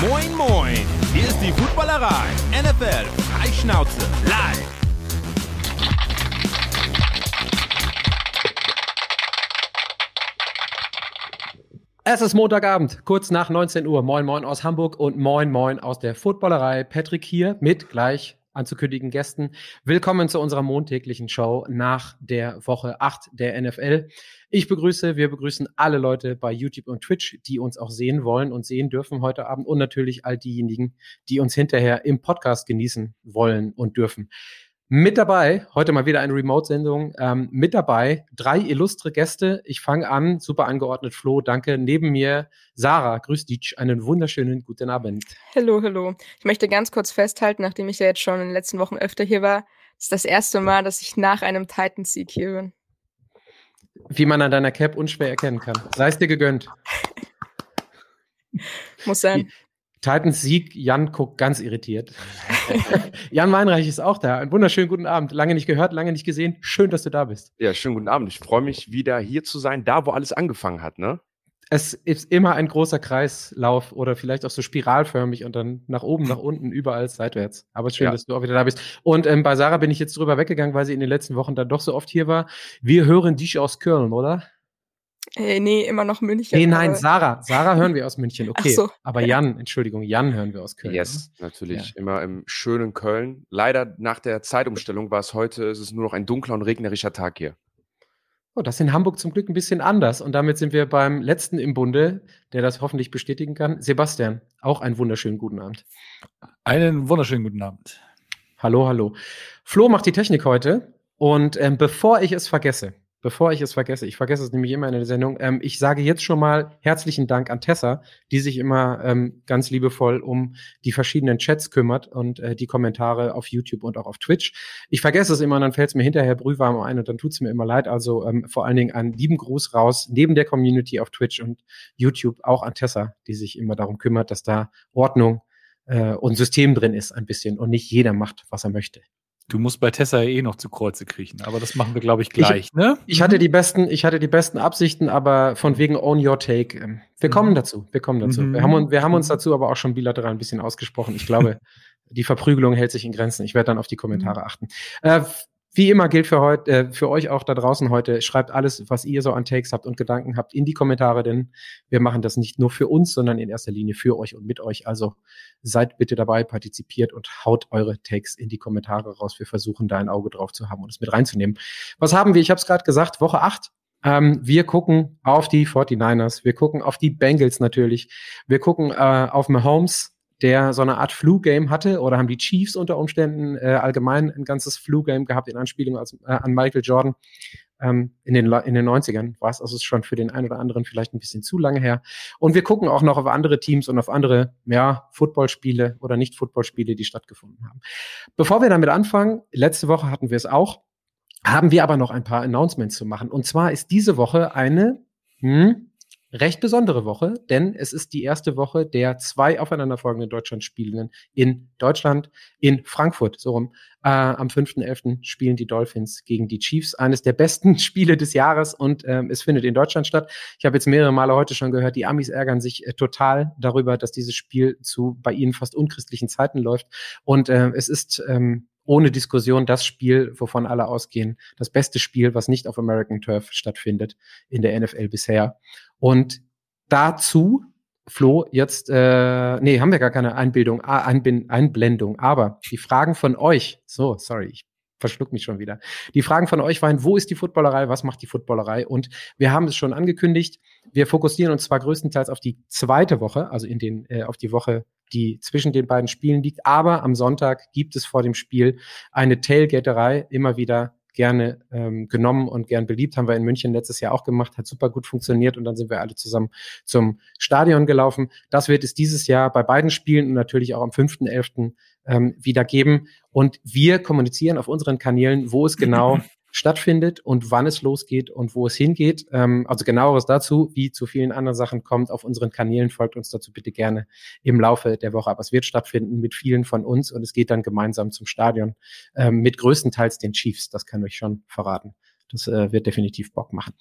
Moin, moin. Hier ist die Footballerei. NFL Freischnauze live. Es ist Montagabend, kurz nach 19 Uhr. Moin, moin aus Hamburg und moin, moin aus der Footballerei. Patrick hier mit gleich anzukündigen Gästen. Willkommen zu unserer montäglichen Show nach der Woche 8 der NFL. Ich begrüße, wir begrüßen alle Leute bei YouTube und Twitch, die uns auch sehen wollen und sehen dürfen heute Abend und natürlich all diejenigen, die uns hinterher im Podcast genießen wollen und dürfen. Mit dabei, heute mal wieder eine Remote-Sendung, ähm, mit dabei drei illustre Gäste. Ich fange an, super angeordnet, Flo, danke. Neben mir Sarah, grüß dich, einen wunderschönen guten Abend. Hallo, hallo. Ich möchte ganz kurz festhalten, nachdem ich ja jetzt schon in den letzten Wochen öfter hier war, ist das erste Mal, dass ich nach einem Titans-Sieg hier bin. Wie man an deiner Cap unschwer erkennen kann. Sei es dir gegönnt. Muss sein. Titans Sieg, Jan guckt ganz irritiert. Jan Weinreich ist auch da. Einen wunderschönen guten Abend. Lange nicht gehört, lange nicht gesehen. Schön, dass du da bist. Ja, schönen guten Abend. Ich freue mich, wieder hier zu sein, da wo alles angefangen hat, ne? Es ist immer ein großer Kreislauf oder vielleicht auch so spiralförmig und dann nach oben, nach unten, überall seitwärts. Aber schön, ja. dass du auch wieder da bist. Und ähm, bei Sarah bin ich jetzt drüber weggegangen, weil sie in den letzten Wochen dann doch so oft hier war. Wir hören dich aus Köln, oder? Äh, nee, immer noch München. Nee, nein, Sarah. Sarah hören wir aus München, okay. So. Aber Jan, Entschuldigung, Jan hören wir aus Köln. Yes, natürlich. Ja. Immer im schönen Köln. Leider nach der Zeitumstellung war es heute, ist es nur noch ein dunkler und regnerischer Tag hier. Oh, das ist in Hamburg zum Glück ein bisschen anders. Und damit sind wir beim letzten im Bunde, der das hoffentlich bestätigen kann. Sebastian, auch einen wunderschönen guten Abend. Einen wunderschönen guten Abend. Hallo, hallo. Flo macht die Technik heute. Und ähm, bevor ich es vergesse, bevor ich es vergesse, ich vergesse es nämlich immer in der Sendung, ähm, ich sage jetzt schon mal herzlichen Dank an Tessa, die sich immer ähm, ganz liebevoll um die verschiedenen Chats kümmert und äh, die Kommentare auf YouTube und auch auf Twitch. Ich vergesse es immer und dann fällt es mir hinterher brühwarm ein und dann tut es mir immer leid. Also ähm, vor allen Dingen einen lieben Gruß raus, neben der Community auf Twitch und YouTube, auch an Tessa, die sich immer darum kümmert, dass da Ordnung äh, und System drin ist ein bisschen und nicht jeder macht, was er möchte. Du musst bei Tessa eh noch zu Kreuze kriechen, aber das machen wir, glaube ich, gleich. Ich, ne? ich hatte die besten, ich hatte die besten Absichten, aber von wegen Own Your Take. Ähm, wir kommen mhm. dazu, wir kommen dazu. Mhm. Wir, haben, wir haben uns mhm. dazu aber auch schon bilateral ein bisschen ausgesprochen. Ich glaube, die Verprügelung hält sich in Grenzen. Ich werde dann auf die Kommentare mhm. achten. Äh, wie immer gilt für heute, äh, für euch auch da draußen heute, schreibt alles, was ihr so an Takes habt und Gedanken habt, in die Kommentare, denn wir machen das nicht nur für uns, sondern in erster Linie für euch und mit euch. Also seid bitte dabei, partizipiert und haut eure Takes in die Kommentare raus. Wir versuchen da ein Auge drauf zu haben und es mit reinzunehmen. Was haben wir? Ich habe es gerade gesagt, Woche 8. Ähm, wir gucken auf die 49ers, wir gucken auf die Bengals natürlich, wir gucken äh, auf Mahomes, der so eine Art Flu-Game hatte oder haben die Chiefs unter Umständen äh, allgemein ein ganzes Flu-Game gehabt in Anspielung als, äh, an Michael Jordan. Ähm, in, den, in den 90ern war es also schon für den einen oder anderen vielleicht ein bisschen zu lange her. Und wir gucken auch noch auf andere Teams und auf andere, ja, Footballspiele oder nicht Footballspiele, die stattgefunden haben. Bevor wir damit anfangen, letzte Woche hatten wir es auch, haben wir aber noch ein paar Announcements zu machen. Und zwar ist diese Woche eine, hm, recht besondere Woche, denn es ist die erste Woche der zwei aufeinanderfolgenden Deutschlandspielen in Deutschland, in Frankfurt, so rum. Äh, am 5.11. spielen die Dolphins gegen die Chiefs, eines der besten Spiele des Jahres und ähm, es findet in Deutschland statt. Ich habe jetzt mehrere Male heute schon gehört, die Amis ärgern sich äh, total darüber, dass dieses Spiel zu bei ihnen fast unchristlichen Zeiten läuft und äh, es ist ähm, ohne Diskussion das Spiel, wovon alle ausgehen, das beste Spiel, was nicht auf American Turf stattfindet in der NFL bisher. Und dazu, Flo, jetzt, äh, nee, haben wir gar keine Einbildung, Einbind Einblendung, aber die Fragen von euch, so, sorry, ich verschluck mich schon wieder. Die Fragen von euch waren, wo ist die Footballerei, was macht die Footballerei? Und wir haben es schon angekündigt, wir fokussieren uns zwar größtenteils auf die zweite Woche, also in den, äh, auf die Woche die zwischen den beiden Spielen liegt. Aber am Sonntag gibt es vor dem Spiel eine Tailgaterei, immer wieder gerne ähm, genommen und gern beliebt. Haben wir in München letztes Jahr auch gemacht, hat super gut funktioniert und dann sind wir alle zusammen zum Stadion gelaufen. Das wird es dieses Jahr bei beiden Spielen und natürlich auch am 5.11. Ähm, wieder geben. Und wir kommunizieren auf unseren Kanälen, wo es genau stattfindet und wann es losgeht und wo es hingeht. Ähm, also genaueres dazu, wie zu vielen anderen Sachen kommt, auf unseren Kanälen folgt uns dazu bitte gerne im Laufe der Woche. Aber es wird stattfinden mit vielen von uns und es geht dann gemeinsam zum Stadion ähm, mit größtenteils den Chiefs. Das kann ich schon verraten. Das äh, wird definitiv Bock machen.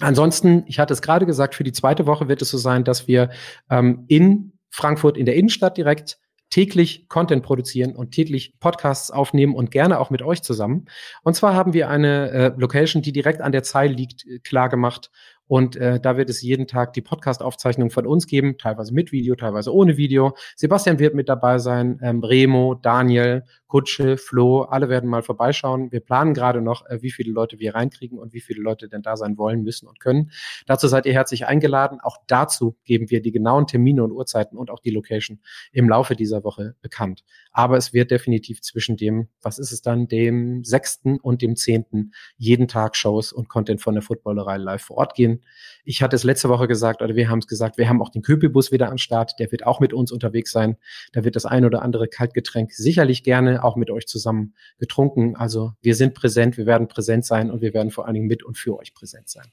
Ansonsten, ich hatte es gerade gesagt, für die zweite Woche wird es so sein, dass wir ähm, in Frankfurt in der Innenstadt direkt täglich Content produzieren und täglich Podcasts aufnehmen und gerne auch mit euch zusammen. Und zwar haben wir eine äh, Location, die direkt an der Zeile liegt, äh, klar gemacht und äh, da wird es jeden Tag die Podcast-Aufzeichnung von uns geben, teilweise mit Video, teilweise ohne Video. Sebastian wird mit dabei sein, ähm, Remo, Daniel, Kutsche, Flo, alle werden mal vorbeischauen. Wir planen gerade noch, äh, wie viele Leute wir reinkriegen und wie viele Leute denn da sein wollen, müssen und können. Dazu seid ihr herzlich eingeladen. Auch dazu geben wir die genauen Termine und Uhrzeiten und auch die Location im Laufe dieser Woche bekannt. Aber es wird definitiv zwischen dem, was ist es dann, dem sechsten und dem zehnten jeden Tag Shows und Content von der Footballerei live vor Ort gehen. Ich hatte es letzte Woche gesagt, oder wir haben es gesagt, wir haben auch den Köpelbus wieder an Start. Der wird auch mit uns unterwegs sein. Da wird das ein oder andere Kaltgetränk sicherlich gerne auch mit euch zusammen getrunken. Also wir sind präsent, wir werden präsent sein und wir werden vor allen Dingen mit und für euch präsent sein.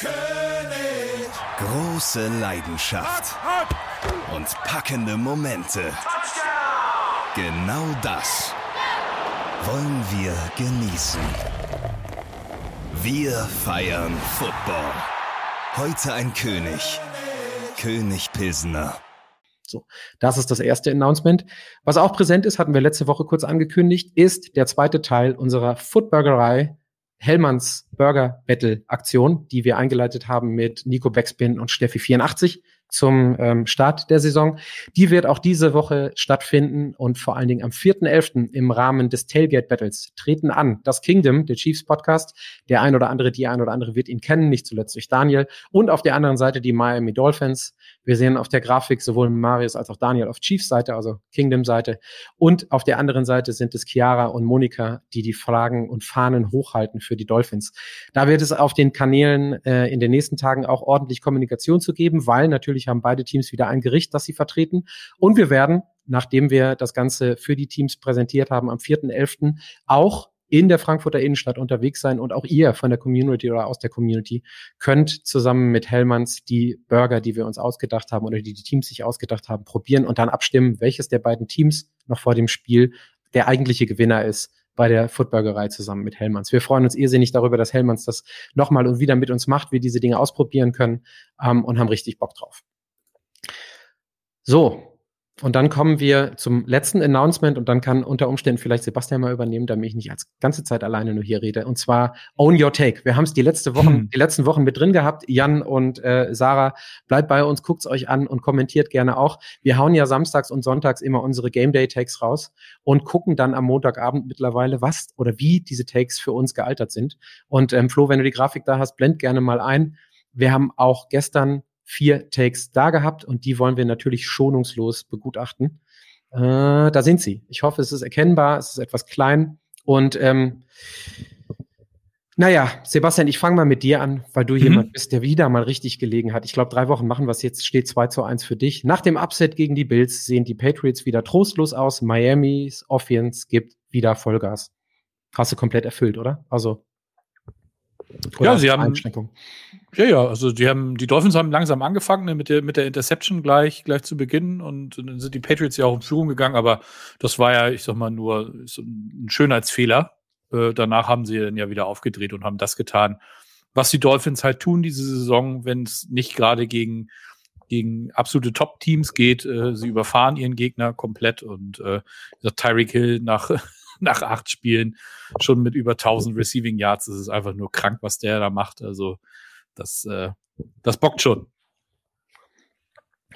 König. Große Leidenschaft und packende Momente. Genau das wollen wir genießen. Wir feiern Football. Heute ein König. König Pilsener. So, das ist das erste Announcement. Was auch präsent ist, hatten wir letzte Woche kurz angekündigt, ist der zweite Teil unserer Footburgerei Hellmanns Burger Battle Aktion, die wir eingeleitet haben mit Nico Backspin und Steffi 84 zum ähm, Start der Saison. Die wird auch diese Woche stattfinden und vor allen Dingen am 4.11. im Rahmen des Tailgate Battles treten an. Das Kingdom, der Chiefs Podcast. Der ein oder andere, die ein oder andere wird ihn kennen, nicht zuletzt durch Daniel. Und auf der anderen Seite die Miami Dolphins. Wir sehen auf der Grafik sowohl Marius als auch Daniel auf Chiefs Seite, also Kingdom Seite. Und auf der anderen Seite sind es Chiara und Monika, die die Flaggen und Fahnen hochhalten für die Dolphins. Da wird es auf den Kanälen äh, in den nächsten Tagen auch ordentlich Kommunikation zu geben, weil natürlich Natürlich haben beide Teams wieder ein Gericht, das sie vertreten. Und wir werden, nachdem wir das Ganze für die Teams präsentiert haben, am 4.11. auch in der Frankfurter Innenstadt unterwegs sein und auch ihr von der Community oder aus der Community könnt zusammen mit Hellmanns die Burger, die wir uns ausgedacht haben oder die die Teams sich ausgedacht haben, probieren und dann abstimmen, welches der beiden Teams noch vor dem Spiel der eigentliche Gewinner ist bei der Footburgerei zusammen mit Hellmanns. Wir freuen uns irrsinnig darüber, dass Hellmanns das nochmal und wieder mit uns macht, wir diese Dinge ausprobieren können ähm, und haben richtig Bock drauf. So, und dann kommen wir zum letzten Announcement und dann kann unter Umständen vielleicht Sebastian mal übernehmen, damit ich nicht als ganze Zeit alleine nur hier rede. Und zwar Own Your Take. Wir haben es die letzte Wochen, hm. die letzten Wochen mit drin gehabt. Jan und äh, Sarah, bleibt bei uns, guckt's euch an und kommentiert gerne auch. Wir hauen ja samstags und sonntags immer unsere Game Day Takes raus und gucken dann am Montagabend mittlerweile, was oder wie diese Takes für uns gealtert sind. Und ähm, Flo, wenn du die Grafik da hast, blend gerne mal ein. Wir haben auch gestern vier Takes da gehabt und die wollen wir natürlich schonungslos begutachten. Äh, da sind sie. Ich hoffe, es ist erkennbar, es ist etwas klein und ähm, naja, Sebastian, ich fange mal mit dir an, weil du mhm. jemand bist, der wieder mal richtig gelegen hat. Ich glaube, drei Wochen machen wir es jetzt, steht 2 zu 1 für dich. Nach dem Upset gegen die Bills sehen die Patriots wieder trostlos aus. Miamis Offense gibt wieder Vollgas. Hast du komplett erfüllt, oder? Also oder ja, sie haben Ja, ja, also die haben die Dolphins haben langsam angefangen ne, mit der mit der Interception gleich gleich zu Beginn und dann sind die Patriots ja auch in Führung gegangen, aber das war ja, ich sag mal nur so ein Schönheitsfehler. Äh, danach haben sie dann ja wieder aufgedreht und haben das getan, was die Dolphins halt tun diese Saison, wenn es nicht gerade gegen gegen absolute Top-Teams geht. Äh, sie überfahren ihren Gegner komplett und äh, Tyreek Hill nach nach acht Spielen schon mit über 1000 Receiving Yards. Das ist einfach nur krank, was der da macht. Also das, äh, das bockt schon.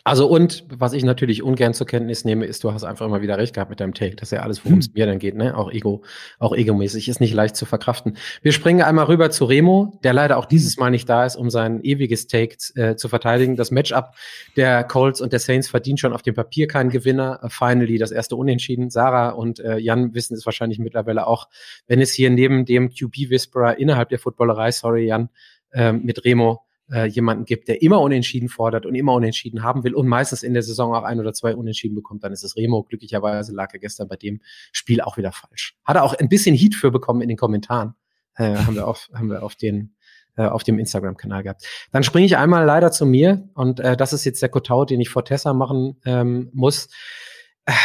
Also und was ich natürlich ungern zur Kenntnis nehme, ist, du hast einfach immer wieder recht gehabt mit deinem Take. Das ist ja alles, worum es hm. mir dann geht, ne? Auch Ego, auch egomäßig, ist nicht leicht zu verkraften. Wir springen einmal rüber zu Remo, der leider auch dieses hm. Mal nicht da ist, um sein ewiges Take äh, zu verteidigen. Das Matchup der Colts und der Saints verdient schon auf dem Papier keinen Gewinner. Uh, finally das erste Unentschieden. Sarah und äh, Jan wissen es wahrscheinlich mittlerweile auch, wenn es hier neben dem QB-Whisperer innerhalb der Footballerei, sorry Jan, äh, mit Remo äh, jemanden gibt, der immer unentschieden fordert und immer unentschieden haben will und meistens in der Saison auch ein oder zwei unentschieden bekommt, dann ist es Remo. Glücklicherweise lag er gestern bei dem Spiel auch wieder falsch. Hat er auch ein bisschen Heat für bekommen in den Kommentaren. Äh, haben wir auf, haben wir auf den äh, auf dem Instagram-Kanal gehabt. Dann springe ich einmal leider zu mir und äh, das ist jetzt der Kotau, den ich vor Tessa machen ähm, muss.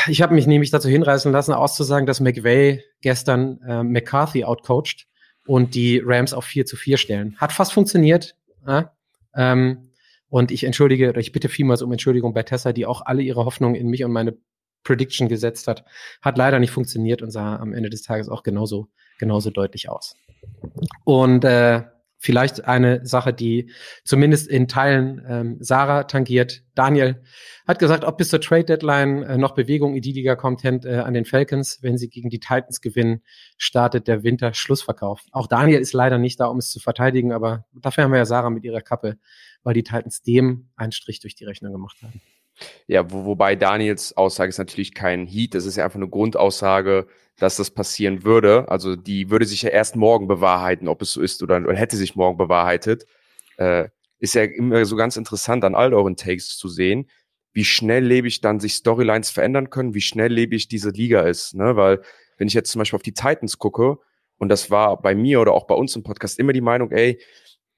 Ich habe mich nämlich dazu hinreißen lassen, auszusagen, dass McVay gestern äh, McCarthy outcoacht und die Rams auf 4 zu 4 stellen. Hat fast funktioniert. Ja? Ähm, Und ich entschuldige, oder ich bitte vielmals um Entschuldigung bei Tessa, die auch alle ihre Hoffnungen in mich und meine Prediction gesetzt hat. Hat leider nicht funktioniert und sah am Ende des Tages auch genauso, genauso deutlich aus. Und äh, vielleicht eine Sache, die zumindest in Teilen ähm, Sarah tangiert. Daniel hat gesagt, ob bis zur Trade Deadline äh, noch Bewegung in die Liga kommt, äh, an den Falcons. Wenn sie gegen die Titans gewinnen, startet der Winter Schlussverkauf. Auch Daniel ist leider nicht da, um es zu verteidigen, aber dafür haben wir ja Sarah mit ihrer Kappe, weil die Titans dem einen Strich durch die Rechnung gemacht haben. Ja, wo, wobei Daniels Aussage ist natürlich kein Heat, das ist ja einfach eine Grundaussage, dass das passieren würde. Also die würde sich ja erst morgen bewahrheiten, ob es so ist oder, oder hätte sich morgen bewahrheitet. Äh, ist ja immer so ganz interessant an all euren Takes zu sehen, wie schnell ich dann sich Storylines verändern können, wie schnell ich diese Liga ist. Ne? Weil wenn ich jetzt zum Beispiel auf die Titans gucke, und das war bei mir oder auch bei uns im Podcast immer die Meinung, ey,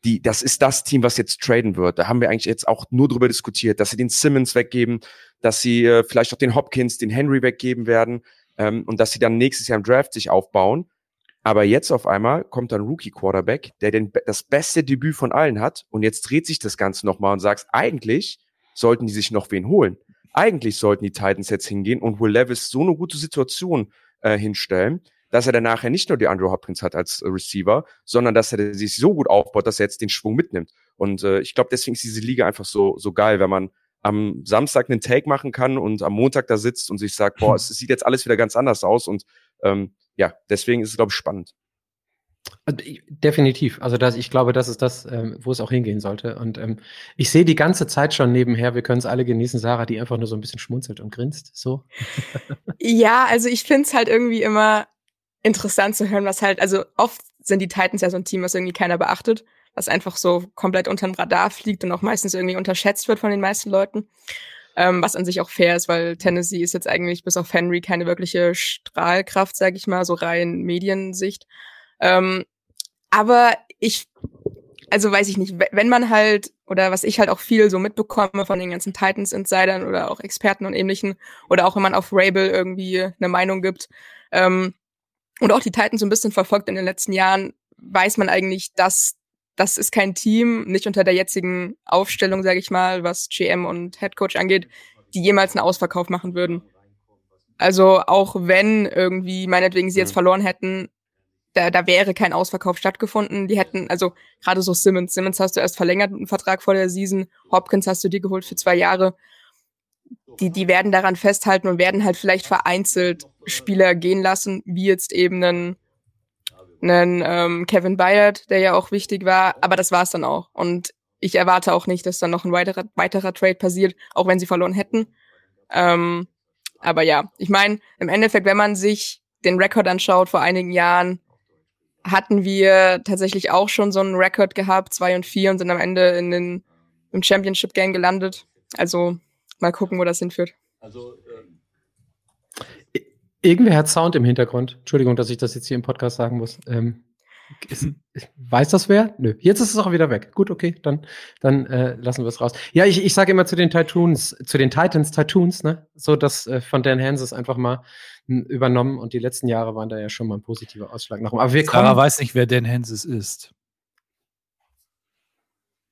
die, das ist das Team, was jetzt traden wird. Da haben wir eigentlich jetzt auch nur drüber diskutiert, dass sie den Simmons weggeben, dass sie äh, vielleicht auch den Hopkins, den Henry weggeben werden ähm, und dass sie dann nächstes Jahr im Draft sich aufbauen. Aber jetzt auf einmal kommt dann Rookie Quarterback, der den, das beste Debüt von allen hat und jetzt dreht sich das Ganze nochmal und sagst, eigentlich sollten die sich noch wen holen. Eigentlich sollten die Titans jetzt hingehen und Will Levis so eine gute Situation äh, hinstellen, dass er dann nachher nicht nur die Andrew Hopkins hat als äh, Receiver, sondern dass er sich so gut aufbaut, dass er jetzt den Schwung mitnimmt. Und äh, ich glaube, deswegen ist diese Liga einfach so, so geil, wenn man am Samstag einen Take machen kann und am Montag da sitzt und sich sagt, boah, es sieht jetzt alles wieder ganz anders aus. Und ähm, ja, deswegen ist es, glaube ich, spannend. Definitiv. Also das, ich glaube, das ist das, ähm, wo es auch hingehen sollte. Und ähm, ich sehe die ganze Zeit schon nebenher, wir können es alle genießen, Sarah, die einfach nur so ein bisschen schmunzelt und grinst. So. ja, also ich finde es halt irgendwie immer interessant zu hören, was halt, also oft sind die Titans ja so ein Team, was irgendwie keiner beachtet was einfach so komplett unter dem Radar fliegt und auch meistens irgendwie unterschätzt wird von den meisten Leuten. Ähm, was an sich auch fair ist, weil Tennessee ist jetzt eigentlich bis auf Henry keine wirkliche Strahlkraft, sag ich mal, so rein Mediensicht. Ähm, aber ich, also weiß ich nicht, wenn man halt, oder was ich halt auch viel so mitbekomme von den ganzen Titans-Insidern oder auch Experten und ähnlichen, oder auch wenn man auf Rabel irgendwie eine Meinung gibt, ähm, und auch die Titans so ein bisschen verfolgt in den letzten Jahren, weiß man eigentlich, dass das ist kein Team, nicht unter der jetzigen Aufstellung, sage ich mal, was GM und Headcoach angeht, die jemals einen Ausverkauf machen würden. Also auch wenn irgendwie meinetwegen sie jetzt mhm. verloren hätten, da, da wäre kein Ausverkauf stattgefunden. Die hätten, also gerade so Simmons, Simmons hast du erst verlängert einen Vertrag vor der Season, Hopkins hast du dir geholt für zwei Jahre. Die, die werden daran festhalten und werden halt vielleicht vereinzelt Spieler gehen lassen, wie jetzt eben einen einen ähm, Kevin Bayard, der ja auch wichtig war, aber das war es dann auch. Und ich erwarte auch nicht, dass dann noch ein weiterer, weiterer Trade passiert, auch wenn sie verloren hätten. Ähm, aber ja, ich meine, im Endeffekt, wenn man sich den Rekord anschaut, vor einigen Jahren hatten wir tatsächlich auch schon so einen Rekord gehabt, zwei und vier, und sind am Ende in den, im Championship Game gelandet. Also mal gucken, wo das hinführt. Also Irgendwer hat Sound im Hintergrund. Entschuldigung, dass ich das jetzt hier im Podcast sagen muss. Ähm, ist, weiß das wer? Nö. Jetzt ist es auch wieder weg. Gut, okay, dann, dann äh, lassen wir es raus. Ja, ich, ich sage immer zu den Titans, zu den Titans Titans, ne? So dass äh, von Dan Hanses einfach mal m, hm, übernommen und die letzten Jahre waren da ja schon mal ein positiver Ausschlag nach oben. Aber wir kommen. Sarah weiß nicht, wer Dan Hanses ist.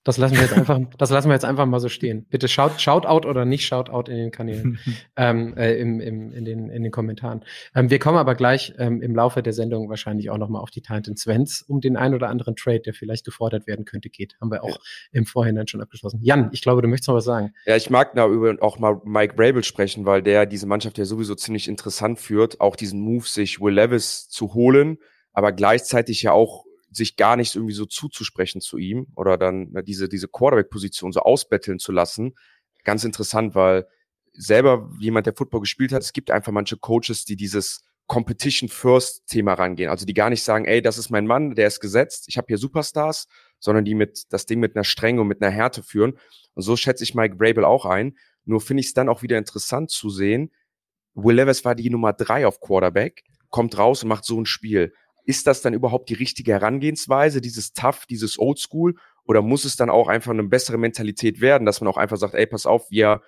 Das lassen wir jetzt einfach, das lassen wir jetzt einfach mal so stehen. Bitte schaut, schaut out oder nicht schaut out in den Kanälen, ähm, äh, im, im, in, den, in den Kommentaren. Ähm, wir kommen aber gleich ähm, im Laufe der Sendung wahrscheinlich auch nochmal auf die Titans, wenn es um den ein oder anderen Trade, der vielleicht gefordert werden könnte, geht. Haben wir auch ja. im Vorhinein schon abgeschlossen. Jan, ich glaube, du möchtest noch was sagen. Ja, ich mag da über auch mal Mike Rabel sprechen, weil der diese Mannschaft ja sowieso ziemlich interessant führt, auch diesen Move, sich Will Levis zu holen, aber gleichzeitig ja auch sich gar nicht irgendwie so zuzusprechen zu ihm oder dann na, diese, diese Quarterback-Position so ausbetteln zu lassen. Ganz interessant, weil selber jemand, der Football gespielt hat, es gibt einfach manche Coaches, die dieses Competition First Thema rangehen. Also die gar nicht sagen, ey, das ist mein Mann, der ist gesetzt, ich habe hier Superstars, sondern die mit das Ding mit einer Strenge und mit einer Härte führen. Und so schätze ich Mike Vrabel auch ein. Nur finde ich es dann auch wieder interessant zu sehen, Will Levis war die Nummer drei auf Quarterback, kommt raus und macht so ein Spiel ist das dann überhaupt die richtige Herangehensweise, dieses Tough, dieses Oldschool? Oder muss es dann auch einfach eine bessere Mentalität werden, dass man auch einfach sagt, ey, pass auf, wir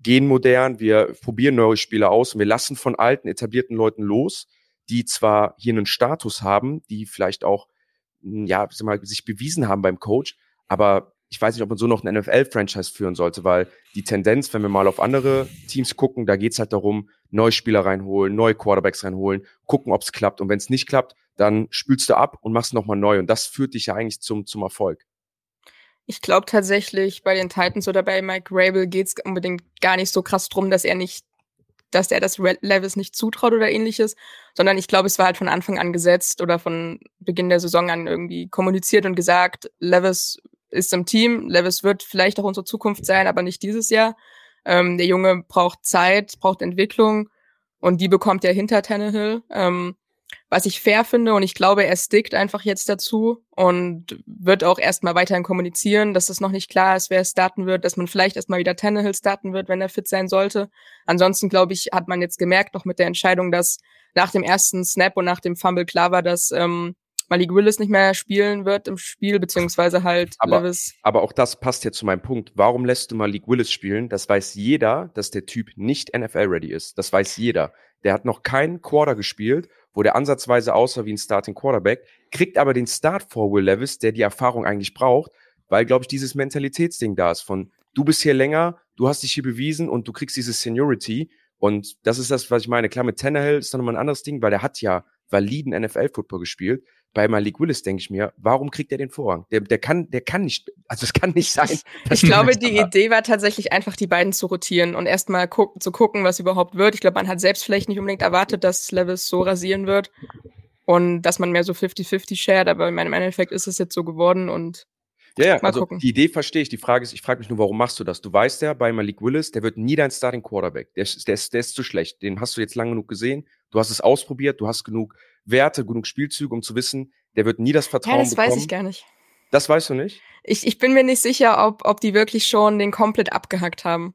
gehen modern, wir probieren neue Spieler aus und wir lassen von alten, etablierten Leuten los, die zwar hier einen Status haben, die vielleicht auch, hm, ja, sag mal, sich bewiesen haben beim Coach, aber ich weiß nicht, ob man so noch ein NFL-Franchise führen sollte, weil die Tendenz, wenn wir mal auf andere Teams gucken, da geht's halt darum, neue Spieler reinholen, neue Quarterbacks reinholen, gucken, ob's klappt. Und wenn es nicht klappt, dann spülst du ab und machst nochmal neu. Und das führt dich ja eigentlich zum, zum Erfolg. Ich glaube tatsächlich, bei den Titans oder bei Mike Rabel geht's unbedingt gar nicht so krass drum, dass er nicht, dass er das Levis nicht zutraut oder ähnliches, sondern ich glaube, es war halt von Anfang an gesetzt oder von Beginn der Saison an irgendwie kommuniziert und gesagt, Levis ist im Team. Levis wird vielleicht auch unsere Zukunft sein, aber nicht dieses Jahr. Ähm, der Junge braucht Zeit, braucht Entwicklung und die bekommt er hinter Tannehill. Ähm, was ich fair finde und ich glaube, er stickt einfach jetzt dazu und wird auch erstmal weiterhin kommunizieren, dass es noch nicht klar ist, wer es starten wird, dass man vielleicht erstmal wieder Tannehill starten wird, wenn er fit sein sollte. Ansonsten, glaube ich, hat man jetzt gemerkt, noch mit der Entscheidung, dass nach dem ersten Snap und nach dem Fumble klar war, dass ähm, Malik Willis nicht mehr spielen wird im Spiel, beziehungsweise halt aber, Levis. Aber auch das passt ja zu meinem Punkt. Warum lässt du Malik Willis spielen? Das weiß jeder, dass der Typ nicht NFL-ready ist. Das weiß jeder. Der hat noch keinen Quarter gespielt, wo der ansatzweise aussah wie ein Starting Quarterback, kriegt aber den Start vor Will Levis, der die Erfahrung eigentlich braucht, weil, glaube ich, dieses Mentalitätsding da ist von, du bist hier länger, du hast dich hier bewiesen und du kriegst diese Seniority. Und das ist das, was ich meine. Klar, mit Tannehill ist dann nochmal ein anderes Ding, weil der hat ja validen NFL-Football gespielt bei Malik Willis denke ich mir, warum kriegt er den Vorrang? Der, der kann, der kann nicht, also es kann nicht sein. Ich glaube, die Idee war tatsächlich einfach, die beiden zu rotieren und erstmal guck, zu gucken, was überhaupt wird. Ich glaube, man hat selbst vielleicht nicht unbedingt erwartet, dass Levis so rasieren wird und dass man mehr so 50-50 shared, aber im Endeffekt ist es jetzt so geworden und ja, ja, also gucken. die Idee verstehe ich. Die Frage ist, ich frage mich nur, warum machst du das? Du weißt ja, bei Malik Willis, der wird nie dein Starting Quarterback. Der ist, der, ist, der ist zu schlecht. Den hast du jetzt lang genug gesehen. Du hast es ausprobiert. Du hast genug Werte, genug Spielzüge, um zu wissen, der wird nie das Vertrauen ja, das bekommen. Das weiß ich gar nicht. Das weißt du nicht? Ich, ich bin mir nicht sicher, ob, ob die wirklich schon den komplett abgehackt haben.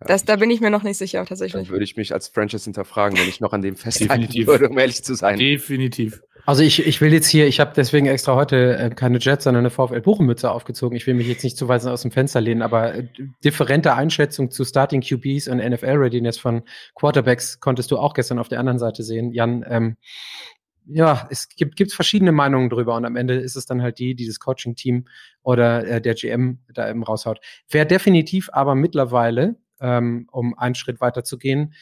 Ja, das, da bin ich mir noch nicht sicher, tatsächlich. Dann würde ich mich als Franchise hinterfragen, wenn ich noch an dem festhalten würde, um ehrlich zu sein. Definitiv. Also ich, ich will jetzt hier, ich habe deswegen extra heute äh, keine Jets, sondern eine VfL Bochum-Mütze aufgezogen. Ich will mich jetzt nicht zu weit aus dem Fenster lehnen, aber äh, differente Einschätzung zu Starting QBs und NFL-Readiness von Quarterbacks konntest du auch gestern auf der anderen Seite sehen. Jan, ähm, ja, es gibt, gibt verschiedene Meinungen drüber und am Ende ist es dann halt die, die das Coaching-Team oder äh, der GM da eben raushaut. Wer definitiv aber mittlerweile, ähm, um einen Schritt weiter zu gehen,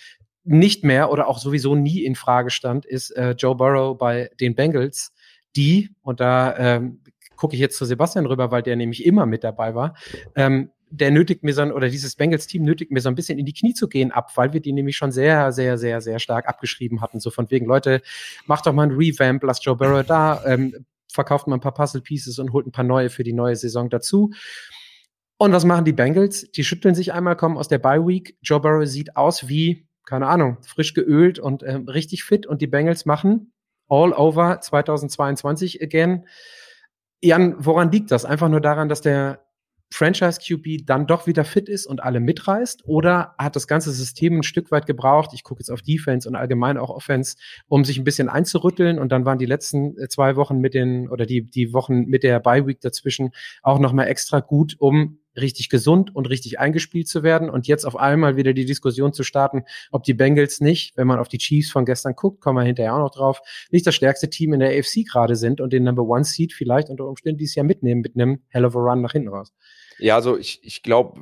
nicht mehr oder auch sowieso nie in Frage stand, ist äh, Joe Burrow bei den Bengals, die, und da ähm, gucke ich jetzt zu Sebastian rüber, weil der nämlich immer mit dabei war, ähm, der nötigt mir so, oder dieses Bengals-Team nötigt mir so ein bisschen in die Knie zu gehen ab, weil wir die nämlich schon sehr, sehr, sehr, sehr stark abgeschrieben hatten. So von wegen, Leute, macht doch mal ein Revamp, lasst Joe Burrow da, ähm, verkauft mal ein paar Puzzle-Pieces und holt ein paar neue für die neue Saison dazu. Und was machen die Bengals? Die schütteln sich einmal, kommen aus der Bye-Week. Joe Burrow sieht aus wie, keine Ahnung, frisch geölt und ähm, richtig fit. Und die Bengals machen all over 2022 again. Jan, woran liegt das? Einfach nur daran, dass der Franchise-QB dann doch wieder fit ist und alle mitreißt? Oder hat das ganze System ein Stück weit gebraucht? Ich gucke jetzt auf Defense und allgemein auch Offense, um sich ein bisschen einzurütteln. Und dann waren die letzten äh, zwei Wochen mit den, oder die, die Wochen mit der Bye-Week dazwischen auch nochmal extra gut, um richtig gesund und richtig eingespielt zu werden und jetzt auf einmal wieder die Diskussion zu starten, ob die Bengals nicht, wenn man auf die Chiefs von gestern guckt, kommen wir hinterher auch noch drauf, nicht das stärkste Team in der AFC gerade sind und den Number One Seed vielleicht unter Umständen dieses Jahr mitnehmen mit einem Hell of a Run nach hinten raus. Ja, also ich, ich glaube,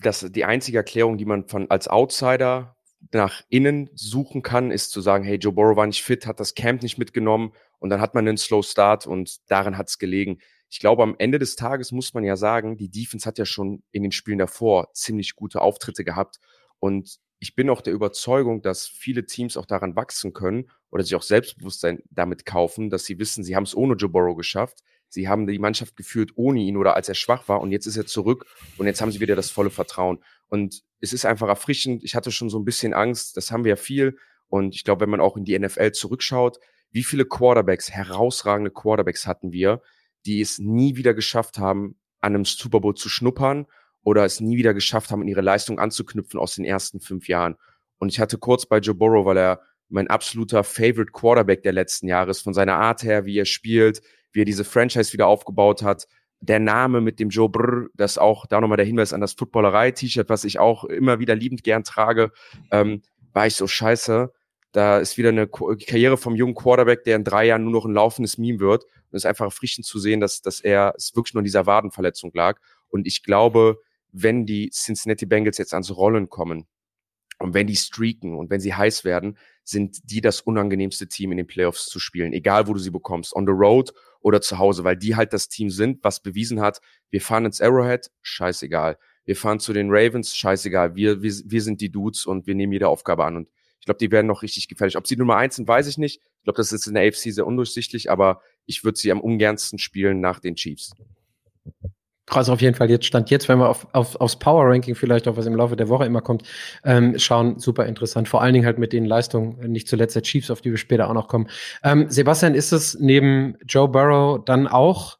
dass die einzige Erklärung, die man von als Outsider nach innen suchen kann, ist zu sagen, hey, Joe Burrow war nicht fit, hat das Camp nicht mitgenommen und dann hat man einen Slow Start und daran hat es gelegen. Ich glaube, am Ende des Tages muss man ja sagen, die Defense hat ja schon in den Spielen davor ziemlich gute Auftritte gehabt und ich bin auch der Überzeugung, dass viele Teams auch daran wachsen können oder sich auch Selbstbewusstsein damit kaufen, dass sie wissen, sie haben es ohne Joe Burrow geschafft. Sie haben die Mannschaft geführt ohne ihn oder als er schwach war und jetzt ist er zurück und jetzt haben sie wieder das volle Vertrauen. Und es ist einfach erfrischend. Ich hatte schon so ein bisschen Angst, das haben wir ja viel. Und ich glaube, wenn man auch in die NFL zurückschaut, wie viele Quarterbacks, herausragende Quarterbacks hatten wir, die es nie wieder geschafft haben, an einem Super Bowl zu schnuppern oder es nie wieder geschafft haben, in ihre Leistung anzuknüpfen aus den ersten fünf Jahren. Und ich hatte kurz bei Joe Burrow, weil er mein absoluter Favorite Quarterback der letzten Jahre ist, von seiner Art her, wie er spielt, wie er diese Franchise wieder aufgebaut hat. Der Name mit dem Joe Brr, das auch da nochmal der Hinweis an das Footballerei-T-Shirt, was ich auch immer wieder liebend gern trage, ähm, war ich so scheiße. Da ist wieder eine Karriere vom jungen Quarterback, der in drei Jahren nur noch ein laufendes Meme wird. Und es ist einfach erfrischend zu sehen, dass, dass er es wirklich nur in dieser Wadenverletzung lag. Und ich glaube, wenn die Cincinnati Bengals jetzt ans Rollen kommen und wenn die streaken und wenn sie heiß werden, sind die das unangenehmste Team in den Playoffs zu spielen, egal wo du sie bekommst, on the road oder zu Hause, weil die halt das Team sind, was bewiesen hat, wir fahren ins Arrowhead, scheißegal. Wir fahren zu den Ravens, scheißegal. Wir, wir, wir sind die Dudes und wir nehmen jede Aufgabe an. Und ich glaube, die werden noch richtig gefährlich. Ob sie Nummer eins sind, weiß ich nicht. Ich glaube, das ist in der AFC sehr undurchsichtig, aber ich würde sie am ungernsten spielen nach den Chiefs. Also auf jeden Fall jetzt stand jetzt, wenn wir auf, auf, aufs Power Ranking vielleicht auch was im Laufe der Woche immer kommt, ähm, schauen, super interessant. Vor allen Dingen halt mit den Leistungen, nicht zuletzt der Chiefs, auf die wir später auch noch kommen. Ähm, Sebastian, ist es neben Joe Burrow dann auch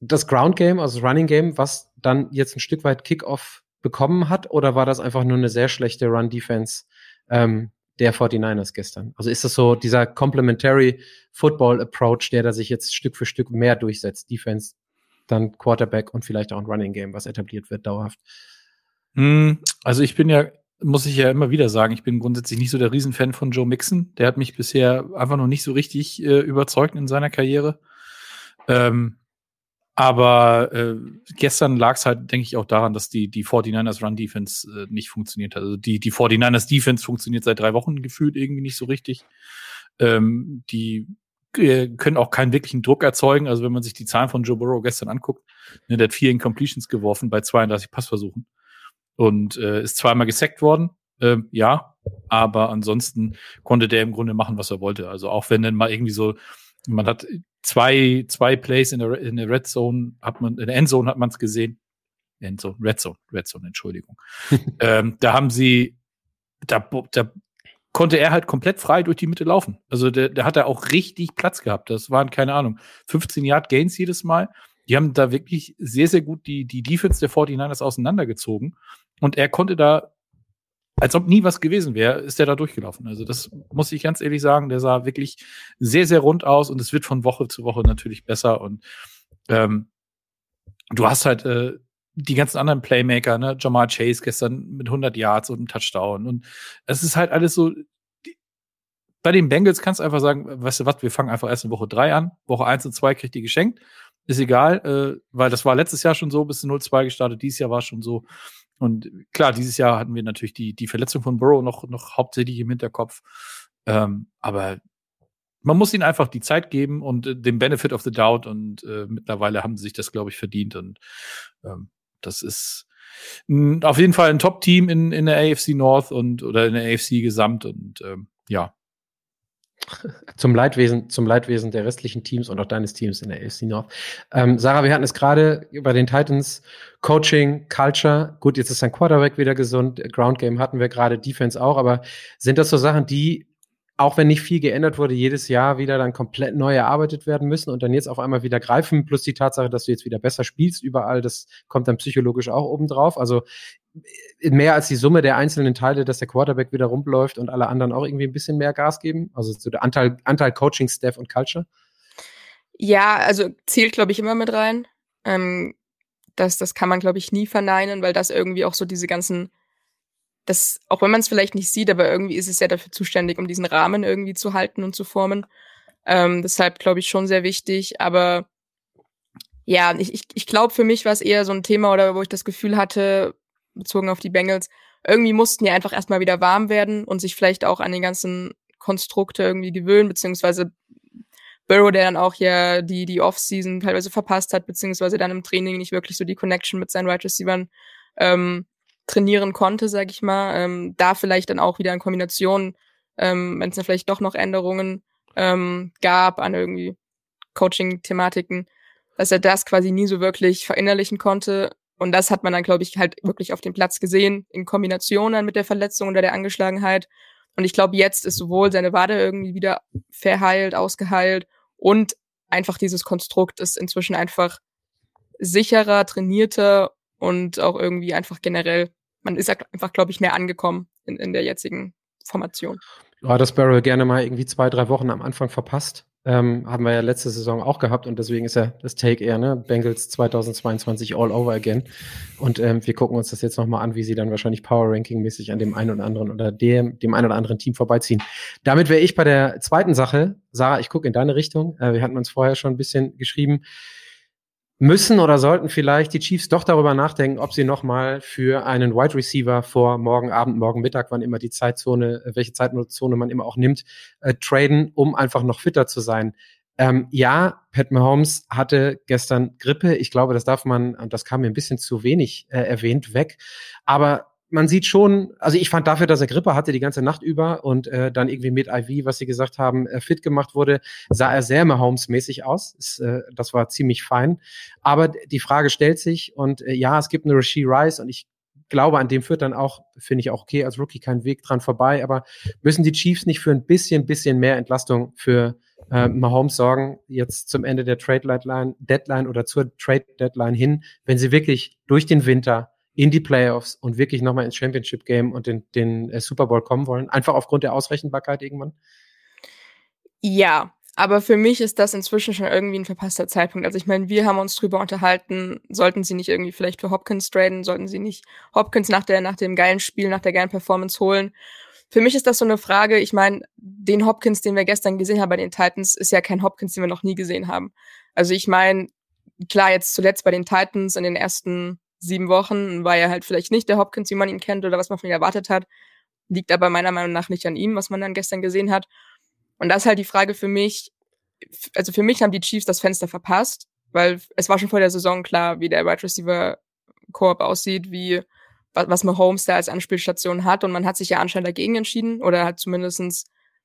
das Ground Game, also das Running Game, was dann jetzt ein Stück weit Kickoff bekommen hat, oder war das einfach nur eine sehr schlechte Run Defense ähm, der 49ers gestern? Also ist das so dieser Complementary Football Approach, der da sich jetzt Stück für Stück mehr durchsetzt? Defense, dann Quarterback und vielleicht auch ein Running Game, was etabliert wird, dauerhaft. Hm, also ich bin ja, muss ich ja immer wieder sagen, ich bin grundsätzlich nicht so der Riesenfan von Joe Mixon. Der hat mich bisher einfach noch nicht so richtig äh, überzeugt in seiner Karriere. Ähm, aber äh, gestern lag es halt, denke ich, auch daran, dass die, die 49ers Run Defense äh, nicht funktioniert hat. Also die, die 49ers Defense funktioniert seit drei Wochen gefühlt irgendwie nicht so richtig. Ähm, die äh, können auch keinen wirklichen Druck erzeugen. Also wenn man sich die Zahlen von Joe Burrow gestern anguckt, ne, der hat vier Incompletions geworfen bei 32 Passversuchen und äh, ist zweimal gesackt worden. Ähm, ja, aber ansonsten konnte der im Grunde machen, was er wollte. Also auch wenn dann mal irgendwie so, man hat zwei, zwei Plays in der, in der Red Zone, hat man, in der Endzone hat man es gesehen. Endzone, Red Zone, Red Zone, Entschuldigung. ähm, da haben sie, da, da konnte er halt komplett frei durch die Mitte laufen. Also der, der hat da auch richtig Platz gehabt. Das waren, keine Ahnung, 15 Yard Gains jedes Mal. Die haben da wirklich sehr, sehr gut die, die Defense der 49ers auseinandergezogen. Und er konnte da, als ob nie was gewesen wäre, ist er da durchgelaufen. Also das muss ich ganz ehrlich sagen, der sah wirklich sehr, sehr rund aus und es wird von Woche zu Woche natürlich besser. Und ähm, du hast halt äh, die ganzen anderen Playmaker, ne, Jamal Chase gestern mit 100 Yards und einem Touchdown. Und es ist halt alles so. Die, bei den Bengals kannst du einfach sagen, weißt du was, wir fangen einfach erst in Woche 3 an. Woche 1 und 2 kriegt die geschenkt. Ist egal, äh, weil das war letztes Jahr schon so, bis 0-2 gestartet, dieses Jahr war schon so. Und klar, dieses Jahr hatten wir natürlich die, die Verletzung von Burrow noch, noch hauptsächlich im Hinterkopf. Ähm, aber man muss ihnen einfach die Zeit geben und äh, den Benefit of the Doubt und äh, mittlerweile haben sie sich das, glaube ich, verdient und ähm, das ist auf jeden Fall ein Top-Team in, in der AFC North und oder in der AFC gesamt und ähm, ja. Zum Leidwesen, zum Leidwesen der restlichen Teams und auch deines Teams in der AFC North. Ähm, Sarah, wir hatten es gerade bei den Titans Coaching, Culture. Gut, jetzt ist ein Quarterback wieder gesund. Ground Game hatten wir gerade, Defense auch. Aber sind das so Sachen, die auch wenn nicht viel geändert wurde, jedes Jahr wieder dann komplett neu erarbeitet werden müssen und dann jetzt auf einmal wieder greifen, plus die Tatsache, dass du jetzt wieder besser spielst überall, das kommt dann psychologisch auch obendrauf. Also äh, mehr als die Summe der einzelnen Teile, dass der Quarterback wieder rumläuft und alle anderen auch irgendwie ein bisschen mehr Gas geben. Also so der Anteil, Anteil Coaching, Staff und Culture. Ja, also zählt, glaube ich, immer mit rein. Ähm, das, das kann man, glaube ich, nie verneinen, weil das irgendwie auch so diese ganzen das, auch wenn man es vielleicht nicht sieht, aber irgendwie ist es ja dafür zuständig, um diesen Rahmen irgendwie zu halten und zu formen. Ähm, deshalb glaube ich schon sehr wichtig. Aber ja, ich, ich, ich glaube, für mich war es eher so ein Thema, oder wo ich das Gefühl hatte, bezogen auf die Bengals, irgendwie mussten die einfach erstmal wieder warm werden und sich vielleicht auch an den ganzen Konstrukte irgendwie gewöhnen, beziehungsweise Burrow, der dann auch ja die, die Off-Season teilweise verpasst hat, beziehungsweise dann im Training nicht wirklich so die Connection mit seinen Wide right Receivers ähm, trainieren konnte, sag ich mal. Ähm, da vielleicht dann auch wieder in Kombination, ähm, wenn es dann vielleicht doch noch Änderungen ähm, gab an irgendwie Coaching-Thematiken, dass er das quasi nie so wirklich verinnerlichen konnte. Und das hat man dann, glaube ich, halt wirklich auf dem Platz gesehen, in Kombination dann mit der Verletzung oder der Angeschlagenheit. Und ich glaube, jetzt ist sowohl seine Wade irgendwie wieder verheilt, ausgeheilt und einfach dieses Konstrukt ist inzwischen einfach sicherer, trainierter und auch irgendwie einfach generell man ist einfach, glaube ich, mehr angekommen in, in der jetzigen Formation. Ja, das Barrel gerne mal irgendwie zwei, drei Wochen am Anfang verpasst. Ähm, haben wir ja letzte Saison auch gehabt und deswegen ist ja das Take eher, ne? Bengals 2022 all over again. Und ähm, wir gucken uns das jetzt nochmal an, wie sie dann wahrscheinlich Power Ranking mäßig an dem einen oder anderen oder dem, dem einen oder anderen Team vorbeiziehen. Damit wäre ich bei der zweiten Sache. Sarah, ich gucke in deine Richtung. Äh, wir hatten uns vorher schon ein bisschen geschrieben müssen oder sollten vielleicht die Chiefs doch darüber nachdenken, ob sie nochmal für einen Wide Receiver vor morgen Abend, morgen Mittag, wann immer die Zeitzone, äh, welche Zeitzone man immer auch nimmt, äh, traden, um einfach noch fitter zu sein. Ähm, ja, Pat Mahomes hatte gestern Grippe. Ich glaube, das darf man, und das kam mir ein bisschen zu wenig äh, erwähnt, weg. Aber man sieht schon, also ich fand dafür, dass er Grippe hatte die ganze Nacht über und äh, dann irgendwie mit IV, was sie gesagt haben, äh, fit gemacht wurde, sah er sehr Mahomes-mäßig aus. Ist, äh, das war ziemlich fein. Aber die Frage stellt sich und äh, ja, es gibt eine Rasheed Rice und ich glaube, an dem führt dann auch, finde ich auch okay, als Rookie kein Weg dran vorbei. Aber müssen die Chiefs nicht für ein bisschen, bisschen mehr Entlastung für äh, Mahomes sorgen, jetzt zum Ende der Trade Deadline, Deadline oder zur Trade Deadline hin, wenn sie wirklich durch den Winter in die Playoffs und wirklich nochmal ins Championship Game und den, den äh, Super Bowl kommen wollen? Einfach aufgrund der Ausrechenbarkeit irgendwann? Ja, aber für mich ist das inzwischen schon irgendwie ein verpasster Zeitpunkt. Also ich meine, wir haben uns drüber unterhalten, sollten sie nicht irgendwie vielleicht für Hopkins traden, sollten sie nicht Hopkins nach der, nach dem geilen Spiel, nach der geilen Performance holen. Für mich ist das so eine Frage, ich meine, den Hopkins, den wir gestern gesehen haben bei den Titans, ist ja kein Hopkins, den wir noch nie gesehen haben. Also ich meine, klar, jetzt zuletzt bei den Titans in den ersten sieben Wochen war er halt vielleicht nicht der Hopkins, wie man ihn kennt oder was man von ihm erwartet hat. Liegt aber meiner Meinung nach nicht an ihm, was man dann gestern gesehen hat. Und das ist halt die Frage für mich, also für mich haben die Chiefs das Fenster verpasst, weil es war schon vor der Saison klar, wie der Wide Receiver Koop aussieht, wie was Mahomes da als Anspielstation hat und man hat sich ja anscheinend dagegen entschieden oder hat zumindestens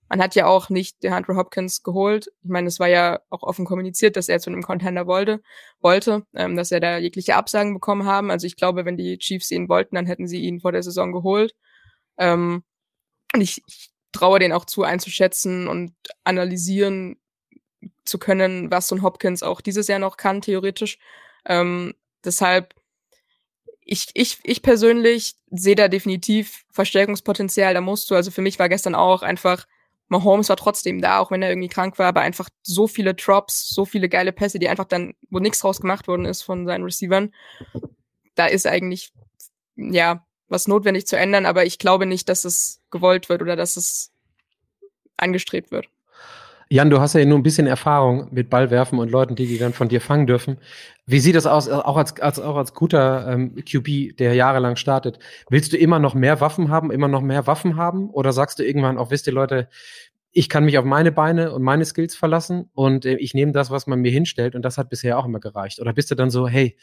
man hat ja auch nicht der Andrew Hopkins geholt. Ich meine, es war ja auch offen kommuniziert, dass er zu einem Contender wollte, wollte, ähm, dass er da jegliche Absagen bekommen haben. Also ich glaube, wenn die Chiefs ihn wollten, dann hätten sie ihn vor der Saison geholt. Ähm, und ich, ich traue den auch zu einzuschätzen und analysieren zu können, was so ein Hopkins auch dieses Jahr noch kann, theoretisch. Ähm, deshalb, ich, ich, ich persönlich sehe da definitiv Verstärkungspotenzial. Da musst du, also für mich war gestern auch einfach Mahomes war trotzdem da, auch wenn er irgendwie krank war, aber einfach so viele Drops, so viele geile Pässe, die einfach dann, wo nichts draus gemacht worden ist von seinen Receivern. Da ist eigentlich, ja, was notwendig zu ändern, aber ich glaube nicht, dass es gewollt wird oder dass es angestrebt wird. Jan, du hast ja nur ein bisschen Erfahrung mit Ballwerfen und Leuten, die die dann von dir fangen dürfen. Wie sieht das aus, auch als, als, auch als guter ähm, QB, der jahrelang startet? Willst du immer noch mehr Waffen haben, immer noch mehr Waffen haben? Oder sagst du irgendwann auch, wisst ihr Leute, ich kann mich auf meine Beine und meine Skills verlassen und äh, ich nehme das, was man mir hinstellt und das hat bisher auch immer gereicht. Oder bist du dann so, hey,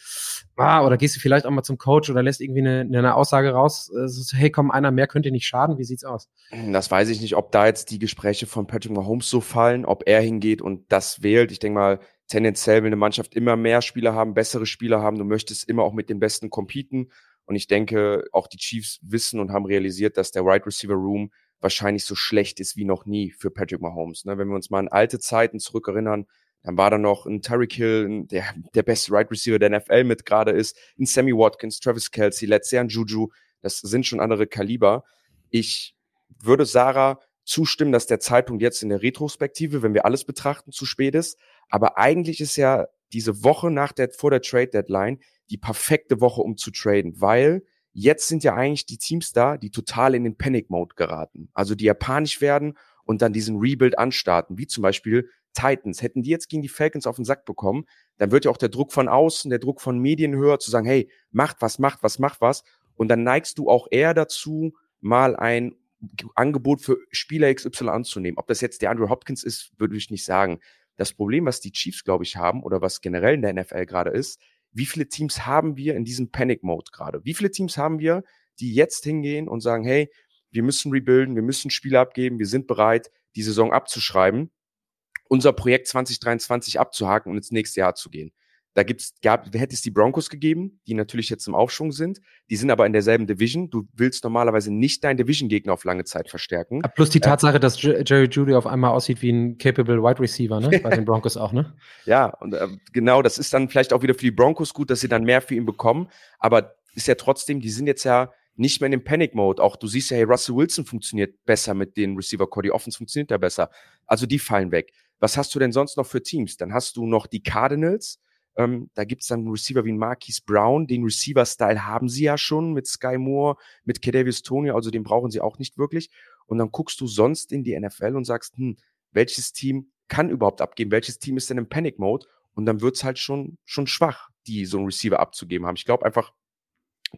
ah, oder gehst du vielleicht auch mal zum Coach oder lässt irgendwie eine, eine Aussage raus, äh, so, hey, komm, einer mehr könnte nicht schaden, wie sieht's aus? Das weiß ich nicht, ob da jetzt die Gespräche von Patrick Mahomes so fallen, ob er hingeht und das wählt. Ich denke mal, tendenziell will eine Mannschaft immer mehr Spieler haben, bessere Spieler haben, du möchtest immer auch mit den Besten competen und ich denke, auch die Chiefs wissen und haben realisiert, dass der Wide right Receiver Room wahrscheinlich so schlecht ist wie noch nie für Patrick Mahomes. Ne? Wenn wir uns mal an alte Zeiten zurückerinnern, dann war da noch ein Tyreek Hill, der der beste Right Receiver der NFL mit gerade ist, ein Sammy Watkins, Travis Kelsey, letztes Jahr ein Juju. Das sind schon andere Kaliber. Ich würde Sarah zustimmen, dass der Zeitpunkt jetzt in der Retrospektive, wenn wir alles betrachten, zu spät ist. Aber eigentlich ist ja diese Woche nach der, vor der Trade Deadline die perfekte Woche, um zu traden, weil Jetzt sind ja eigentlich die Teams da, die total in den Panic-Mode geraten. Also die japanisch werden und dann diesen Rebuild anstarten, wie zum Beispiel Titans. Hätten die jetzt gegen die Falcons auf den Sack bekommen, dann wird ja auch der Druck von außen, der Druck von Medien höher, zu sagen, hey, macht was, macht was, macht was. Und dann neigst du auch eher dazu, mal ein Angebot für Spieler XY anzunehmen. Ob das jetzt der Andrew Hopkins ist, würde ich nicht sagen. Das Problem, was die Chiefs, glaube ich, haben oder was generell in der NFL gerade ist, wie viele Teams haben wir in diesem Panic-Mode gerade? Wie viele Teams haben wir, die jetzt hingehen und sagen, hey, wir müssen rebuilden, wir müssen Spiele abgeben, wir sind bereit, die Saison abzuschreiben, unser Projekt 2023 abzuhaken und ins nächste Jahr zu gehen. Da gibt's, gab, hätte es die Broncos gegeben, die natürlich jetzt im Aufschwung sind. Die sind aber in derselben Division. Du willst normalerweise nicht deinen Division-Gegner auf lange Zeit verstärken. Plus die äh, Tatsache, äh, dass Jerry Judy auf einmal aussieht wie ein capable Wide Receiver, ne? Bei den Broncos auch, ne? Ja, und äh, genau, das ist dann vielleicht auch wieder für die Broncos gut, dass sie dann mehr für ihn bekommen. Aber ist ja trotzdem, die sind jetzt ja nicht mehr in dem Panic-Mode. Auch du siehst ja, hey, Russell Wilson funktioniert besser mit den Receiver Cody Offens funktioniert ja besser. Also die fallen weg. Was hast du denn sonst noch für Teams? Dann hast du noch die Cardinals ähm, da gibt es dann einen Receiver wie Marquise Brown. Den Receiver-Style haben sie ja schon mit Sky Moore, mit Kedavius Tony, also den brauchen sie auch nicht wirklich. Und dann guckst du sonst in die NFL und sagst, hm, welches Team kann überhaupt abgeben? Welches Team ist denn im Panic-Mode? Und dann wird's halt schon, schon schwach, die so einen Receiver abzugeben haben. Ich glaube einfach,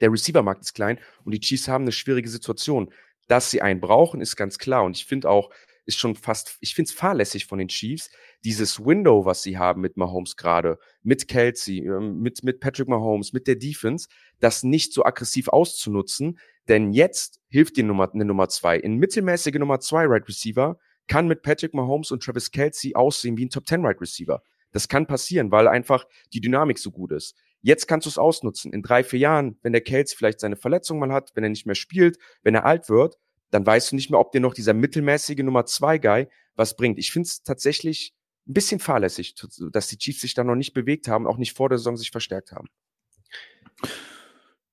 der Receiver-Markt ist klein und die Chiefs haben eine schwierige Situation. Dass sie einen brauchen, ist ganz klar. Und ich finde auch, ist schon fast, ich finde es fahrlässig von den Chiefs, dieses Window, was sie haben mit Mahomes gerade, mit Kelsey, ähm, mit, mit Patrick Mahomes, mit der Defense, das nicht so aggressiv auszunutzen. Denn jetzt hilft die Nummer, eine Nummer zwei. In mittelmäßige Nummer zwei Right Receiver kann mit Patrick Mahomes und Travis Kelsey aussehen wie ein Top 10 Right Receiver. Das kann passieren, weil einfach die Dynamik so gut ist. Jetzt kannst du es ausnutzen. In drei, vier Jahren, wenn der Kelsey vielleicht seine Verletzung mal hat, wenn er nicht mehr spielt, wenn er alt wird, dann weißt du nicht mehr, ob dir noch dieser mittelmäßige Nummer zwei Guy was bringt. Ich finde es tatsächlich ein bisschen fahrlässig, dass die Chiefs sich da noch nicht bewegt haben, auch nicht vor der Saison sich verstärkt haben.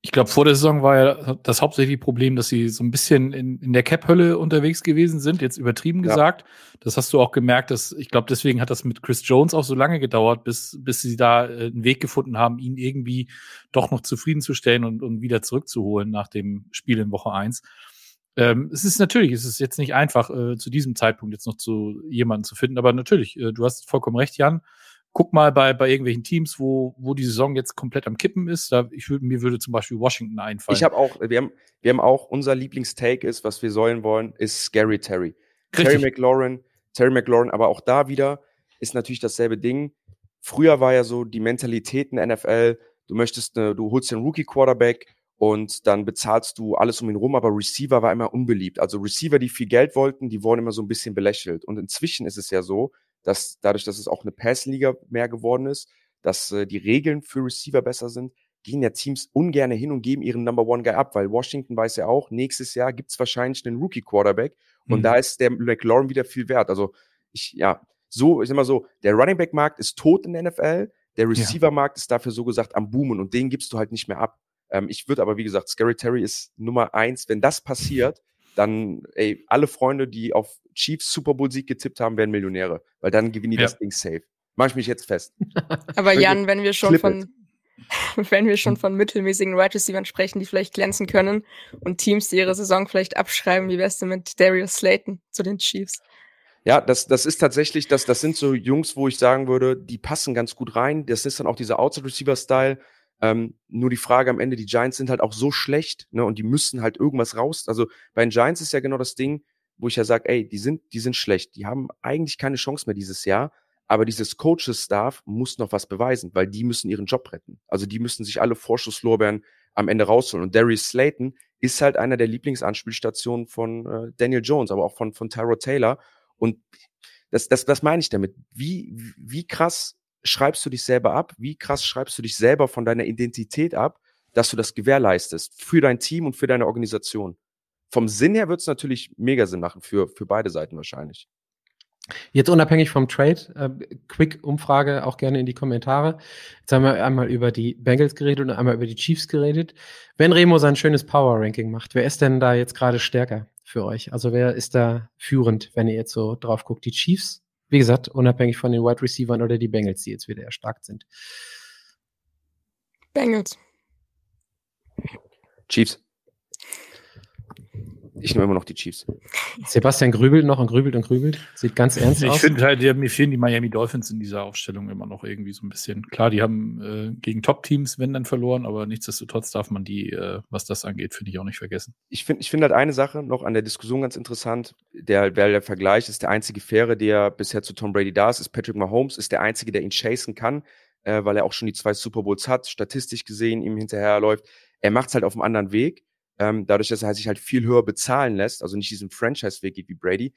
Ich glaube, vor der Saison war ja das hauptsächliche Problem, dass sie so ein bisschen in, in der Cap-Hölle unterwegs gewesen sind, jetzt übertrieben ja. gesagt. Das hast du auch gemerkt, dass ich glaube, deswegen hat das mit Chris Jones auch so lange gedauert, bis, bis sie da äh, einen Weg gefunden haben, ihn irgendwie doch noch zufriedenzustellen und, und wieder zurückzuholen nach dem Spiel in Woche eins. Ähm, es ist natürlich, es ist jetzt nicht einfach, äh, zu diesem Zeitpunkt jetzt noch zu jemanden zu finden, aber natürlich, äh, du hast vollkommen recht, Jan. Guck mal bei, bei irgendwelchen Teams, wo, wo die Saison jetzt komplett am Kippen ist. Da, ich würde, mir würde zum Beispiel Washington einfallen. Ich habe auch, wir haben, wir haben auch, unser Lieblingstake ist, was wir sollen wollen, ist Scary Terry. Richtig. Terry McLaurin, Terry McLaurin, aber auch da wieder ist natürlich dasselbe Ding. Früher war ja so die Mentalität in NFL, du möchtest, eine, du holst den Rookie Quarterback, und dann bezahlst du alles um ihn rum, aber Receiver war immer unbeliebt. Also Receiver, die viel Geld wollten, die wurden immer so ein bisschen belächelt. Und inzwischen ist es ja so, dass dadurch, dass es auch eine Passliga mehr geworden ist, dass äh, die Regeln für Receiver besser sind, gehen ja Teams ungern hin und geben ihren Number One Guy ab, weil Washington weiß ja auch, nächstes Jahr gibt's wahrscheinlich einen Rookie Quarterback und mhm. da ist der McLaurin wieder viel wert. Also ich, ja, so, ich sag mal so, der Running Back Markt ist tot in der NFL, der Receiver Markt ist dafür so gesagt am Boomen und den gibst du halt nicht mehr ab. Ähm, ich würde aber, wie gesagt, Scary Terry ist Nummer eins. Wenn das passiert, dann, ey, alle Freunde, die auf Chiefs Super Bowl Sieg getippt haben, werden Millionäre, weil dann gewinnen die ja. das Ding safe. Mach ich mich jetzt fest. aber Jan, wenn wir schon von, wenn wir schon von mittelmäßigen Wide Receivers sprechen, die vielleicht glänzen können und Teams, die ihre Saison vielleicht abschreiben, wie wär's denn mit Darius Slayton zu den Chiefs? Ja, das, das ist tatsächlich, das, das sind so Jungs, wo ich sagen würde, die passen ganz gut rein. Das ist dann auch dieser Outside Receiver Style. Ähm, nur die Frage am Ende, die Giants sind halt auch so schlecht, ne, und die müssen halt irgendwas raus. Also bei den Giants ist ja genau das Ding, wo ich ja sage, ey, die sind, die sind schlecht. Die haben eigentlich keine Chance mehr dieses Jahr. Aber dieses Coaches-Staff muss noch was beweisen, weil die müssen ihren Job retten. Also die müssen sich alle Vorschusslorbeeren am Ende rausholen. Und Darius Slayton ist halt einer der Lieblingsanspielstationen von äh, Daniel Jones, aber auch von, von Tyro Taylor. Und das, das, das meine ich damit. Wie, wie krass schreibst du dich selber ab? Wie krass schreibst du dich selber von deiner Identität ab, dass du das gewährleistest für dein Team und für deine Organisation? Vom Sinn her wird es natürlich mega Sinn machen für, für beide Seiten wahrscheinlich. Jetzt unabhängig vom Trade, äh, Quick-Umfrage auch gerne in die Kommentare. Jetzt haben wir einmal über die Bengals geredet und einmal über die Chiefs geredet. Wenn Remo sein schönes Power-Ranking macht, wer ist denn da jetzt gerade stärker für euch? Also wer ist da führend, wenn ihr jetzt so drauf guckt? Die Chiefs, wie gesagt, unabhängig von den Wide Receivers oder die Bengals, die jetzt wieder erstarkt sind. Bengals. Chiefs. Ich nehme immer noch die Chiefs. Sebastian grübelt noch und grübelt und grübelt. Sieht ganz ernst ich aus. Ich finde halt, mir fehlen die Miami Dolphins in dieser Aufstellung immer noch irgendwie so ein bisschen. Klar, die haben äh, gegen Top-Teams, wenn dann verloren, aber nichtsdestotrotz darf man die, äh, was das angeht, finde ich auch nicht vergessen. Ich finde ich finde halt eine Sache noch an der Diskussion ganz interessant. Der, der Vergleich ist der einzige Faire, der bisher zu Tom Brady da ist, ist Patrick Mahomes, ist der einzige, der ihn chasen kann, äh, weil er auch schon die zwei Super Bowls hat, statistisch gesehen ihm hinterherläuft. Er macht es halt auf einem anderen Weg ähm, dadurch, dass er sich halt viel höher bezahlen lässt, also nicht diesen Franchise-Weg geht wie Brady.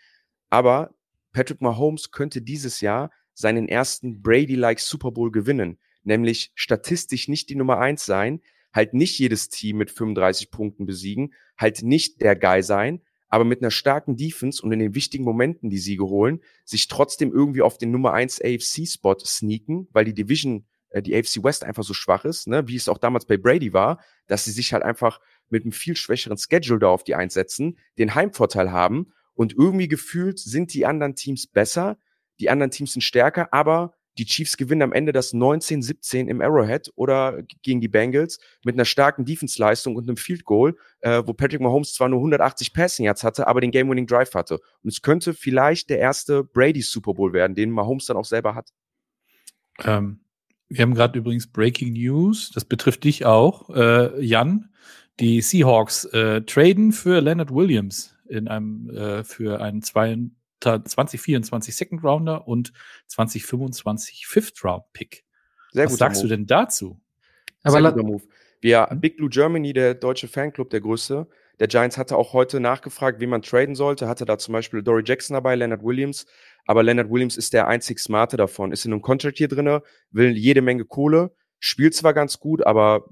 Aber Patrick Mahomes könnte dieses Jahr seinen ersten Brady-like Super Bowl gewinnen, nämlich statistisch nicht die Nummer eins sein, halt nicht jedes Team mit 35 Punkten besiegen, halt nicht der Guy sein, aber mit einer starken Defense und in den wichtigen Momenten die Siege holen, sich trotzdem irgendwie auf den Nummer eins AFC-Spot sneaken, weil die Division, äh, die AFC West einfach so schwach ist, ne, wie es auch damals bei Brady war, dass sie sich halt einfach mit einem viel schwächeren Schedule da auf die einsetzen, den Heimvorteil haben und irgendwie gefühlt sind die anderen Teams besser, die anderen Teams sind stärker, aber die Chiefs gewinnen am Ende das 19-17 im Arrowhead oder gegen die Bengals mit einer starken Defense-Leistung und einem Field Goal, äh, wo Patrick Mahomes zwar nur 180 Passing Yards hatte, aber den Game-Winning Drive hatte. Und es könnte vielleicht der erste Brady Super Bowl werden, den Mahomes dann auch selber hat. Ähm, wir haben gerade übrigens Breaking News, das betrifft dich auch, äh, Jan. Die Seahawks äh, traden für Leonard Williams in einem äh, für einen 2024 Second Rounder und 2025 Fifth Round Pick. Sehr Was sagst Move. du denn dazu? Aber Sehr guter Move. Wir, hm? Big Blue Germany, der deutsche Fanclub, der größte, der Giants hatte auch heute nachgefragt, wie man traden sollte. Hatte da zum Beispiel Dory Jackson dabei, Leonard Williams. Aber Leonard Williams ist der einzig Smarte davon. Ist in einem Contract hier drin, will jede Menge Kohle, spielt zwar ganz gut, aber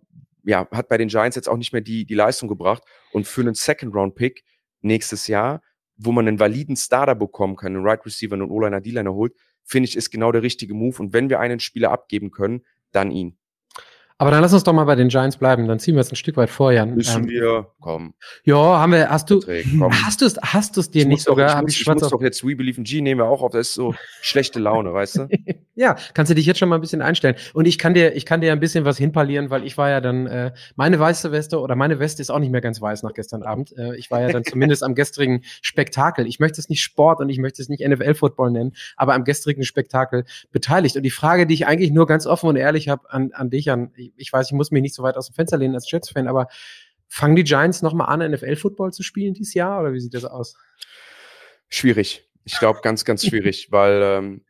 ja, hat bei den Giants jetzt auch nicht mehr die, die Leistung gebracht. Und für einen Second-Round-Pick nächstes Jahr, wo man einen validen Starter bekommen kann, einen Right Receiver, einen O-Liner, D-Liner holt, finde ich, ist genau der richtige Move. Und wenn wir einen Spieler abgeben können, dann ihn. Aber dann lass uns doch mal bei den Giants bleiben. Dann ziehen wir es ein Stück weit vor, Jan. Müssen ähm, wir, komm. Ja, haben wir, hast du, hast du es, hast du es dir ich nicht sogar? Doch, ich, muss, ich, ich muss doch jetzt We Believe in G nehmen wir auch auf, das ist so schlechte Laune, weißt du? ja, kannst du dich jetzt schon mal ein bisschen einstellen. Und ich kann dir, ich kann dir ein bisschen was hinpalieren, weil ich war ja dann, äh, meine weiße Weste oder meine Weste ist auch nicht mehr ganz weiß nach gestern Abend. Äh, ich war ja dann zumindest am gestrigen Spektakel. Ich möchte es nicht Sport und ich möchte es nicht NFL-Football nennen, aber am gestrigen Spektakel beteiligt. Und die Frage, die ich eigentlich nur ganz offen und ehrlich habe an, an dich, an, ich weiß, ich muss mich nicht so weit aus dem Fenster lehnen als Jets-Fan, aber fangen die Giants nochmal an, NFL-Football zu spielen dieses Jahr oder wie sieht das aus? Schwierig. Ich glaube, ganz, ganz schwierig, weil ähm,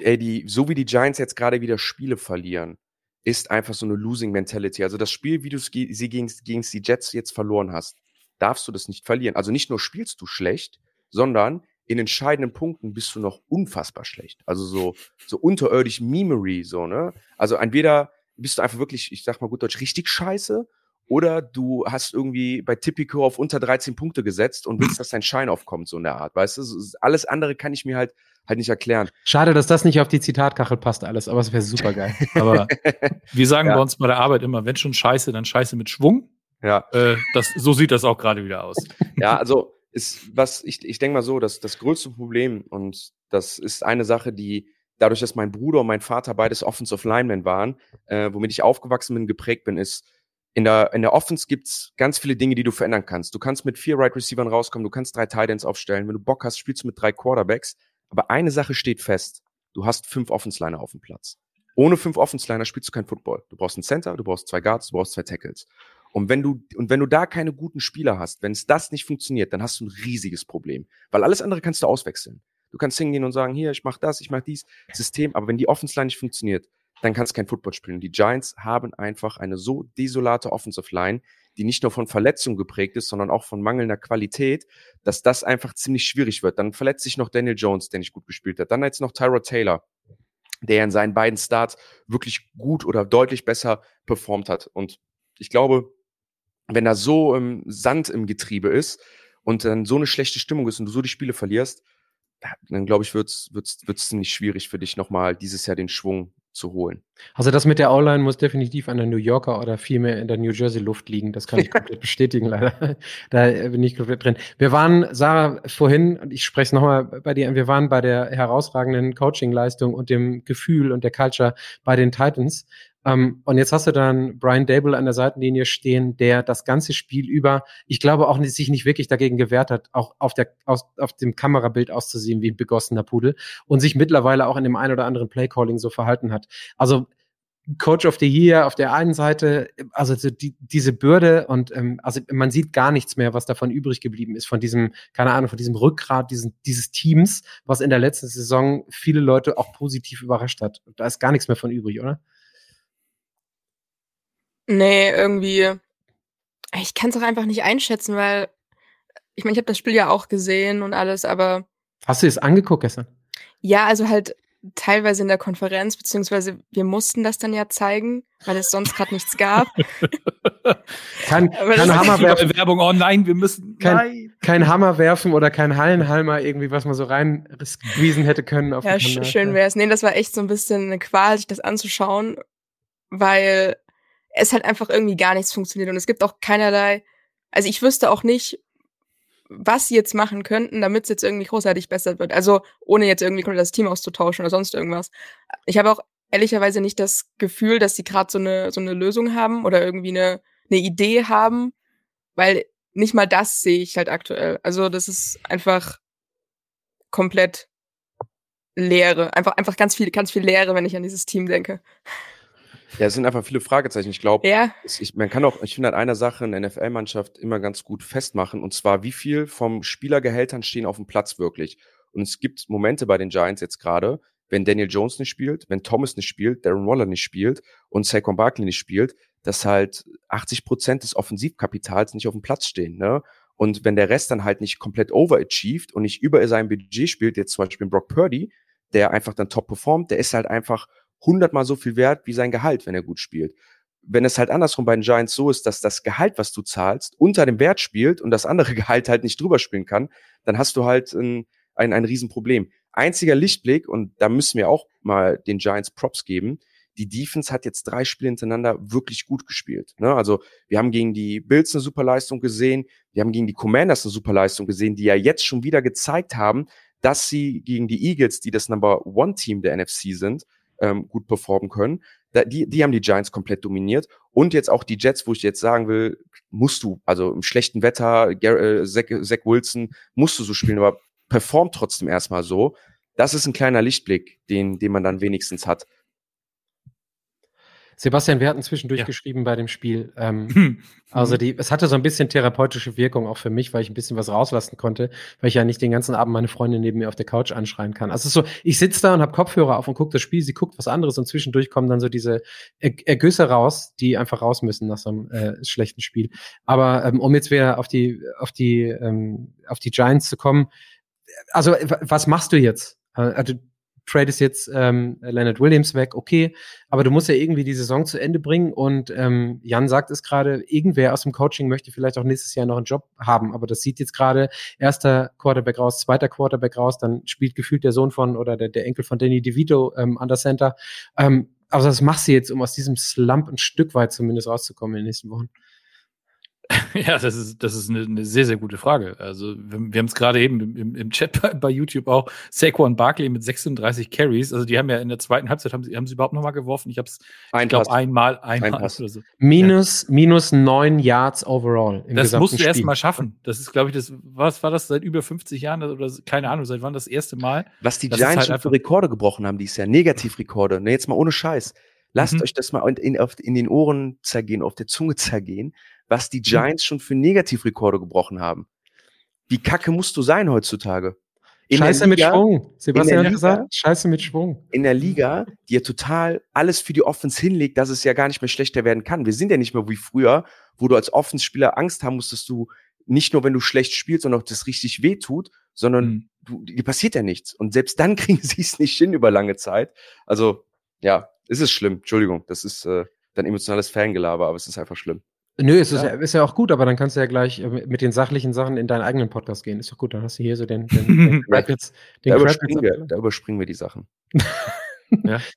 ey, die, so wie die Giants jetzt gerade wieder Spiele verlieren, ist einfach so eine Losing Mentality. Also das Spiel, wie du sie gegen, gegen die Jets jetzt verloren hast, darfst du das nicht verlieren. Also nicht nur spielst du schlecht, sondern in entscheidenden Punkten bist du noch unfassbar schlecht. Also so, so unterirdisch Memory, so, ne? Also entweder bist du einfach wirklich, ich sag mal gut Deutsch, richtig scheiße. Oder du hast irgendwie bei Tipico auf unter 13 Punkte gesetzt und willst, dass dein Schein aufkommt, so in der Art. Weißt du, alles andere kann ich mir halt halt nicht erklären. Schade, dass das nicht auf die Zitatkachel passt alles, aber es wäre super geil. aber wir sagen ja. bei uns bei der Arbeit immer, wenn schon Scheiße, dann Scheiße mit Schwung. Ja. Äh, das, so sieht das auch gerade wieder aus. Ja, also ist was, ich, ich denke mal so, dass das größte Problem, und das ist eine Sache, die dadurch, dass mein Bruder und mein Vater beides Offensive Linemen waren, äh, womit ich aufgewachsen bin, geprägt bin, ist, in der, in der Offense gibt's ganz viele Dinge, die du verändern kannst. Du kannst mit vier Right Receivers rauskommen, du kannst drei Titans aufstellen. Wenn du Bock hast, spielst du mit drei Quarterbacks. Aber eine Sache steht fest. Du hast fünf Offensliner auf dem Platz. Ohne fünf Offensliner spielst du kein Football. Du brauchst einen Center, du brauchst zwei Guards, du brauchst zwei Tackles. Und wenn du, und wenn du da keine guten Spieler hast, wenn es das nicht funktioniert, dann hast du ein riesiges Problem. Weil alles andere kannst du auswechseln. Du kannst hingehen und sagen, hier, ich mach das, ich mach dies System, aber wenn die Offense Line nicht funktioniert, dann kannst du kein Football spielen. Die Giants haben einfach eine so desolate Offensive Line, die nicht nur von Verletzungen geprägt ist, sondern auch von mangelnder Qualität, dass das einfach ziemlich schwierig wird. Dann verletzt sich noch Daniel Jones, der nicht gut gespielt hat. Dann jetzt noch Tyrod Taylor, der in seinen beiden Starts wirklich gut oder deutlich besser performt hat. Und ich glaube, wenn da so ähm, Sand im Getriebe ist und dann so eine schlechte Stimmung ist und du so die Spiele verlierst, dann glaube ich, wird es wird's, wird's ziemlich schwierig für dich nochmal dieses Jahr den Schwung zu holen. Also das mit der O-Line muss definitiv an der New Yorker oder vielmehr in der New Jersey Luft liegen. Das kann ich komplett bestätigen, leider. Da bin ich komplett drin. Wir waren, Sarah, vorhin, und ich spreche es nochmal bei dir, wir waren bei der herausragenden Coaching-Leistung und dem Gefühl und der Culture bei den Titans. Ähm, und jetzt hast du dann Brian Dable an der Seitenlinie stehen, der das ganze Spiel über, ich glaube auch nicht, sich nicht wirklich dagegen gewehrt hat, auch auf, der, aus, auf dem Kamerabild auszusehen wie ein begossener Pudel und sich mittlerweile auch in dem ein oder anderen Playcalling so verhalten hat. Also Coach of the Year auf der einen Seite, also die, diese Bürde und ähm, also man sieht gar nichts mehr, was davon übrig geblieben ist, von diesem, keine Ahnung, von diesem Rückgrat diesen, dieses Teams, was in der letzten Saison viele Leute auch positiv überrascht hat. Da ist gar nichts mehr von übrig, oder? Nee, irgendwie. Ich kann es auch einfach nicht einschätzen, weil ich meine, ich habe das Spiel ja auch gesehen und alles, aber. Hast du es angeguckt gestern? Ja, also halt teilweise in der Konferenz, beziehungsweise wir mussten das dann ja zeigen, weil es sonst gerade nichts gab. kein, kein Hammer werfen. Werbung, oh nein, wir müssen. Kein, kein Hammer werfen oder kein Hallenhalmer irgendwie, was man so rein squeezen hätte können. Auf ja, schön wäre es. Nee, das war echt so ein bisschen eine Qual, sich das anzuschauen, weil es hat einfach irgendwie gar nichts funktioniert und es gibt auch keinerlei, also ich wüsste auch nicht, was sie jetzt machen könnten, damit es jetzt irgendwie großartig besser wird. Also ohne jetzt irgendwie das Team auszutauschen oder sonst irgendwas. Ich habe auch ehrlicherweise nicht das Gefühl, dass sie gerade so eine so eine Lösung haben oder irgendwie eine eine Idee haben, weil nicht mal das sehe ich halt aktuell. Also das ist einfach komplett Leere. Einfach, einfach ganz viel, ganz viel Leere, wenn ich an dieses Team denke. Ja, es sind einfach viele Fragezeichen. Ich glaube, ja. man kann auch, ich finde halt eine Sache in der NFL-Mannschaft immer ganz gut festmachen, und zwar, wie viel vom Spielergehältern stehen auf dem Platz wirklich. Und es gibt Momente bei den Giants jetzt gerade, wenn Daniel Jones nicht spielt, wenn Thomas nicht spielt, Darren Waller nicht spielt und Saquon Barkley nicht spielt, dass halt 80 Prozent des Offensivkapitals nicht auf dem Platz stehen. Ne? Und wenn der Rest dann halt nicht komplett overachieved und nicht über sein Budget spielt, jetzt zum Beispiel Brock Purdy, der einfach dann top performt, der ist halt einfach hundertmal so viel wert wie sein Gehalt, wenn er gut spielt. Wenn es halt andersrum bei den Giants so ist, dass das Gehalt, was du zahlst, unter dem Wert spielt und das andere Gehalt halt nicht drüber spielen kann, dann hast du halt ein, ein, ein Riesenproblem. Einziger Lichtblick, und da müssen wir auch mal den Giants Props geben, die Defense hat jetzt drei Spiele hintereinander wirklich gut gespielt. Ne? Also wir haben gegen die Bills eine Superleistung gesehen, wir haben gegen die Commanders eine Superleistung gesehen, die ja jetzt schon wieder gezeigt haben, dass sie gegen die Eagles, die das Number One Team der NFC sind, ähm, gut performen können. Da, die, die haben die Giants komplett dominiert. Und jetzt auch die Jets, wo ich jetzt sagen will, musst du, also im schlechten Wetter, Gar äh, Zach, Zach Wilson, musst du so spielen, aber performt trotzdem erstmal so. Das ist ein kleiner Lichtblick, den, den man dann wenigstens hat. Sebastian, wir hatten zwischendurch ja. geschrieben bei dem Spiel. Ähm, hm. also die, es hatte so ein bisschen therapeutische Wirkung auch für mich, weil ich ein bisschen was rauslassen konnte, weil ich ja nicht den ganzen Abend meine Freundin neben mir auf der Couch anschreien kann. Also so, ich sitze da und habe Kopfhörer auf und gucke das Spiel, sie guckt was anderes und zwischendurch kommen dann so diese er Ergüsse raus, die einfach raus müssen nach so einem äh, schlechten Spiel. Aber ähm, um jetzt wieder auf die auf die ähm, auf die Giants zu kommen, also was machst du jetzt? Also, tradest jetzt ähm, Leonard Williams weg, okay, aber du musst ja irgendwie die Saison zu Ende bringen und ähm, Jan sagt es gerade, irgendwer aus dem Coaching möchte vielleicht auch nächstes Jahr noch einen Job haben, aber das sieht jetzt gerade erster Quarterback raus, zweiter Quarterback raus, dann spielt gefühlt der Sohn von oder der, der Enkel von Danny DeVito ähm, an der Center. Ähm, also was machst du jetzt, um aus diesem Slump ein Stück weit zumindest rauszukommen in den nächsten Wochen? Ja, das ist, das ist eine, eine sehr, sehr gute Frage. Also, wir, wir haben es gerade eben im, im Chat bei, bei, YouTube auch. Saquon Barkley mit 36 Carries. Also, die haben ja in der zweiten Halbzeit, haben sie, haben sie überhaupt nochmal geworfen? Ich habe es, ich glaube, einmal, einmal ein oder so. Minus, ja. minus neun Yards overall. Im das musst du erst mal schaffen. Das ist, glaube ich, das, was war das seit über 50 Jahren oder keine Ahnung, seit wann das erste Mal? Was die Giants halt für Rekorde gebrochen haben, die ist ja Negativrekorde. Ne, jetzt mal ohne Scheiß. Lasst mhm. euch das mal in, in, in den Ohren zergehen, auf der Zunge zergehen was die. Giants schon für Negativrekorde gebrochen haben. Wie kacke musst du sein heutzutage? In Scheiße Liga, mit Schwung. Sebastian hat gesagt, Scheiße mit Schwung. In der Liga, die ja total alles für die Offense hinlegt, dass es ja gar nicht mehr schlechter werden kann. Wir sind ja nicht mehr wie früher, wo du als Offenspieler Angst haben musst, dass du nicht nur, wenn du schlecht spielst, sondern auch das richtig wehtut, sondern mhm. du, dir passiert ja nichts. Und selbst dann kriegen sie es nicht hin über lange Zeit. Also, ja, es ist schlimm. Entschuldigung, das ist äh, dein emotionales Fangelaber, aber es ist einfach schlimm. Nö, es ist ja. ist ja auch gut, aber dann kannst du ja gleich äh, mit den sachlichen Sachen in deinen eigenen Podcast gehen. Ist doch gut, dann hast du hier so den, den, den Crap jetzt. Den da, überspringen wir, da überspringen wir die Sachen. ja.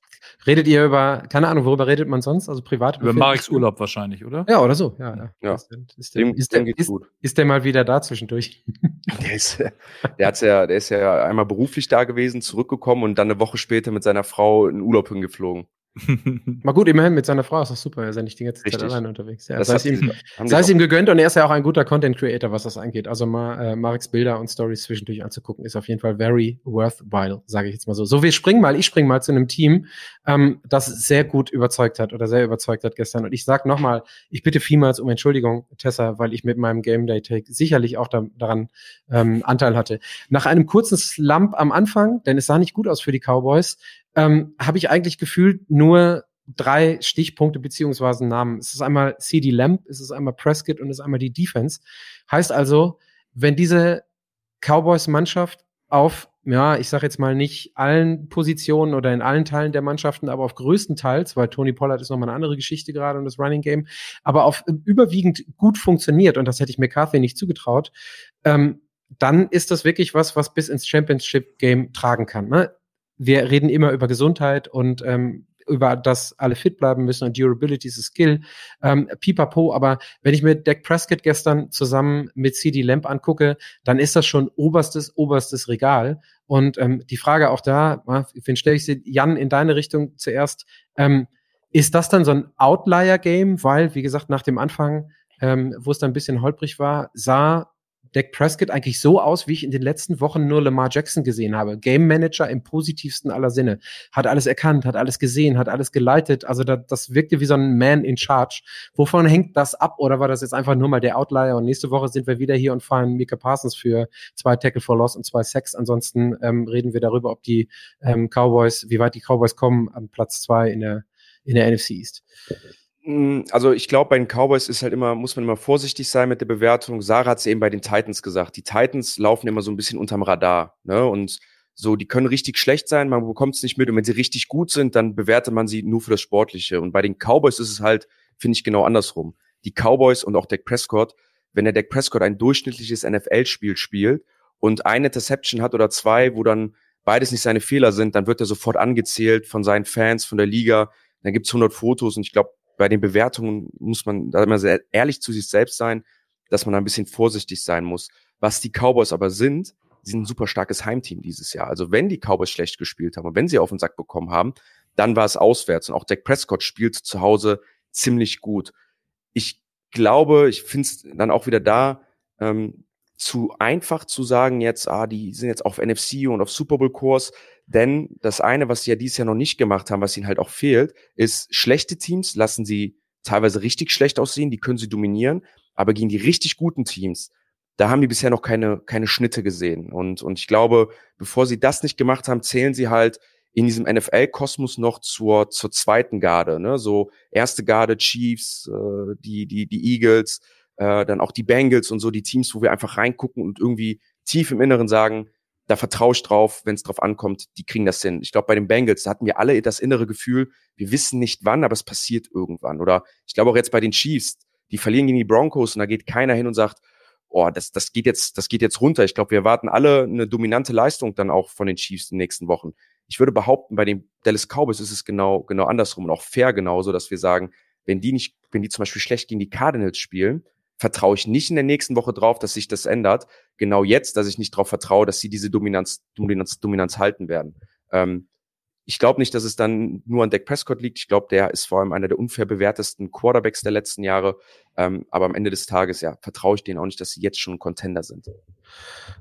Redet ihr über, keine Ahnung, worüber redet man sonst? Also privat? Über Mareks Urlaub wahrscheinlich, oder? Ja, oder so, ja. ja. ja. Ist, ist, der, ist, der, ist, ist, der mal wieder da zwischendurch? Der ist, der, hat's ja, der ist ja einmal beruflich da gewesen, zurückgekommen und dann eine Woche später mit seiner Frau in Urlaub hingeflogen. Mal gut, immerhin mit seiner Frau ist das super. Er ist ja nicht die ganze Zeit Richtig. alleine unterwegs. Ja, sei es ihm, sei es ihm gegönnt und er ist ja auch ein guter Content Creator, was das angeht. Also mal äh, Mareks Bilder und Stories zwischendurch anzugucken, ist auf jeden Fall very worthwhile, sage ich jetzt mal so. So, wir springen mal, ich spring mal zu einem Team, ähm, das sehr gut überzeugt hat oder sehr überzeugt hat gestern. Und ich sag nochmal, ich bitte vielmals um Entschuldigung, Tessa, weil ich mit meinem Game Day Take sicherlich auch da, daran ähm, Anteil hatte. Nach einem kurzen Slump am Anfang, denn es sah nicht gut aus für die Cowboys, ähm, habe ich eigentlich gefühlt nur drei Stichpunkte beziehungsweise Namen. Es ist einmal CD Lamp, es ist einmal Prescott und es ist einmal die Defense. Heißt also, wenn diese Cowboys-Mannschaft auf, ja, ich sage jetzt mal nicht allen Positionen oder in allen Teilen der Mannschaften, aber auf größten Teils, weil Tony Pollard ist nochmal eine andere Geschichte gerade und das Running Game, aber auf überwiegend gut funktioniert und das hätte ich McCarthy nicht zugetraut, ähm, dann ist das wirklich was, was bis ins Championship Game tragen kann. Ne? Wir reden immer über Gesundheit und ähm, über das alle fit bleiben müssen und Durability ist a Skill. Ähm, pipapo, aber wenn ich mir Dak Prescott gestern zusammen mit CD Lamp angucke, dann ist das schon oberstes, oberstes Regal. Und ähm, die Frage auch da, wen stelle ich sie, Jan, in deine Richtung zuerst, ähm, ist das dann so ein Outlier-Game? Weil, wie gesagt, nach dem Anfang, ähm, wo es dann ein bisschen holprig war, sah Dak Prescott eigentlich so aus, wie ich in den letzten Wochen nur Lamar Jackson gesehen habe. Game Manager im positivsten aller Sinne. Hat alles erkannt, hat alles gesehen, hat alles geleitet. Also das, das wirkte wie so ein Man in Charge. Wovon hängt das ab? Oder war das jetzt einfach nur mal der Outlier? Und nächste Woche sind wir wieder hier und fahren Mika Parsons für zwei Tackle for Loss und zwei Sacks. Ansonsten ähm, reden wir darüber, ob die ähm, Cowboys, wie weit die Cowboys kommen, am Platz zwei in der, in der NFC East. Hm, also ich glaube, bei den Cowboys ist halt immer, muss man immer vorsichtig sein mit der Bewertung. Sarah hat es eben bei den Titans gesagt. Die Titans laufen immer so ein bisschen unterm Radar. Ne? Und so, die können richtig schlecht sein, man bekommt es nicht mit. Und wenn sie richtig gut sind, dann bewertet man sie nur für das Sportliche. Und bei den Cowboys ist es halt, finde ich, genau andersrum. Die Cowboys und auch Dak Prescott, wenn der Dak Prescott ein durchschnittliches NFL-Spiel spielt und eine Interception hat oder zwei, wo dann beides nicht seine Fehler sind, dann wird er sofort angezählt von seinen Fans, von der Liga. Dann gibt's 100 Fotos und ich glaube, bei den Bewertungen muss man da immer sehr ehrlich zu sich selbst sein, dass man ein bisschen vorsichtig sein muss. Was die Cowboys aber sind, sie sind ein super starkes Heimteam dieses Jahr. Also wenn die Cowboys schlecht gespielt haben und wenn sie auf den Sack bekommen haben, dann war es auswärts. Und auch Dak Prescott spielt zu Hause ziemlich gut. Ich glaube, ich finde es dann auch wieder da, ähm, zu einfach zu sagen jetzt, ah, die sind jetzt auf NFC und auf Super Bowl Kurs. Denn das eine, was sie ja dieses Jahr noch nicht gemacht haben, was ihnen halt auch fehlt, ist schlechte Teams lassen sie teilweise richtig schlecht aussehen, die können sie dominieren, aber gegen die richtig guten Teams, da haben die bisher noch keine, keine Schnitte gesehen. Und, und ich glaube, bevor sie das nicht gemacht haben, zählen sie halt in diesem NFL-Kosmos noch zur, zur zweiten Garde, ne? So erste Garde Chiefs, äh, die, die, die Eagles, äh, dann auch die Bengals und so, die Teams, wo wir einfach reingucken und irgendwie tief im Inneren sagen, da vertraue ich drauf, wenn es drauf ankommt, die kriegen das hin. Ich glaube, bei den Bengals, hatten wir alle das innere Gefühl, wir wissen nicht wann, aber es passiert irgendwann. Oder ich glaube auch jetzt bei den Chiefs, die verlieren gegen die Broncos und da geht keiner hin und sagt, oh, das, das geht jetzt, das geht jetzt runter. Ich glaube, wir erwarten alle eine dominante Leistung dann auch von den Chiefs in den nächsten Wochen. Ich würde behaupten, bei den Dallas Cowboys ist es genau, genau andersrum und auch fair genauso, dass wir sagen, wenn die nicht, wenn die zum Beispiel schlecht gegen die Cardinals spielen, vertraue ich nicht in der nächsten Woche drauf, dass sich das ändert. Genau jetzt, dass ich nicht darauf vertraue, dass sie diese Dominanz, Dominanz, Dominanz halten werden. Ähm, ich glaube nicht, dass es dann nur an Dak Prescott liegt. Ich glaube, der ist vor allem einer der unfair bewertesten Quarterbacks der letzten Jahre. Ähm, aber am Ende des Tages, ja, vertraue ich denen auch nicht, dass sie jetzt schon Contender sind.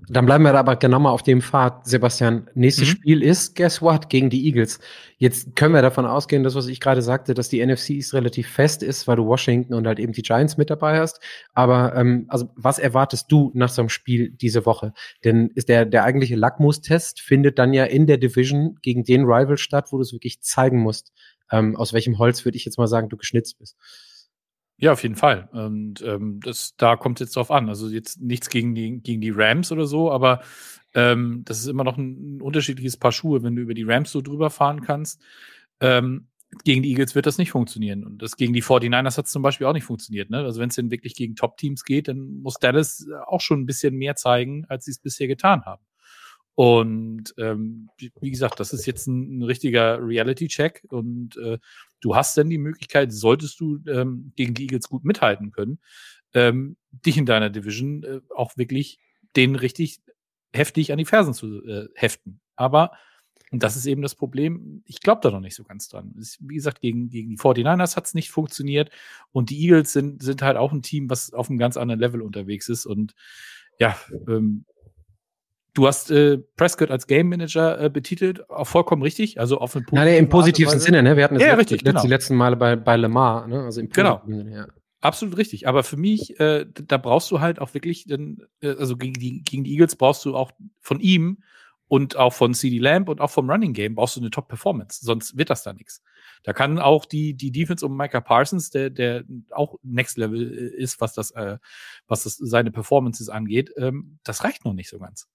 Dann bleiben wir aber genau mal auf dem Pfad, Sebastian. Nächstes mhm. Spiel ist, guess what, gegen die Eagles. Jetzt können wir davon ausgehen, das, was ich gerade sagte, dass die NFC ist relativ fest ist, weil du Washington und halt eben die Giants mit dabei hast. Aber ähm, also was erwartest du nach so einem Spiel diese Woche? Denn ist der, der eigentliche Lackmustest findet dann ja in der Division gegen den Rival statt, wo du es wirklich zeigen musst, ähm, aus welchem Holz, würde ich jetzt mal sagen, du geschnitzt bist. Ja, auf jeden Fall. Und ähm, das, da kommt es jetzt drauf an. Also jetzt nichts gegen die, gegen die Rams oder so, aber ähm, das ist immer noch ein, ein unterschiedliches Paar Schuhe, wenn du über die Rams so drüber fahren kannst. Ähm, gegen die Eagles wird das nicht funktionieren. Und das gegen die 49ers hat es zum Beispiel auch nicht funktioniert. Ne? Also wenn es denn wirklich gegen Top-Teams geht, dann muss Dallas auch schon ein bisschen mehr zeigen, als sie es bisher getan haben. Und ähm, wie gesagt, das ist jetzt ein, ein richtiger Reality-Check und äh, du hast dann die Möglichkeit, solltest du ähm, gegen die Eagles gut mithalten können, ähm, dich in deiner Division äh, auch wirklich den richtig heftig an die Fersen zu äh, heften. Aber, und das ist eben das Problem, ich glaube da noch nicht so ganz dran. Wie gesagt, gegen, gegen die 49ers hat es nicht funktioniert und die Eagles sind, sind halt auch ein Team, was auf einem ganz anderen Level unterwegs ist und ja, ähm, Du hast äh, Prescott als Game Manager äh, betitelt, auch vollkommen richtig, also auf einen Nein, im positivsten Sinne, ne? Wir hatten das ja, richtig, genau. die letzten Male bei, bei Lamar, ne? Also im genau. Sinne, ja. Absolut richtig. Aber für mich, äh, da brauchst du halt auch wirklich, denn, äh, also gegen die, gegen die Eagles brauchst du auch von ihm und auch von CD Lamb und auch vom Running Game brauchst du eine Top-Performance. Sonst wird das da nichts. Da kann auch die, die Defense um Micah Parsons, der, der auch Next Level äh, ist, was das, äh, was das seine Performances angeht, ähm, das reicht noch nicht so ganz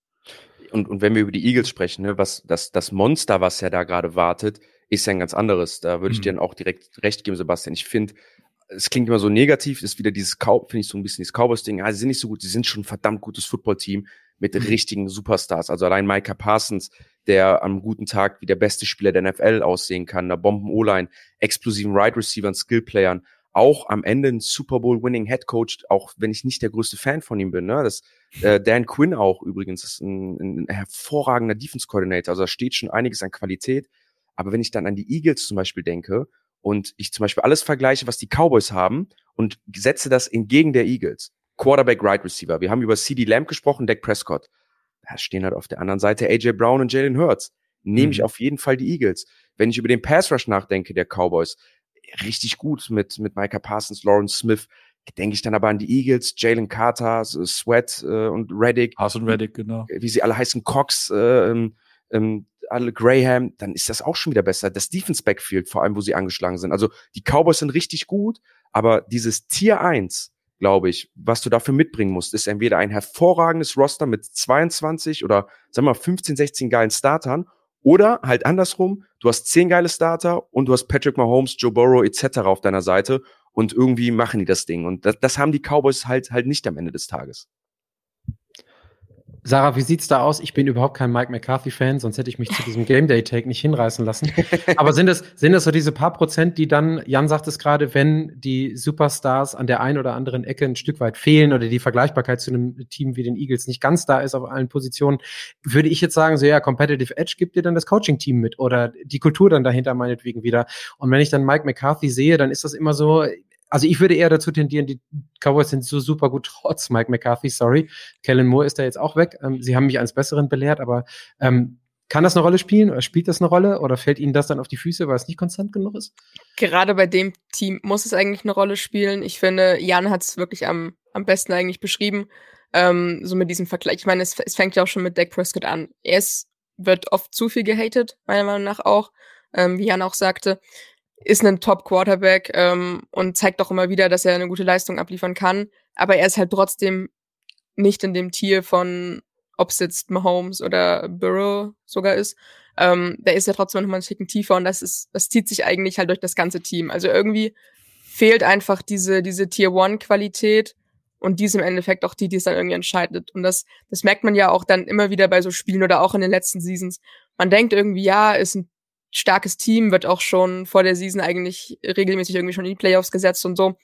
und, und wenn wir über die Eagles sprechen, ne, was das, das Monster, was ja da gerade wartet, ist ja ein ganz anderes. Da würde ich mhm. dir dann auch direkt recht geben, Sebastian. Ich finde, es klingt immer so negativ, ist wieder dieses Cow, finde ich so ein bisschen dieses Cowboys-Ding. Ja, sie sind nicht so gut, sie sind schon ein verdammt gutes Football-Team mit mhm. richtigen Superstars. Also allein Micah Parsons, der am guten Tag wie der beste Spieler der NFL aussehen kann, einer Bomben-O-Line, explosiven Wide right Receivern, Skill-Playern, auch am Ende ein Super Bowl Winning Head Coach, auch wenn ich nicht der größte Fan von ihm bin. Ne? Das, äh, Dan Quinn auch übrigens ist ein, ein hervorragender Defense Coordinator. Also da steht schon einiges an Qualität. Aber wenn ich dann an die Eagles zum Beispiel denke und ich zum Beispiel alles vergleiche, was die Cowboys haben und setze das entgegen der Eagles, Quarterback, Right Receiver. Wir haben über CD Lamb gesprochen, Dak Prescott. Da stehen halt auf der anderen Seite AJ Brown und Jalen Hurts. Nehme ich mhm. auf jeden Fall die Eagles. Wenn ich über den Pass Rush nachdenke, der Cowboys, richtig gut mit, mit Micah Parsons, Lawrence Smith, denke ich dann aber an die Eagles, Jalen Carter, Sweat äh, und Reddick. Haas und Reddick, genau. Wie sie alle heißen, Cox, äh, ähm, ähm, alle Graham, dann ist das auch schon wieder besser. Das Defense Backfield, vor allem, wo sie angeschlagen sind. Also die Cowboys sind richtig gut, aber dieses Tier 1, glaube ich, was du dafür mitbringen musst, ist entweder ein hervorragendes Roster mit 22 oder sagen wir mal 15, 16 geilen Startern oder halt andersrum, du hast 10 geile Starter und du hast Patrick Mahomes, Joe Burrow etc. auf deiner Seite und irgendwie machen die das Ding. Und das, das haben die Cowboys halt halt nicht am Ende des Tages. Sarah, wie sieht's da aus? Ich bin überhaupt kein Mike McCarthy-Fan, sonst hätte ich mich zu diesem Game Day-Take nicht hinreißen lassen. Aber sind es, sind es so diese paar Prozent, die dann, Jan sagt es gerade, wenn die Superstars an der einen oder anderen Ecke ein Stück weit fehlen oder die Vergleichbarkeit zu einem Team wie den Eagles nicht ganz da ist auf allen Positionen, würde ich jetzt sagen, so ja, Competitive Edge gibt dir dann das Coaching-Team mit oder die Kultur dann dahinter meinetwegen wieder. Und wenn ich dann Mike McCarthy sehe, dann ist das immer so, also ich würde eher dazu tendieren, die Cowboys sind so super gut trotz Mike McCarthy, sorry. Kellen Moore ist da jetzt auch weg. Ähm, sie haben mich eines Besseren belehrt, aber ähm, kann das eine Rolle spielen oder spielt das eine Rolle oder fällt Ihnen das dann auf die Füße, weil es nicht konstant genug ist? Gerade bei dem Team muss es eigentlich eine Rolle spielen. Ich finde, Jan hat es wirklich am, am besten eigentlich beschrieben. Ähm, so mit diesem Vergleich. Ich meine, es, es fängt ja auch schon mit Dak Prescott an. Er ist, wird oft zu viel gehatet, meiner Meinung nach auch. Ähm, wie Jan auch sagte ist ein Top-Quarterback ähm, und zeigt auch immer wieder, dass er eine gute Leistung abliefern kann. Aber er ist halt trotzdem nicht in dem Tier von, ob es jetzt Mahomes oder Burrow sogar ist. Ähm, der ist ja trotzdem noch mal ein Ticken tiefer und das ist, das zieht sich eigentlich halt durch das ganze Team. Also irgendwie fehlt einfach diese, diese Tier-One-Qualität und die ist im Endeffekt auch die, die es dann irgendwie entscheidet. Und das, das merkt man ja auch dann immer wieder bei so Spielen oder auch in den letzten Seasons. Man denkt irgendwie, ja, ist ein starkes Team, wird auch schon vor der Season eigentlich regelmäßig irgendwie schon in die Playoffs gesetzt und so.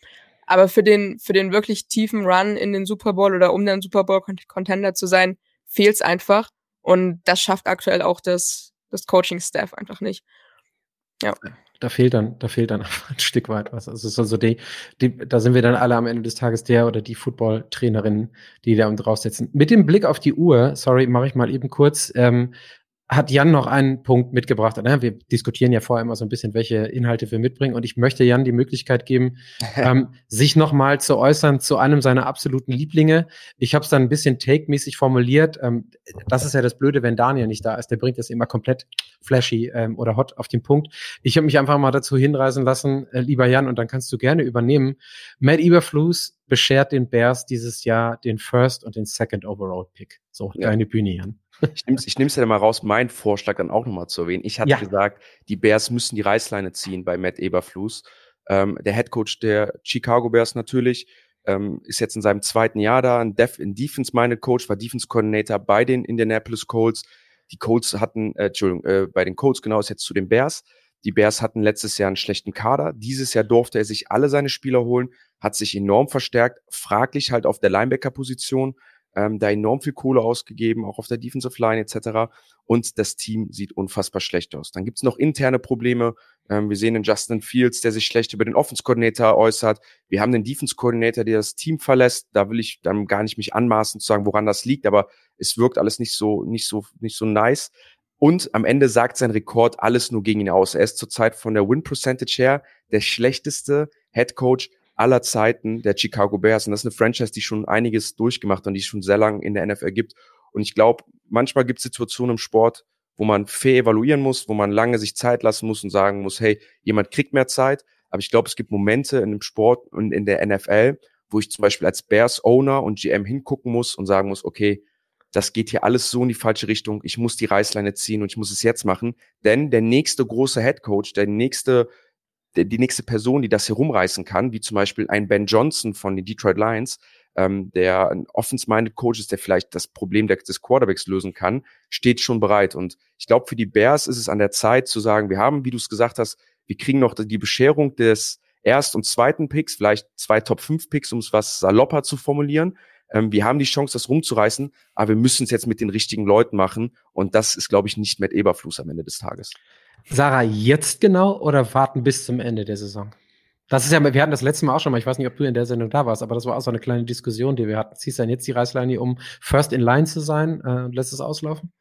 Aber für den, für den wirklich tiefen Run in den Super Bowl oder um den Super Bowl Contender zu sein, fehlt's einfach. Und das schafft aktuell auch das, das Coaching-Staff einfach nicht. Ja. Da fehlt dann, da fehlt dann ein Stück weit was. Also, also die, die, da sind wir dann alle am Ende des Tages der oder die Football-Trainerinnen, die da draufsetzen. Mit dem Blick auf die Uhr, sorry, mache ich mal eben kurz, ähm, hat Jan noch einen Punkt mitgebracht. Wir diskutieren ja vorher immer so ein bisschen, welche Inhalte wir mitbringen. Und ich möchte Jan die Möglichkeit geben, ähm, sich noch mal zu äußern zu einem seiner absoluten Lieblinge. Ich habe es dann ein bisschen take-mäßig formuliert. Ähm, das ist ja das Blöde, wenn Daniel nicht da ist. Der bringt das immer komplett flashy ähm, oder hot auf den Punkt. Ich habe mich einfach mal dazu hinreisen lassen, äh, lieber Jan, und dann kannst du gerne übernehmen. Matt Eberflus beschert den Bears dieses Jahr den First und den Second Overall Pick. So, ja. deine Bühne, Jan. Ich nehme es ich nehm's ja mal raus, mein Vorschlag dann auch nochmal zu erwähnen. Ich hatte ja. gesagt, die Bears müssen die Reißleine ziehen bei Matt Eberflus. Ähm, der Head Coach der Chicago Bears natürlich, ähm, ist jetzt in seinem zweiten Jahr da, ein Def in Defense minded Coach, war Defense Coordinator bei den Indianapolis Colts. Die Colts hatten, äh, Entschuldigung, äh, bei den Colts genau ist jetzt zu den Bears. Die Bears hatten letztes Jahr einen schlechten Kader. Dieses Jahr durfte er sich alle seine Spieler holen, hat sich enorm verstärkt, fraglich halt auf der Linebacker-Position ähm, da enorm viel Kohle ausgegeben, auch auf der Defensive Line etc. Und das Team sieht unfassbar schlecht aus. Dann gibt's noch interne Probleme. Ähm, wir sehen den Justin Fields, der sich schlecht über den Offense-Coordinator äußert. Wir haben den Defense-Coordinator, der das Team verlässt. Da will ich dann gar nicht mich anmaßen zu sagen, woran das liegt, aber es wirkt alles nicht so, nicht so, nicht so nice. Und am Ende sagt sein Rekord alles nur gegen ihn aus. Er ist zurzeit von der Win Percentage her der schlechteste Head Coach aller Zeiten der Chicago Bears. Und das ist eine Franchise, die schon einiges durchgemacht hat und die es schon sehr lange in der NFL gibt. Und ich glaube, manchmal gibt es Situationen im Sport, wo man fair evaluieren muss, wo man lange sich Zeit lassen muss und sagen muss, hey, jemand kriegt mehr Zeit. Aber ich glaube, es gibt Momente in dem Sport und in der NFL, wo ich zum Beispiel als Bears Owner und GM hingucken muss und sagen muss, okay, das geht hier alles so in die falsche Richtung. Ich muss die Reißleine ziehen und ich muss es jetzt machen. Denn der nächste große Head Coach, der nächste die nächste Person, die das hier rumreißen kann, wie zum Beispiel ein Ben Johnson von den Detroit Lions, ähm, der ein offense-minded Coach ist, der vielleicht das Problem des Quarterbacks lösen kann, steht schon bereit. Und ich glaube, für die Bears ist es an der Zeit zu sagen, wir haben, wie du es gesagt hast, wir kriegen noch die Bescherung des Erst- und Zweiten Picks, vielleicht zwei Top-5-Picks, um es was salopper zu formulieren. Ähm, wir haben die Chance, das rumzureißen, aber wir müssen es jetzt mit den richtigen Leuten machen. Und das ist, glaube ich, nicht mit Eberfluss am Ende des Tages. Sarah, jetzt genau oder warten bis zum Ende der Saison? Das ist ja, wir hatten das letzte Mal auch schon mal, ich weiß nicht, ob du in der Sendung da warst, aber das war auch so eine kleine Diskussion, die wir hatten. Ziehst du denn jetzt die Reißleine, um first in line zu sein äh, und lässt es auslaufen?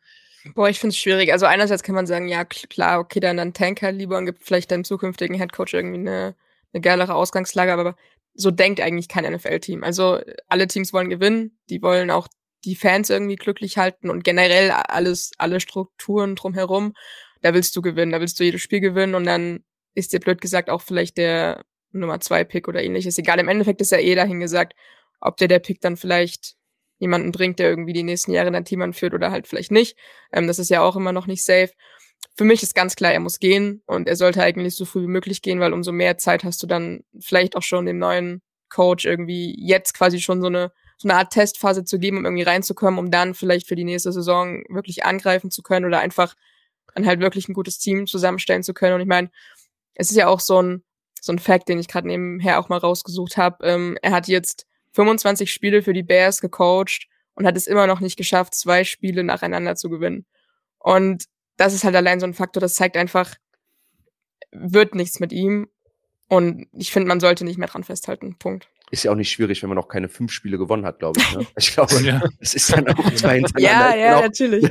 Boah, ich finde es schwierig. Also einerseits kann man sagen, ja klar, okay, dann dann Tanker halt lieber und gibt vielleicht deinem zukünftigen Headcoach irgendwie eine, eine geilere Ausgangslage, aber so denkt eigentlich kein NFL-Team. Also alle Teams wollen gewinnen, die wollen auch die Fans irgendwie glücklich halten und generell alles, alle Strukturen drumherum. Da willst du gewinnen, da willst du jedes Spiel gewinnen und dann ist dir blöd gesagt auch vielleicht der Nummer zwei Pick oder ähnliches. Egal, im Endeffekt ist ja eh dahin gesagt, ob der der Pick dann vielleicht jemanden bringt, der irgendwie die nächsten Jahre dein Team anführt oder halt vielleicht nicht. Ähm, das ist ja auch immer noch nicht safe. Für mich ist ganz klar, er muss gehen und er sollte eigentlich so früh wie möglich gehen, weil umso mehr Zeit hast du dann vielleicht auch schon dem neuen Coach irgendwie jetzt quasi schon so eine so eine Art Testphase zu geben, um irgendwie reinzukommen, um dann vielleicht für die nächste Saison wirklich angreifen zu können oder einfach dann halt wirklich ein gutes Team zusammenstellen zu können. Und ich meine, es ist ja auch so ein so ein Fact, den ich gerade nebenher auch mal rausgesucht habe. Ähm, er hat jetzt 25 Spiele für die Bears gecoacht und hat es immer noch nicht geschafft, zwei Spiele nacheinander zu gewinnen. Und das ist halt allein so ein Faktor, das zeigt einfach, wird nichts mit ihm. Und ich finde, man sollte nicht mehr dran festhalten. Punkt. Ist ja auch nicht schwierig, wenn man noch keine fünf Spiele gewonnen hat, glaube ich. Ne? Ich glaube, ja. das ist dann auch zwei hintereinander. Ja, ja, genau. natürlich.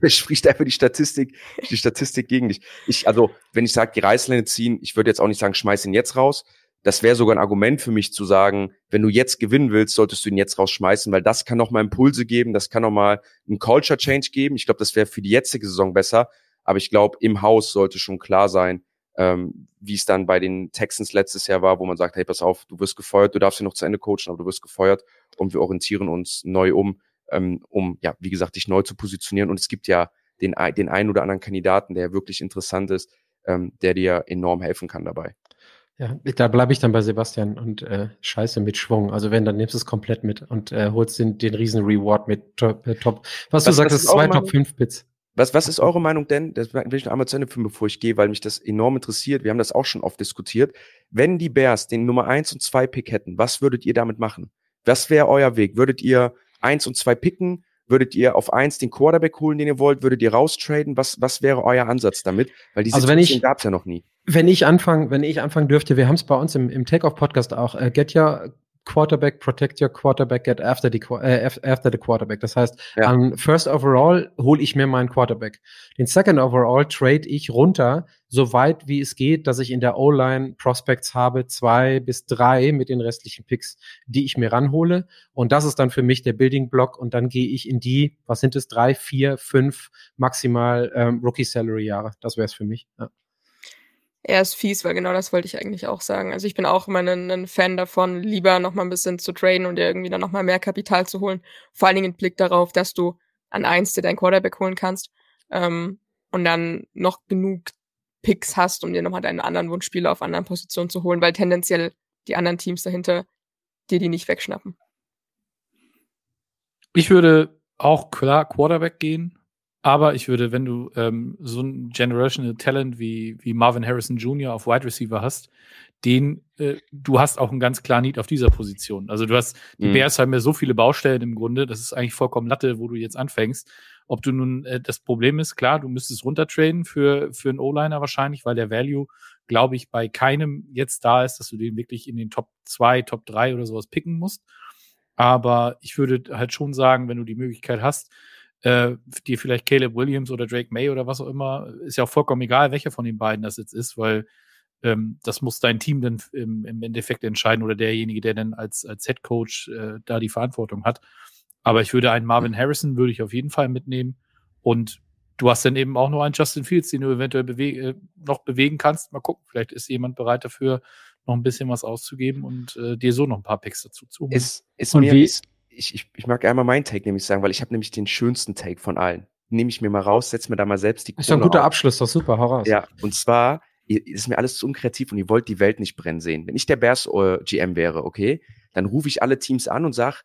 Das spricht einfach die Statistik, die Statistik gegen dich. Ich, also, wenn ich sage, die Reißleine ziehen, ich würde jetzt auch nicht sagen, schmeiß ihn jetzt raus. Das wäre sogar ein Argument für mich zu sagen, wenn du jetzt gewinnen willst, solltest du ihn jetzt rausschmeißen, weil das kann noch mal Impulse geben, das kann noch mal einen Culture Change geben. Ich glaube, das wäre für die jetzige Saison besser. Aber ich glaube, im Haus sollte schon klar sein, ähm, wie es dann bei den Texans letztes Jahr war, wo man sagt, hey, pass auf, du wirst gefeuert, du darfst hier noch zu Ende coachen, aber du wirst gefeuert und wir orientieren uns neu um, ähm, um, ja, wie gesagt, dich neu zu positionieren. Und es gibt ja den, den einen oder anderen Kandidaten, der wirklich interessant ist, ähm, der dir enorm helfen kann dabei. Ja, da bleibe ich dann bei Sebastian und äh, scheiße mit Schwung. Also wenn, dann nimmst du es komplett mit und äh, holst den, den riesen Reward mit Top. Äh, top. Was, was du sagst, ist zwei Top 5 Bits. Was, was ist eure Meinung denn? Das will ich noch einmal zu Ende führen, bevor ich gehe, weil mich das enorm interessiert. Wir haben das auch schon oft diskutiert. Wenn die Bears den Nummer eins und zwei Pick hätten, was würdet ihr damit machen? Was wäre euer Weg? Würdet ihr eins und zwei picken? Würdet ihr auf eins den Quarterback holen, den ihr wollt? Würdet ihr raustraden? Was, was wäre euer Ansatz damit? Weil diese also Situation gab es ja noch nie. Wenn ich anfangen, wenn ich anfangen dürfte, wir haben es bei uns im, im Take-Off-Podcast auch, äh, Get Your Quarterback, protect your quarterback, get after the, äh, after the quarterback. Das heißt, ja. um, first overall hole ich mir meinen Quarterback. Den second overall trade ich runter, so weit wie es geht, dass ich in der O-Line Prospects habe, zwei bis drei mit den restlichen Picks, die ich mir ranhole. Und das ist dann für mich der Building Block. Und dann gehe ich in die, was sind es, drei, vier, fünf maximal ähm, Rookie Salary Jahre. Das wäre es für mich. Ja er ist fies, weil genau das wollte ich eigentlich auch sagen. Also ich bin auch immer ein, ein Fan davon, lieber noch mal ein bisschen zu traden und dir irgendwie dann noch mal mehr Kapital zu holen. Vor allen Dingen mit Blick darauf, dass du an eins dir dein Quarterback holen kannst ähm, und dann noch genug Picks hast, um dir nochmal deinen anderen Wunschspieler auf anderen Positionen zu holen, weil tendenziell die anderen Teams dahinter dir die nicht wegschnappen. Ich würde auch klar Quarterback gehen. Aber ich würde, wenn du ähm, so ein Generational Talent wie, wie Marvin Harrison Jr. auf Wide Receiver hast, den, äh, du hast auch einen ganz klaren Need auf dieser Position. Also du hast, die mhm. Bears haben ja so viele Baustellen im Grunde, das ist eigentlich vollkommen Latte, wo du jetzt anfängst. Ob du nun, äh, das Problem ist, klar, du müsstest runtertraden für, für einen O-Liner wahrscheinlich, weil der Value, glaube ich, bei keinem jetzt da ist, dass du den wirklich in den Top 2, Top 3 oder sowas picken musst. Aber ich würde halt schon sagen, wenn du die Möglichkeit hast, äh, dir vielleicht Caleb Williams oder Drake May oder was auch immer, ist ja auch vollkommen egal, welcher von den beiden das jetzt ist, weil ähm, das muss dein Team dann im, im, Endeffekt entscheiden oder derjenige, der dann als, als Head Coach äh, da die Verantwortung hat. Aber ich würde einen Marvin Harrison würde ich auf jeden Fall mitnehmen und du hast dann eben auch noch einen Justin Fields, den du eventuell bewe äh, noch bewegen kannst. Mal gucken, vielleicht ist jemand bereit dafür, noch ein bisschen was auszugeben und äh, dir so noch ein paar Picks dazu zu holen. Ist, ist mir wie, ich, ich, ich mag einmal meinen Take nämlich sagen, weil ich habe nämlich den schönsten Take von allen. Nehme ich mir mal raus, setze mir da mal selbst die Kohle Ist doch ein guter auf. Abschluss, doch super, hau raus. Ja, und zwar ihr, ist mir alles zu unkreativ und ihr wollt die Welt nicht brennen sehen. Wenn ich der Bears äh, GM wäre, okay, dann rufe ich alle Teams an und sag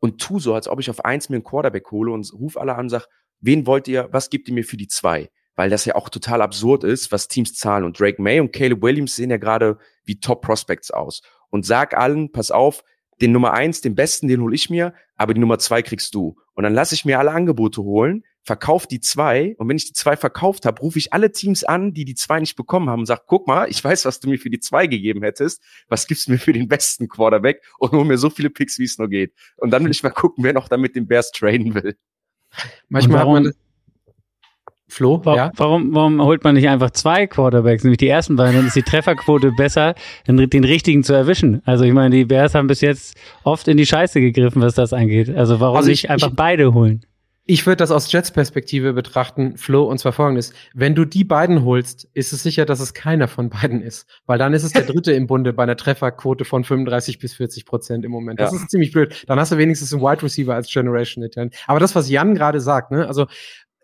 und tu so, als ob ich auf eins mir einen Quarterback hole und ruf alle an und sag, wen wollt ihr, was gebt ihr mir für die zwei? Weil das ja auch total absurd ist, was Teams zahlen. Und Drake May und Caleb Williams sehen ja gerade wie Top Prospects aus. Und sag allen, pass auf, den Nummer eins, den besten, den hole ich mir, aber die Nummer zwei kriegst du. Und dann lasse ich mir alle Angebote holen, verkauft die zwei und wenn ich die zwei verkauft habe, rufe ich alle Teams an, die die zwei nicht bekommen haben und sage, guck mal, ich weiß, was du mir für die zwei gegeben hättest, was gibst du mir für den besten Quarterback und hol mir so viele Picks, wie es nur geht. Und dann will ich mal gucken, wer noch damit den Bears traden will. Manchmal hat man das Flo, warum, ja? warum, warum holt man nicht einfach zwei Quarterbacks, nämlich die ersten beiden, dann ist die Trefferquote besser, den richtigen zu erwischen. Also ich meine, die Bears haben bis jetzt oft in die Scheiße gegriffen, was das angeht. Also warum also ich, nicht einfach ich, beide holen? Ich würde das aus Jets Perspektive betrachten, Flo, und zwar folgendes. Wenn du die beiden holst, ist es sicher, dass es keiner von beiden ist. Weil dann ist es der dritte im Bunde bei einer Trefferquote von 35 bis 40 Prozent im Moment. Das ja. ist ziemlich blöd. Dann hast du wenigstens einen Wide Receiver als Generation Talent. Aber das, was Jan gerade sagt, ne, also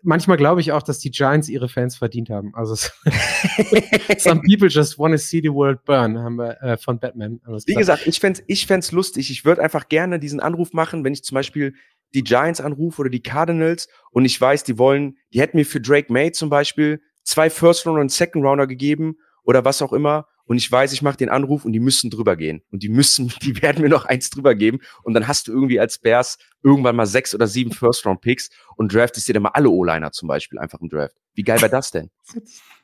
manchmal glaube ich auch, dass die Giants ihre Fans verdient haben. Also some people just want to see the world burn, haben wir äh, von Batman. Wie gesagt, ich fände ich fänd's lustig. Ich würde einfach gerne diesen Anruf machen, wenn ich zum Beispiel die Giants anrufe oder die Cardinals und ich weiß, die wollen, die hätten mir für Drake May zum Beispiel zwei First Rounder und Second Rounder gegeben oder was auch immer und ich weiß, ich mache den Anruf und die müssen drüber gehen. Und die müssen, die werden mir noch eins drüber geben. Und dann hast du irgendwie als Bears irgendwann mal sechs oder sieben First-Round-Picks und draftest dir dann mal alle O-Liner zum Beispiel einfach im Draft. Wie geil wäre das denn?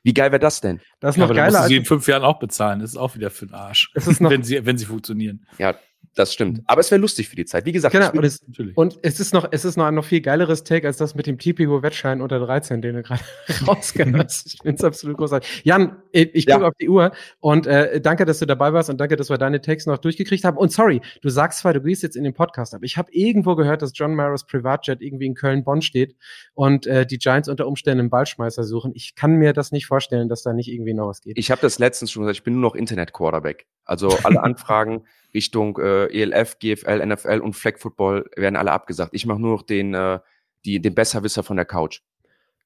Wie geil wäre das denn? Das ist noch ja, geiler. Musst du sie in fünf Jahren auch bezahlen. Das ist auch wieder für den Arsch. Das ist noch wenn sie, wenn sie funktionieren. Ja, das stimmt. Aber es wäre lustig für die Zeit. Wie gesagt, genau, und, es, und es ist noch, es ist noch ein noch viel geileres Take als das mit dem Tipico-Wettschein unter 13, den du gerade rausgehört hast. Ich finde es absolut großartig. Jan, ich gucke ja. auf die Uhr und äh, danke, dass du dabei warst und danke, dass wir deine Takes noch durchgekriegt haben. Und sorry, du sagst zwar, du gehst jetzt in den Podcast, aber ich habe irgendwo gehört, dass John Maros Privatjet irgendwie in Köln-Bonn steht und äh, die Giants unter Umständen einen Ballschmeißer suchen. Ich kann mir das nicht vorstellen, dass da nicht irgendwie noch was geht. Ich habe das letztens schon gesagt, ich bin nur noch Internet-Quarterback. Also alle Anfragen Richtung äh, ELF, GFL, NFL und Flag Football werden alle abgesagt. Ich mache nur noch den, äh, die, den Besserwisser von der Couch.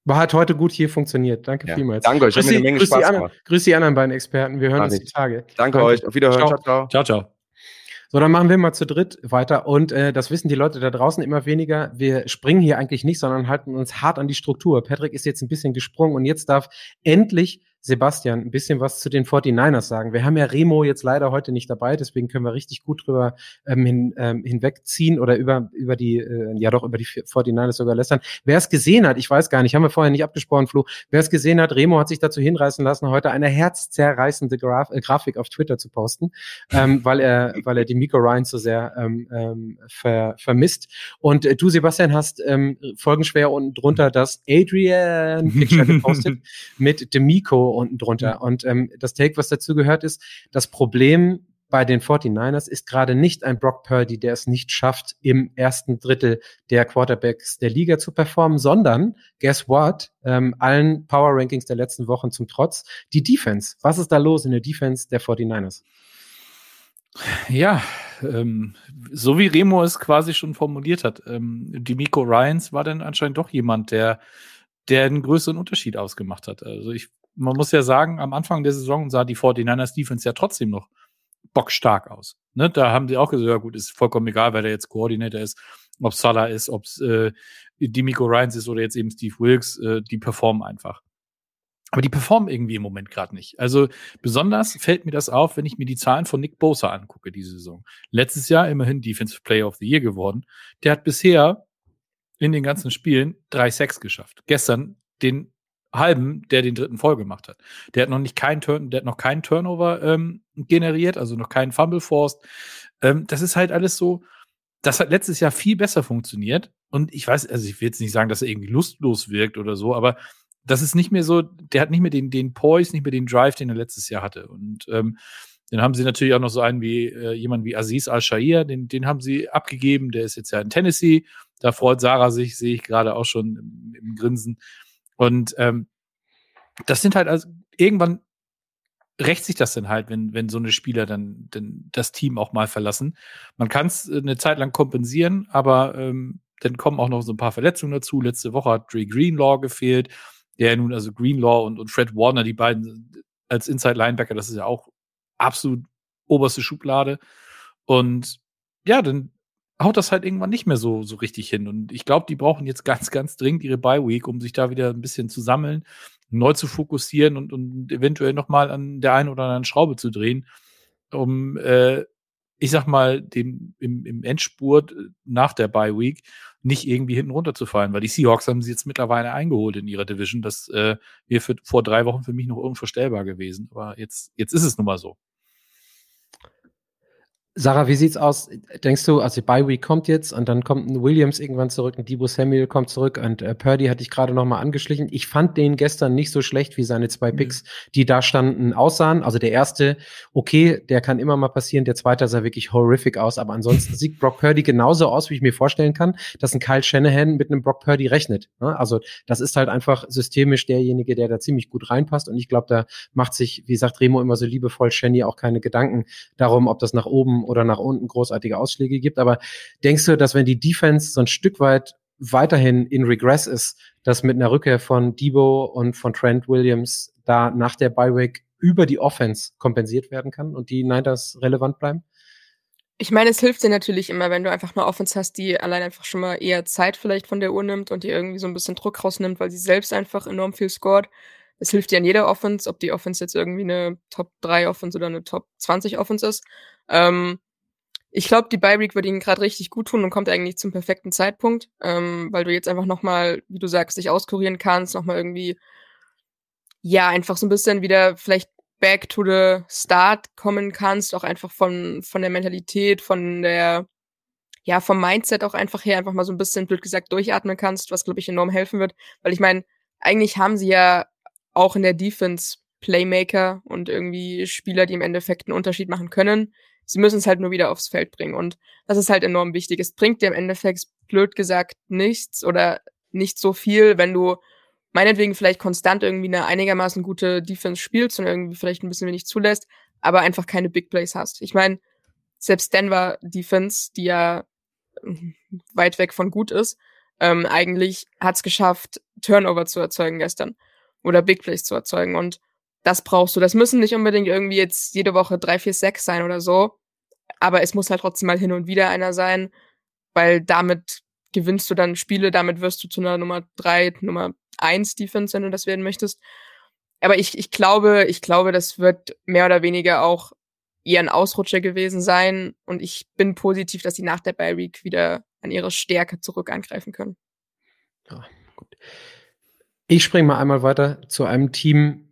War hat heute gut hier funktioniert. Danke ja. vielmals. Danke euch. Grüß, die, grüß, die anderen, grüß die anderen beiden Experten. Wir hören uns die Tage. Danke, Danke, euch. Auf Wiederhören. Ciao, ciao. ciao, ciao. So, dann machen wir mal zu dritt weiter. Und äh, das wissen die Leute da draußen immer weniger. Wir springen hier eigentlich nicht, sondern halten uns hart an die Struktur. Patrick ist jetzt ein bisschen gesprungen und jetzt darf endlich Sebastian ein bisschen was zu den 49ers sagen. Wir haben ja Remo jetzt leider heute nicht dabei, deswegen können wir richtig gut drüber ähm, hin, ähm, hinwegziehen oder über, über die, äh, ja doch, über die 49ers sogar lästern. Wer es gesehen hat, ich weiß gar nicht, haben wir vorher nicht abgesprochen, Flo, wer es gesehen hat, Remo hat sich dazu hinreißen lassen, heute eine herzzerreißende Graf äh, Grafik auf Twitter zu posten, ähm, weil er, weil er die Miko Ryan so sehr ähm, ähm, ver, vermisst. Und äh, du, Sebastian, hast ähm, folgenschwer unten drunter das Adrian Picture gepostet mit Demiko unten drunter. Und ähm, das Take, was dazu gehört, ist, das Problem bei den 49ers ist gerade nicht ein Brock Purdy, der es nicht schafft, im ersten Drittel der Quarterbacks der Liga zu performen, sondern, guess what, ähm, allen Power Rankings der letzten Wochen zum Trotz, die Defense. Was ist da los in der Defense der 49ers? Ja, ähm, so wie Remo es quasi schon formuliert hat, ähm, die Miko Ryans war dann anscheinend doch jemand, der, der einen größeren Unterschied ausgemacht hat. Also ich man muss ja sagen, am Anfang der Saison sah die 49ers Defense ja trotzdem noch bockstark aus. Ne? Da haben die auch gesagt, ja gut, ist vollkommen egal, wer der jetzt Koordinator ist, ob Salah ist, ob es äh, Demico Ryans ist oder jetzt eben Steve Wilkes, äh, die performen einfach. Aber die performen irgendwie im Moment gerade nicht. Also besonders fällt mir das auf, wenn ich mir die Zahlen von Nick Bosa angucke diese Saison. Letztes Jahr immerhin Defensive Player of the Year geworden. Der hat bisher in den ganzen Spielen drei Sacks geschafft. Gestern den halben, der den dritten voll gemacht hat. Der hat noch nicht keinen Turn, der hat noch keinen Turnover ähm, generiert, also noch keinen Fumble forced. Ähm, das ist halt alles so. Das hat letztes Jahr viel besser funktioniert. Und ich weiß, also ich will jetzt nicht sagen, dass er irgendwie lustlos wirkt oder so, aber das ist nicht mehr so, der hat nicht mehr den, den Poise, nicht mehr den Drive, den er letztes Jahr hatte. Und ähm, dann haben sie natürlich auch noch so einen wie äh, jemand wie Aziz Al-Shair, den, den haben sie abgegeben, der ist jetzt ja in Tennessee. Da freut Sarah sich, sehe ich gerade auch schon im, im Grinsen. Und ähm, das sind halt also irgendwann rächt sich das dann halt, wenn, wenn so eine Spieler dann, dann das Team auch mal verlassen. Man kann es äh, eine Zeit lang kompensieren, aber ähm, dann kommen auch noch so ein paar Verletzungen dazu. Letzte Woche hat Dre Greenlaw gefehlt, der nun, also Greenlaw und, und Fred Warner, die beiden als Inside Linebacker, das ist ja auch absolut oberste Schublade. Und ja, dann haut das halt irgendwann nicht mehr so, so richtig hin. Und ich glaube, die brauchen jetzt ganz, ganz dringend ihre Bye Week, um sich da wieder ein bisschen zu sammeln, neu zu fokussieren und, und eventuell nochmal an der einen oder anderen Schraube zu drehen, um äh, ich sag mal, dem, im, im Endspurt äh, nach der Bye Week nicht irgendwie hinten runterzufallen, weil die Seahawks haben sie jetzt mittlerweile eingeholt in ihrer Division. Das äh, wäre vor drei Wochen für mich noch unvorstellbar gewesen. Aber jetzt, jetzt ist es nun mal so. Sarah, wie sieht's aus? Denkst du, also Bye Week kommt jetzt und dann kommt ein Williams irgendwann zurück, ein Debo Samuel kommt zurück und äh, Purdy hatte ich gerade noch mal angeschlichen. Ich fand den gestern nicht so schlecht wie seine zwei Picks, die da standen, aussahen. Also der erste, okay, der kann immer mal passieren. Der zweite sah wirklich horrific aus. Aber ansonsten sieht Brock Purdy genauso aus, wie ich mir vorstellen kann, dass ein Kyle Shanahan mit einem Brock Purdy rechnet. Ne? Also das ist halt einfach systemisch derjenige, der da ziemlich gut reinpasst. Und ich glaube, da macht sich, wie sagt Remo immer so liebevoll, Shenny auch keine Gedanken darum, ob das nach oben oder nach unten großartige Ausschläge gibt. Aber denkst du, dass wenn die Defense so ein Stück weit weiterhin in Regress ist, dass mit einer Rückkehr von Debo und von Trent Williams da nach der Bye über die Offense kompensiert werden kann und die Niners relevant bleiben? Ich meine, es hilft dir natürlich immer, wenn du einfach eine Offense hast, die allein einfach schon mal eher Zeit vielleicht von der Uhr nimmt und dir irgendwie so ein bisschen Druck rausnimmt, weil sie selbst einfach enorm viel scored. Es hilft dir an jeder Offense, ob die Offense jetzt irgendwie eine Top 3 Offense oder eine Top 20 Offense ist. Ähm, ich glaube, die Bye Week würde ihnen gerade richtig gut tun und kommt eigentlich zum perfekten Zeitpunkt, ähm, weil du jetzt einfach nochmal, wie du sagst, dich auskurieren kannst, nochmal irgendwie, ja, einfach so ein bisschen wieder vielleicht back to the start kommen kannst, auch einfach von, von der Mentalität, von der, ja, vom Mindset auch einfach her einfach mal so ein bisschen, blöd gesagt, durchatmen kannst, was, glaube ich, enorm helfen wird. Weil ich meine, eigentlich haben sie ja auch in der Defense Playmaker und irgendwie Spieler, die im Endeffekt einen Unterschied machen können. Sie müssen es halt nur wieder aufs Feld bringen. Und das ist halt enorm wichtig. Es bringt dir im Endeffekt, blöd gesagt, nichts oder nicht so viel, wenn du meinetwegen vielleicht konstant irgendwie eine einigermaßen gute Defense spielst und irgendwie vielleicht ein bisschen wenig zulässt, aber einfach keine Big Plays hast. Ich meine, selbst Denver Defense, die ja hm, weit weg von gut ist, ähm, eigentlich hat es geschafft, Turnover zu erzeugen gestern oder Big Plays zu erzeugen. Und das brauchst du. Das müssen nicht unbedingt irgendwie jetzt jede Woche drei, vier, sechs sein oder so. Aber es muss halt trotzdem mal hin und wieder einer sein, weil damit gewinnst du dann Spiele, damit wirst du zu einer Nummer drei, Nummer eins Defense, wenn du das werden möchtest. Aber ich, ich glaube, ich glaube, das wird mehr oder weniger auch eher ein Ausrutscher gewesen sein. Und ich bin positiv, dass sie nach der Bye Week wieder an ihre Stärke zurück angreifen können. Ja, gut. Ich springe mal einmal weiter zu einem Team,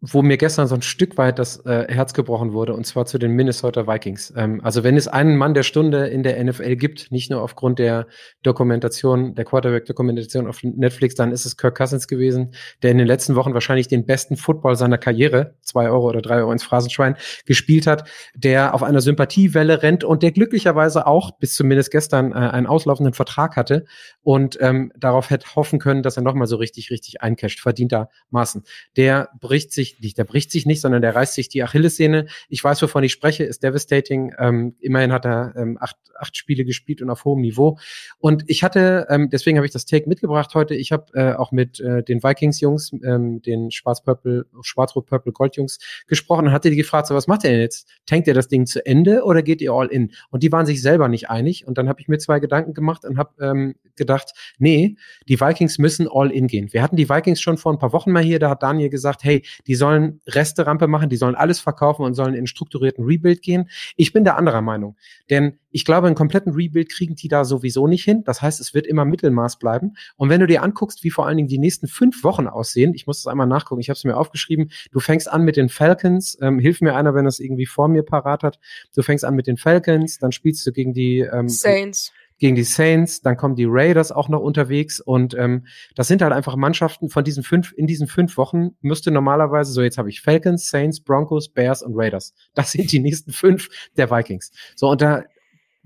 wo mir gestern so ein Stück weit das äh, Herz gebrochen wurde, und zwar zu den Minnesota Vikings. Ähm, also wenn es einen Mann der Stunde in der NFL gibt, nicht nur aufgrund der Dokumentation, der Quarterback-Dokumentation auf Netflix, dann ist es Kirk Cousins gewesen, der in den letzten Wochen wahrscheinlich den besten Football seiner Karriere, zwei Euro oder drei Euro ins Phrasenschwein, gespielt hat, der auf einer Sympathiewelle rennt und der glücklicherweise auch bis zumindest gestern äh, einen auslaufenden Vertrag hatte und ähm, darauf hätte hoffen können, dass er nochmal so richtig, richtig eincasht, verdientermaßen. Der bricht sich sich nicht, der bricht sich nicht, sondern der reißt sich die Achillessehne. Ich weiß, wovon ich spreche, ist devastating. Ähm, immerhin hat er ähm, acht, acht Spiele gespielt und auf hohem Niveau. Und ich hatte, ähm, deswegen habe ich das Take mitgebracht heute. Ich habe äh, auch mit äh, den Vikings-Jungs, ähm, den Schwarz-Rot-Purple-Gold-Jungs gesprochen und hatte die gefragt, so was macht ihr denn jetzt? Tankt ihr das Ding zu Ende oder geht ihr all in? Und die waren sich selber nicht einig. Und dann habe ich mir zwei Gedanken gemacht und habe ähm, gedacht, nee, die Vikings müssen all in gehen. Wir hatten die Vikings schon vor ein paar Wochen mal hier, da hat Daniel gesagt, hey, die sollen Resterampe machen, die sollen alles verkaufen und sollen in strukturierten Rebuild gehen. Ich bin der anderer Meinung, denn ich glaube, einen kompletten Rebuild kriegen die da sowieso nicht hin. Das heißt, es wird immer Mittelmaß bleiben. Und wenn du dir anguckst, wie vor allen Dingen die nächsten fünf Wochen aussehen, ich muss das einmal nachgucken, ich habe es mir aufgeschrieben, du fängst an mit den Falcons, ähm, hilf mir einer, wenn das irgendwie vor mir parat hat. Du fängst an mit den Falcons, dann spielst du gegen die ähm, Saints gegen die Saints, dann kommen die Raiders auch noch unterwegs und ähm, das sind halt einfach Mannschaften von diesen fünf, in diesen fünf Wochen müsste normalerweise, so jetzt habe ich Falcons, Saints, Broncos, Bears und Raiders. Das sind die nächsten fünf der Vikings. So, und da,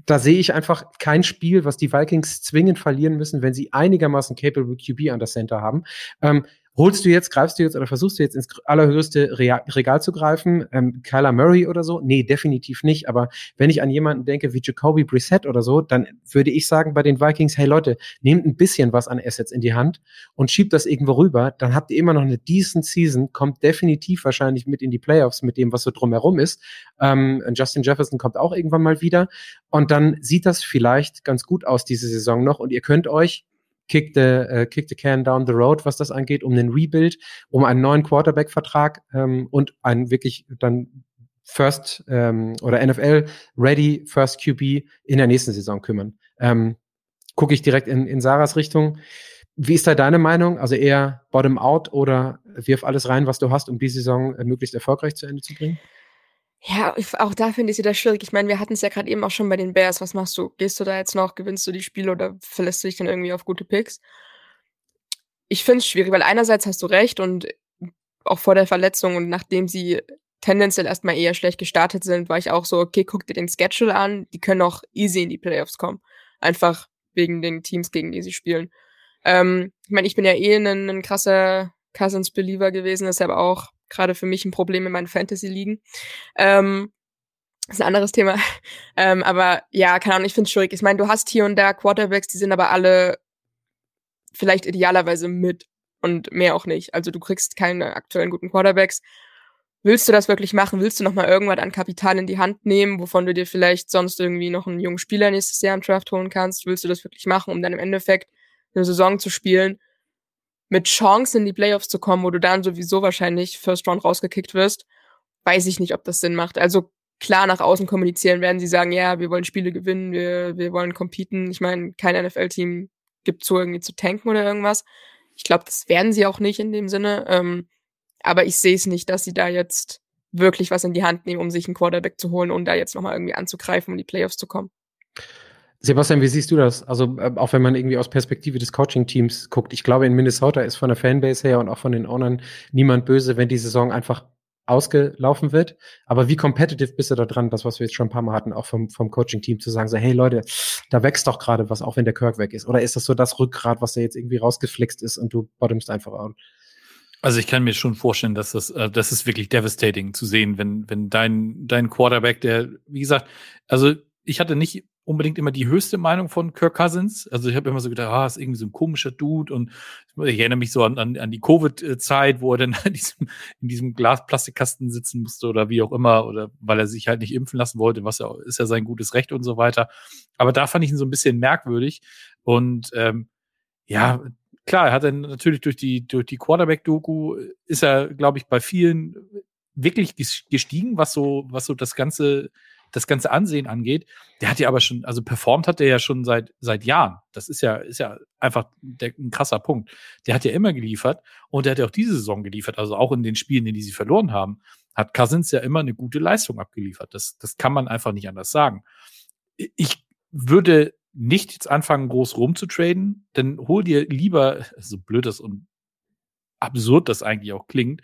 da sehe ich einfach kein Spiel, was die Vikings zwingend verlieren müssen, wenn sie einigermaßen capable QB an der Center haben. Ähm, Holst du jetzt, greifst du jetzt oder versuchst du jetzt ins allerhöchste Regal zu greifen? Ähm, Kyler Murray oder so? Nee, definitiv nicht. Aber wenn ich an jemanden denke wie Jacoby Brissett oder so, dann würde ich sagen bei den Vikings, hey Leute, nehmt ein bisschen was an Assets in die Hand und schiebt das irgendwo rüber. Dann habt ihr immer noch eine decent Season, kommt definitiv wahrscheinlich mit in die Playoffs mit dem, was so drumherum ist. Ähm, Justin Jefferson kommt auch irgendwann mal wieder. Und dann sieht das vielleicht ganz gut aus diese Saison noch. Und ihr könnt euch kick the, äh, kick the can down the road, was das angeht, um den Rebuild, um einen neuen Quarterback-Vertrag ähm, und einen wirklich dann First ähm, oder NFL Ready First QB in der nächsten Saison kümmern. Ähm, Gucke ich direkt in, in Sarahs Richtung. Wie ist da deine Meinung? Also eher bottom out oder wirf alles rein, was du hast, um die Saison äh, möglichst erfolgreich zu Ende zu bringen? Ja, auch da finde ich es wieder schwierig. Ich meine, wir hatten es ja gerade eben auch schon bei den Bears. Was machst du? Gehst du da jetzt noch, gewinnst du die Spiele oder verlässt du dich dann irgendwie auf gute Picks? Ich finde es schwierig, weil einerseits hast du recht und auch vor der Verletzung und nachdem sie tendenziell erstmal eher schlecht gestartet sind, war ich auch so, okay, guck dir den Schedule an, die können auch easy in die Playoffs kommen. Einfach wegen den Teams, gegen die sie spielen. Ähm, ich meine, ich bin ja eh ein, ein krasser Cousins-Believer gewesen, aber auch gerade für mich ein Problem in meinen Fantasy-Ligen. Ähm, ist ein anderes Thema. ähm, aber ja, keine Ahnung, ich finde es schwierig. Ich meine, du hast hier und da Quarterbacks, die sind aber alle vielleicht idealerweise mit und mehr auch nicht. Also du kriegst keine aktuellen guten Quarterbacks. Willst du das wirklich machen? Willst du nochmal irgendwas an Kapital in die Hand nehmen, wovon du dir vielleicht sonst irgendwie noch einen jungen Spieler nächstes Jahr im Draft holen kannst? Willst du das wirklich machen, um dann im Endeffekt eine Saison zu spielen, mit Chance in die Playoffs zu kommen, wo du dann sowieso wahrscheinlich First Round rausgekickt wirst? Weiß ich nicht, ob das Sinn macht. Also klar nach außen kommunizieren werden sie sagen, ja, wir wollen Spiele gewinnen, wir, wir wollen competen. Ich meine, kein NFL-Team gibt zu, irgendwie zu tanken oder irgendwas. Ich glaube, das werden sie auch nicht in dem Sinne. Ähm, aber ich sehe es nicht, dass sie da jetzt wirklich was in die Hand nehmen, um sich einen Quarterback zu holen und da jetzt nochmal irgendwie anzugreifen, um die Playoffs zu kommen. Sebastian, wie siehst du das? Also, äh, auch wenn man irgendwie aus Perspektive des Coaching-Teams guckt, ich glaube, in Minnesota ist von der Fanbase her und auch von den Ownern niemand böse, wenn die Saison einfach ausgelaufen wird. Aber wie competitive bist du da dran, das, was wir jetzt schon ein paar Mal hatten, auch vom, vom Coaching-Team zu sagen, so, hey Leute, da wächst doch gerade was, auch wenn der Kirk weg ist. Oder ist das so das Rückgrat, was da jetzt irgendwie rausgeflixt ist und du bottomst einfach an? Also ich kann mir schon vorstellen, dass das, äh, das ist wirklich devastating zu sehen, wenn, wenn dein, dein Quarterback, der, wie gesagt, also ich hatte nicht unbedingt immer die höchste Meinung von Kirk Cousins. Also ich habe immer so gedacht, ah, ist irgendwie so ein komischer Dude und ich erinnere mich so an, an, an die Covid-Zeit, wo er dann in diesem, in diesem Glas-Plastikkasten sitzen musste oder wie auch immer oder weil er sich halt nicht impfen lassen wollte, was ja ist ja sein gutes Recht und so weiter. Aber da fand ich ihn so ein bisschen merkwürdig und ähm, ja, klar, er hat dann natürlich durch die durch die Quarterback-Doku ist er, glaube ich, bei vielen wirklich gestiegen, was so was so das ganze das ganze Ansehen angeht, der hat ja aber schon, also performt hat der ja schon seit, seit Jahren. Das ist ja, ist ja einfach der, ein krasser Punkt. Der hat ja immer geliefert und der hat ja auch diese Saison geliefert, also auch in den Spielen, in die sie verloren haben, hat Cousins ja immer eine gute Leistung abgeliefert. Das, das kann man einfach nicht anders sagen. Ich würde nicht jetzt anfangen, groß rumzutraden, denn hol dir lieber, so blöd das und absurd das eigentlich auch klingt,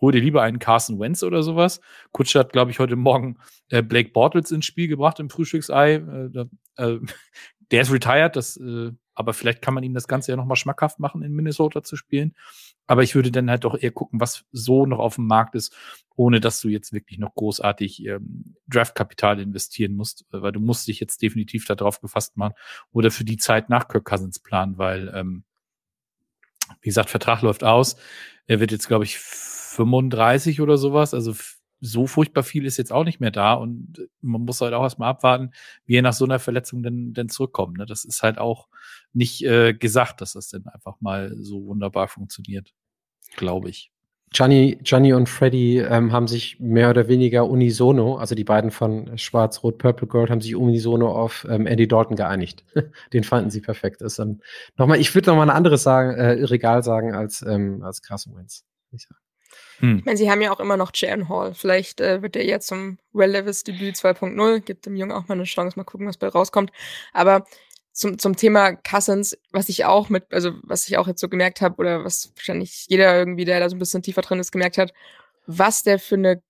hol dir lieber einen Carson Wentz oder sowas. Kutscher hat, glaube ich, heute Morgen äh, Blake Bortles ins Spiel gebracht im Frühstücksei. Äh, äh, der ist retired, das, äh, aber vielleicht kann man ihm das Ganze ja nochmal schmackhaft machen, in Minnesota zu spielen. Aber ich würde dann halt doch eher gucken, was so noch auf dem Markt ist, ohne dass du jetzt wirklich noch großartig ähm, Draftkapital investieren musst, weil du musst dich jetzt definitiv darauf gefasst machen oder für die Zeit nach Kirk Cousins planen, weil, ähm, wie gesagt, Vertrag läuft aus. Er wird jetzt, glaube ich, 35 oder sowas. Also so furchtbar viel ist jetzt auch nicht mehr da und man muss halt auch erstmal abwarten, wie er nach so einer Verletzung denn, denn zurückkommt. Ne? Das ist halt auch nicht äh, gesagt, dass das denn einfach mal so wunderbar funktioniert, glaube ich. Gianni, Gianni und Freddy ähm, haben sich mehr oder weniger unisono, also die beiden von Schwarz, Rot, Purple Gold, haben sich unisono auf ähm, Andy Dalton geeinigt. Den fanden sie perfekt. ist dann nochmal, ich würde nochmal ein anderes sagen, äh, Regal sagen als, ähm, als Carson Wentz. Ich sagen. Hm. Ich meine, sie haben ja auch immer noch Jaren Hall. Vielleicht äh, wird er jetzt zum Well Levis Debüt 2.0, gibt dem Jungen auch mal eine Chance, mal gucken, was bei rauskommt. Aber zum, zum Thema Cousins, was ich auch mit, also was ich auch jetzt so gemerkt habe, oder was wahrscheinlich jeder irgendwie, der da so ein bisschen tiefer drin ist, gemerkt hat, was der für eine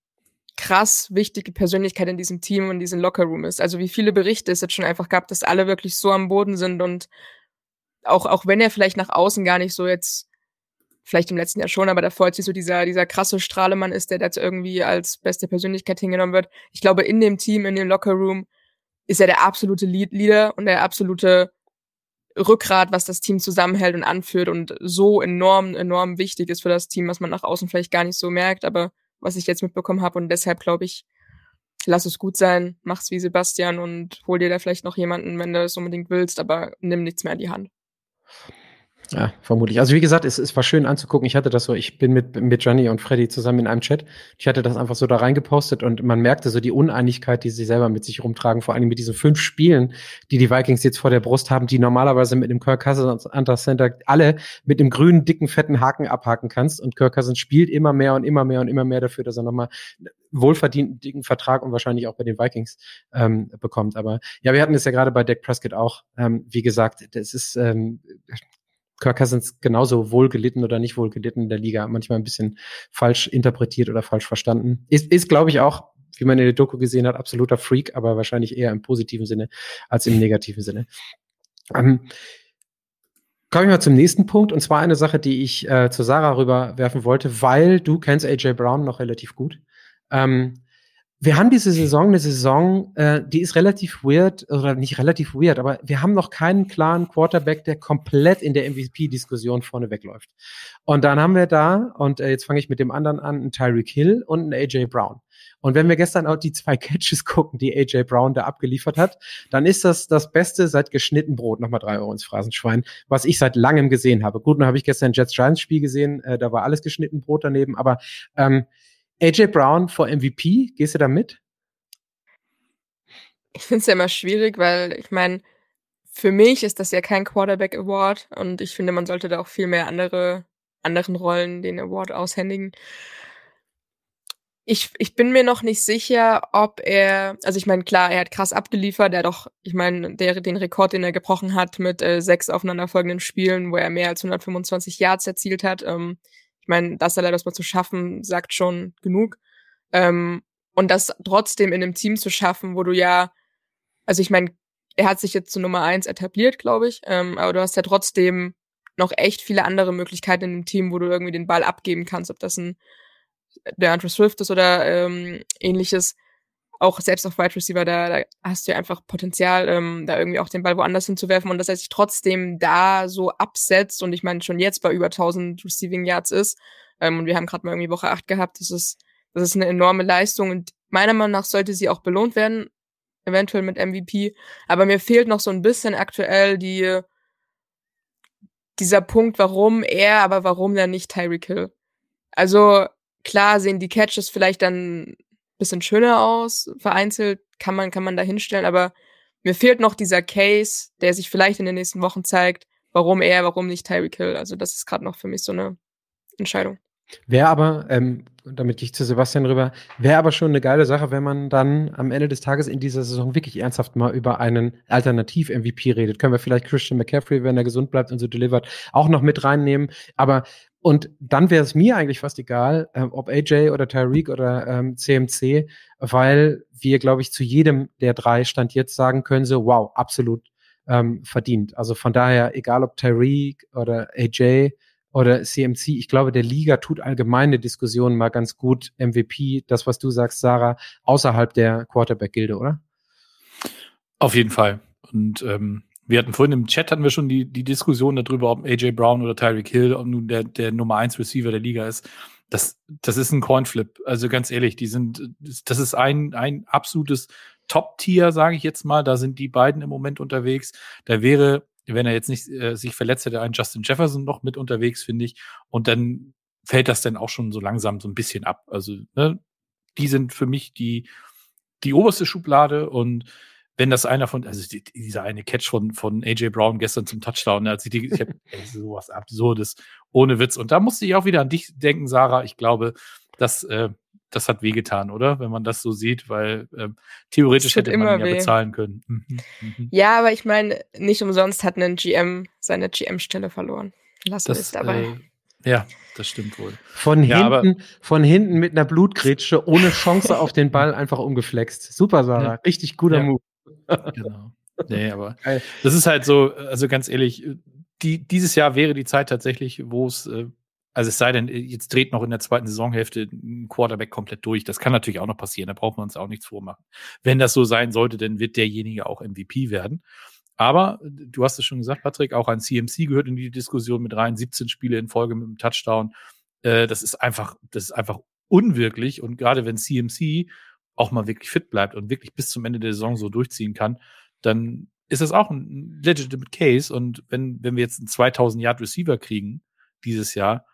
krass wichtige Persönlichkeit in diesem Team und diesem Lockerroom ist. Also wie viele Berichte es jetzt schon einfach gab, dass alle wirklich so am Boden sind und auch, auch wenn er vielleicht nach außen gar nicht so jetzt vielleicht im letzten Jahr schon, aber davor, als so dieser, dieser krasse Strahlemann ist, der jetzt irgendwie als beste Persönlichkeit hingenommen wird. Ich glaube, in dem Team, in dem Lockerroom ist er der absolute Lead Leader und der absolute Rückgrat, was das Team zusammenhält und anführt und so enorm, enorm wichtig ist für das Team, was man nach außen vielleicht gar nicht so merkt, aber was ich jetzt mitbekommen habe und deshalb glaube ich, lass es gut sein, mach's wie Sebastian und hol dir da vielleicht noch jemanden, wenn du es unbedingt willst, aber nimm nichts mehr in die Hand. Ja, vermutlich. Also wie gesagt, es, es war schön anzugucken. Ich hatte das so, ich bin mit, mit Gianni und Freddy zusammen in einem Chat. Ich hatte das einfach so da reingepostet und man merkte so die Uneinigkeit, die sie selber mit sich rumtragen, vor allem mit diesen fünf Spielen, die die Vikings jetzt vor der Brust haben, die normalerweise mit dem Kirk Cousins Under Center alle mit dem grünen, dicken, fetten Haken abhaken kannst. Und Kirk Cousins spielt immer mehr und immer mehr und immer mehr dafür, dass er nochmal wohlverdienten dicken Vertrag und wahrscheinlich auch bei den Vikings ähm, bekommt. Aber ja, wir hatten es ja gerade bei Dak Prescott auch. Ähm, wie gesagt, das ist ähm, Kirk Cousins genauso wohl gelitten oder nicht wohl gelitten in der Liga, manchmal ein bisschen falsch interpretiert oder falsch verstanden. Ist, ist glaube ich, auch, wie man in der Doku gesehen hat, absoluter Freak, aber wahrscheinlich eher im positiven Sinne als im negativen Sinne. Ähm, Kommen wir mal zum nächsten Punkt, und zwar eine Sache, die ich äh, zu Sarah rüberwerfen wollte, weil du kennst AJ Brown noch relativ gut. Ähm, wir haben diese Saison eine Saison, äh, die ist relativ weird, oder nicht relativ weird, aber wir haben noch keinen klaren Quarterback, der komplett in der MVP-Diskussion vorne wegläuft. Und dann haben wir da, und äh, jetzt fange ich mit dem anderen an, einen Tyreek Hill und einen AJ Brown. Und wenn wir gestern auch die zwei Catches gucken, die AJ Brown da abgeliefert hat, dann ist das das Beste seit geschnitten Brot, nochmal drei Euro ins Phrasenschwein, was ich seit langem gesehen habe. Gut, dann habe ich gestern ein Jets Giants Spiel gesehen, äh, da war alles geschnitten Brot daneben, aber ähm, AJ Brown vor MVP, gehst du da mit? Ich finde es ja immer schwierig, weil ich meine, für mich ist das ja kein Quarterback Award und ich finde, man sollte da auch viel mehr andere anderen Rollen den Award aushändigen. Ich, ich bin mir noch nicht sicher, ob er, also ich meine, klar, er hat krass abgeliefert, er hat doch, ich meine, der, den Rekord, den er gebrochen hat mit äh, sechs aufeinanderfolgenden Spielen, wo er mehr als 125 Yards erzielt hat, ähm, meine, das allein das mal zu schaffen, sagt schon genug. Ähm, und das trotzdem in einem Team zu schaffen, wo du ja, also ich meine, er hat sich jetzt zu Nummer eins etabliert, glaube ich, ähm, aber du hast ja trotzdem noch echt viele andere Möglichkeiten in dem Team, wo du irgendwie den Ball abgeben kannst, ob das ein der Andrew Swift ist oder ähm, ähnliches auch selbst auf Wide Receiver, da, da hast du ja einfach Potenzial, ähm, da irgendwie auch den Ball woanders hinzuwerfen. Und dass er sich trotzdem da so absetzt und ich meine schon jetzt bei über 1000 Receiving Yards ist ähm, und wir haben gerade mal irgendwie Woche 8 gehabt, das ist, das ist eine enorme Leistung. Und meiner Meinung nach sollte sie auch belohnt werden, eventuell mit MVP, aber mir fehlt noch so ein bisschen aktuell die dieser Punkt, warum er, aber warum dann nicht Tyreek Hill. Also klar sehen die Catches vielleicht dann bisschen schöner aus, vereinzelt kann man, kann man da hinstellen, aber mir fehlt noch dieser Case, der sich vielleicht in den nächsten Wochen zeigt, warum er, warum nicht Tyreek Hill. Also das ist gerade noch für mich so eine Entscheidung. Wäre aber, ähm, damit gehe ich zu Sebastian rüber, wäre aber schon eine geile Sache, wenn man dann am Ende des Tages in dieser Saison wirklich ernsthaft mal über einen Alternativ-MVP redet. Können wir vielleicht Christian McCaffrey, wenn er gesund bleibt und so delivert, auch noch mit reinnehmen. Aber und dann wäre es mir eigentlich fast egal, äh, ob AJ oder Tyreek oder ähm, CMC, weil wir, glaube ich, zu jedem der drei Stand jetzt sagen können, so, wow, absolut ähm, verdient. Also von daher, egal ob Tyreek oder AJ oder CMC, ich glaube, der Liga tut allgemeine Diskussionen mal ganz gut. MVP, das, was du sagst, Sarah, außerhalb der Quarterback-Gilde, oder? Auf jeden Fall. Und ähm, wir hatten vorhin im Chat hatten wir schon die, die Diskussion darüber, ob AJ Brown oder Tyreek Hill ob nun der, der Nummer 1 Receiver der Liga ist. Das, das ist ein Coinflip. Also ganz ehrlich, die sind, das ist ein, ein absolutes Top-Tier, sage ich jetzt mal. Da sind die beiden im Moment unterwegs. Da wäre, wenn er jetzt nicht äh, sich verletzt hätte, ein Justin Jefferson noch mit unterwegs, finde ich. Und dann fällt das dann auch schon so langsam so ein bisschen ab. Also, ne, die sind für mich die, die oberste Schublade und wenn das einer von, also die, dieser eine Catch von, von AJ Brown gestern zum Touchdown, als ich, die, ich habe sowas Absurdes, ohne Witz. Und da musste ich auch wieder an dich denken, Sarah. Ich glaube, dass äh, das hat wehgetan, oder? Wenn man das so sieht, weil äh, theoretisch hätte man ja weh. bezahlen können. Mhm, mhm. Ja, aber ich meine, nicht umsonst hat ein GM seine GM-Stelle verloren. Lass das, es dabei. Äh, ja, das stimmt wohl. Von ja, hinten, von hinten mit einer Blutgrätsche ohne Chance auf den Ball einfach umgeflext. Super, Sarah. Ja. Richtig guter ja. Move genau. Nee, aber das ist halt so, also ganz ehrlich, die, dieses Jahr wäre die Zeit tatsächlich, wo es, äh, also es sei denn, jetzt dreht noch in der zweiten Saisonhälfte ein Quarterback komplett durch. Das kann natürlich auch noch passieren, da braucht man uns auch nichts vormachen. Wenn das so sein sollte, dann wird derjenige auch MVP werden. Aber du hast es schon gesagt, Patrick, auch ein CMC gehört in die Diskussion mit rein. 17 Spiele in Folge mit einem Touchdown. Äh, das ist einfach, das ist einfach unwirklich. Und gerade wenn CMC auch mal wirklich fit bleibt und wirklich bis zum Ende der Saison so durchziehen kann, dann ist das auch ein legitimate Case. Und wenn, wenn wir jetzt einen 2000 Yard Receiver kriegen dieses Jahr,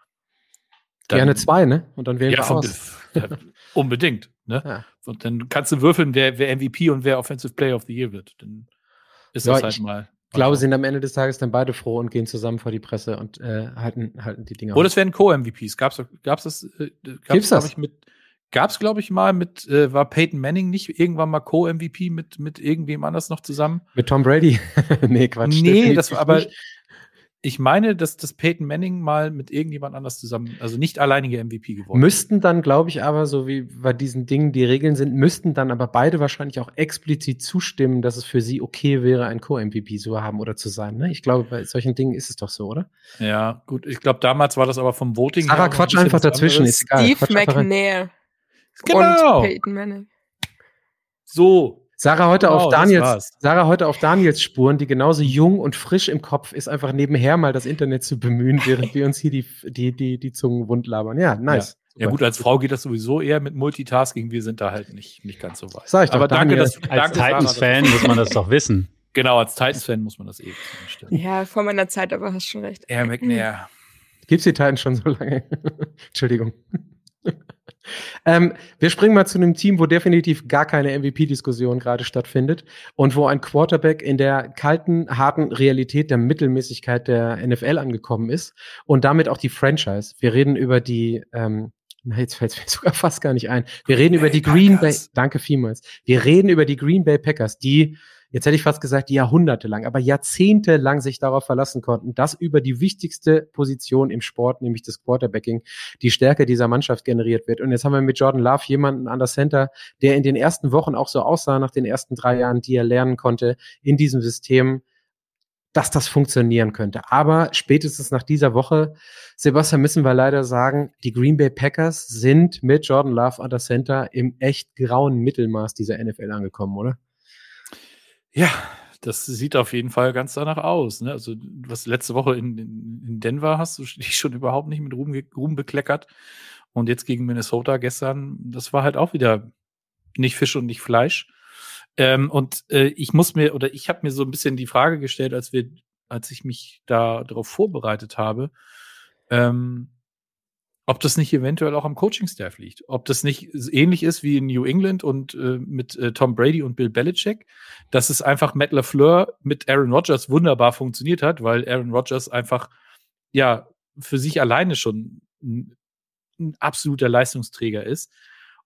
dann, Gerne zwei, ne? Und dann wählen ja, wir aus. unbedingt, ne? Ja. Und dann kannst du würfeln, wer, wer MVP und wer Offensive Player of the Year wird. Dann ist ja, das halt mal. Ich glaube, sind am Ende des Tages dann beide froh und gehen zusammen vor die Presse und äh, halten, halten die Dinger. Oder es werden Co-MVPs. Gab's, gab's das? Äh, gab's, Gibt's das? Ich, mit, gab's, glaube ich, mal mit, äh, war Peyton Manning nicht irgendwann mal Co-MVP mit, mit irgendwem anders noch zusammen? Mit Tom Brady? nee, Quatsch. Nee, das war aber, ich meine, dass das Peyton Manning mal mit irgendjemand anders zusammen, also nicht alleinige MVP geworden Müssten dann, glaube ich, aber, so wie bei diesen Dingen die Regeln sind, müssten dann aber beide wahrscheinlich auch explizit zustimmen, dass es für sie okay wäre, ein Co-MVP zu haben oder zu sein. Ne? Ich glaube, bei solchen Dingen ist es doch so, oder? Ja, gut. Ich glaube, damals war das aber vom Voting. Sarah, quatsch ein einfach dazwischen, ist egal. Steve McNair. Genau. Und Peyton Manning. So, Sarah heute genau, auf Daniels, Sarah heute auf Daniels Spuren, die genauso jung und frisch im Kopf ist, einfach nebenher mal das Internet zu bemühen, während wir uns hier die, die, die, die Zungen wund labern. Ja, nice. Ja. ja. gut, als Frau geht das sowieso eher mit Multitasking. Wir sind da halt nicht, nicht ganz so weit. Sag ich doch, Aber danke, dass du, Als Titans-Fan muss man das doch wissen. Genau, als Titans-Fan muss man das eben eh Ja, vor meiner Zeit, aber hast schon recht. Air McNair. Gibt's die Titans schon so lange? Entschuldigung. Ähm, wir springen mal zu einem Team, wo definitiv gar keine MVP-Diskussion gerade stattfindet und wo ein Quarterback in der kalten, harten Realität der Mittelmäßigkeit der NFL angekommen ist und damit auch die Franchise. Wir reden über die, ähm, na, jetzt fällt es mir sogar fast gar nicht ein. Wir reden über die Green Bay, danke vielmals. Wir reden über die Green Bay Packers, die jetzt hätte ich fast gesagt, jahrhundertelang, aber jahrzehntelang sich darauf verlassen konnten, dass über die wichtigste Position im Sport, nämlich das Quarterbacking, die Stärke dieser Mannschaft generiert wird. Und jetzt haben wir mit Jordan Love jemanden an der Center, der in den ersten Wochen auch so aussah, nach den ersten drei Jahren, die er lernen konnte, in diesem System, dass das funktionieren könnte. Aber spätestens nach dieser Woche, Sebastian, müssen wir leider sagen, die Green Bay Packers sind mit Jordan Love an der Center im echt grauen Mittelmaß dieser NFL angekommen, oder? Ja, das sieht auf jeden Fall ganz danach aus. Ne? Also, was letzte Woche in, in, Denver hast du dich schon überhaupt nicht mit Ruhm, Ruhm bekleckert. Und jetzt gegen Minnesota gestern, das war halt auch wieder nicht Fisch und nicht Fleisch. Ähm, und äh, ich muss mir, oder ich habe mir so ein bisschen die Frage gestellt, als wir, als ich mich da darauf vorbereitet habe, ähm, ob das nicht eventuell auch am Coaching-Staff liegt. Ob das nicht ähnlich ist wie in New England und äh, mit äh, Tom Brady und Bill Belichick, dass es einfach Matt LaFleur mit Aaron Rodgers wunderbar funktioniert hat, weil Aaron Rodgers einfach ja für sich alleine schon ein, ein absoluter Leistungsträger ist.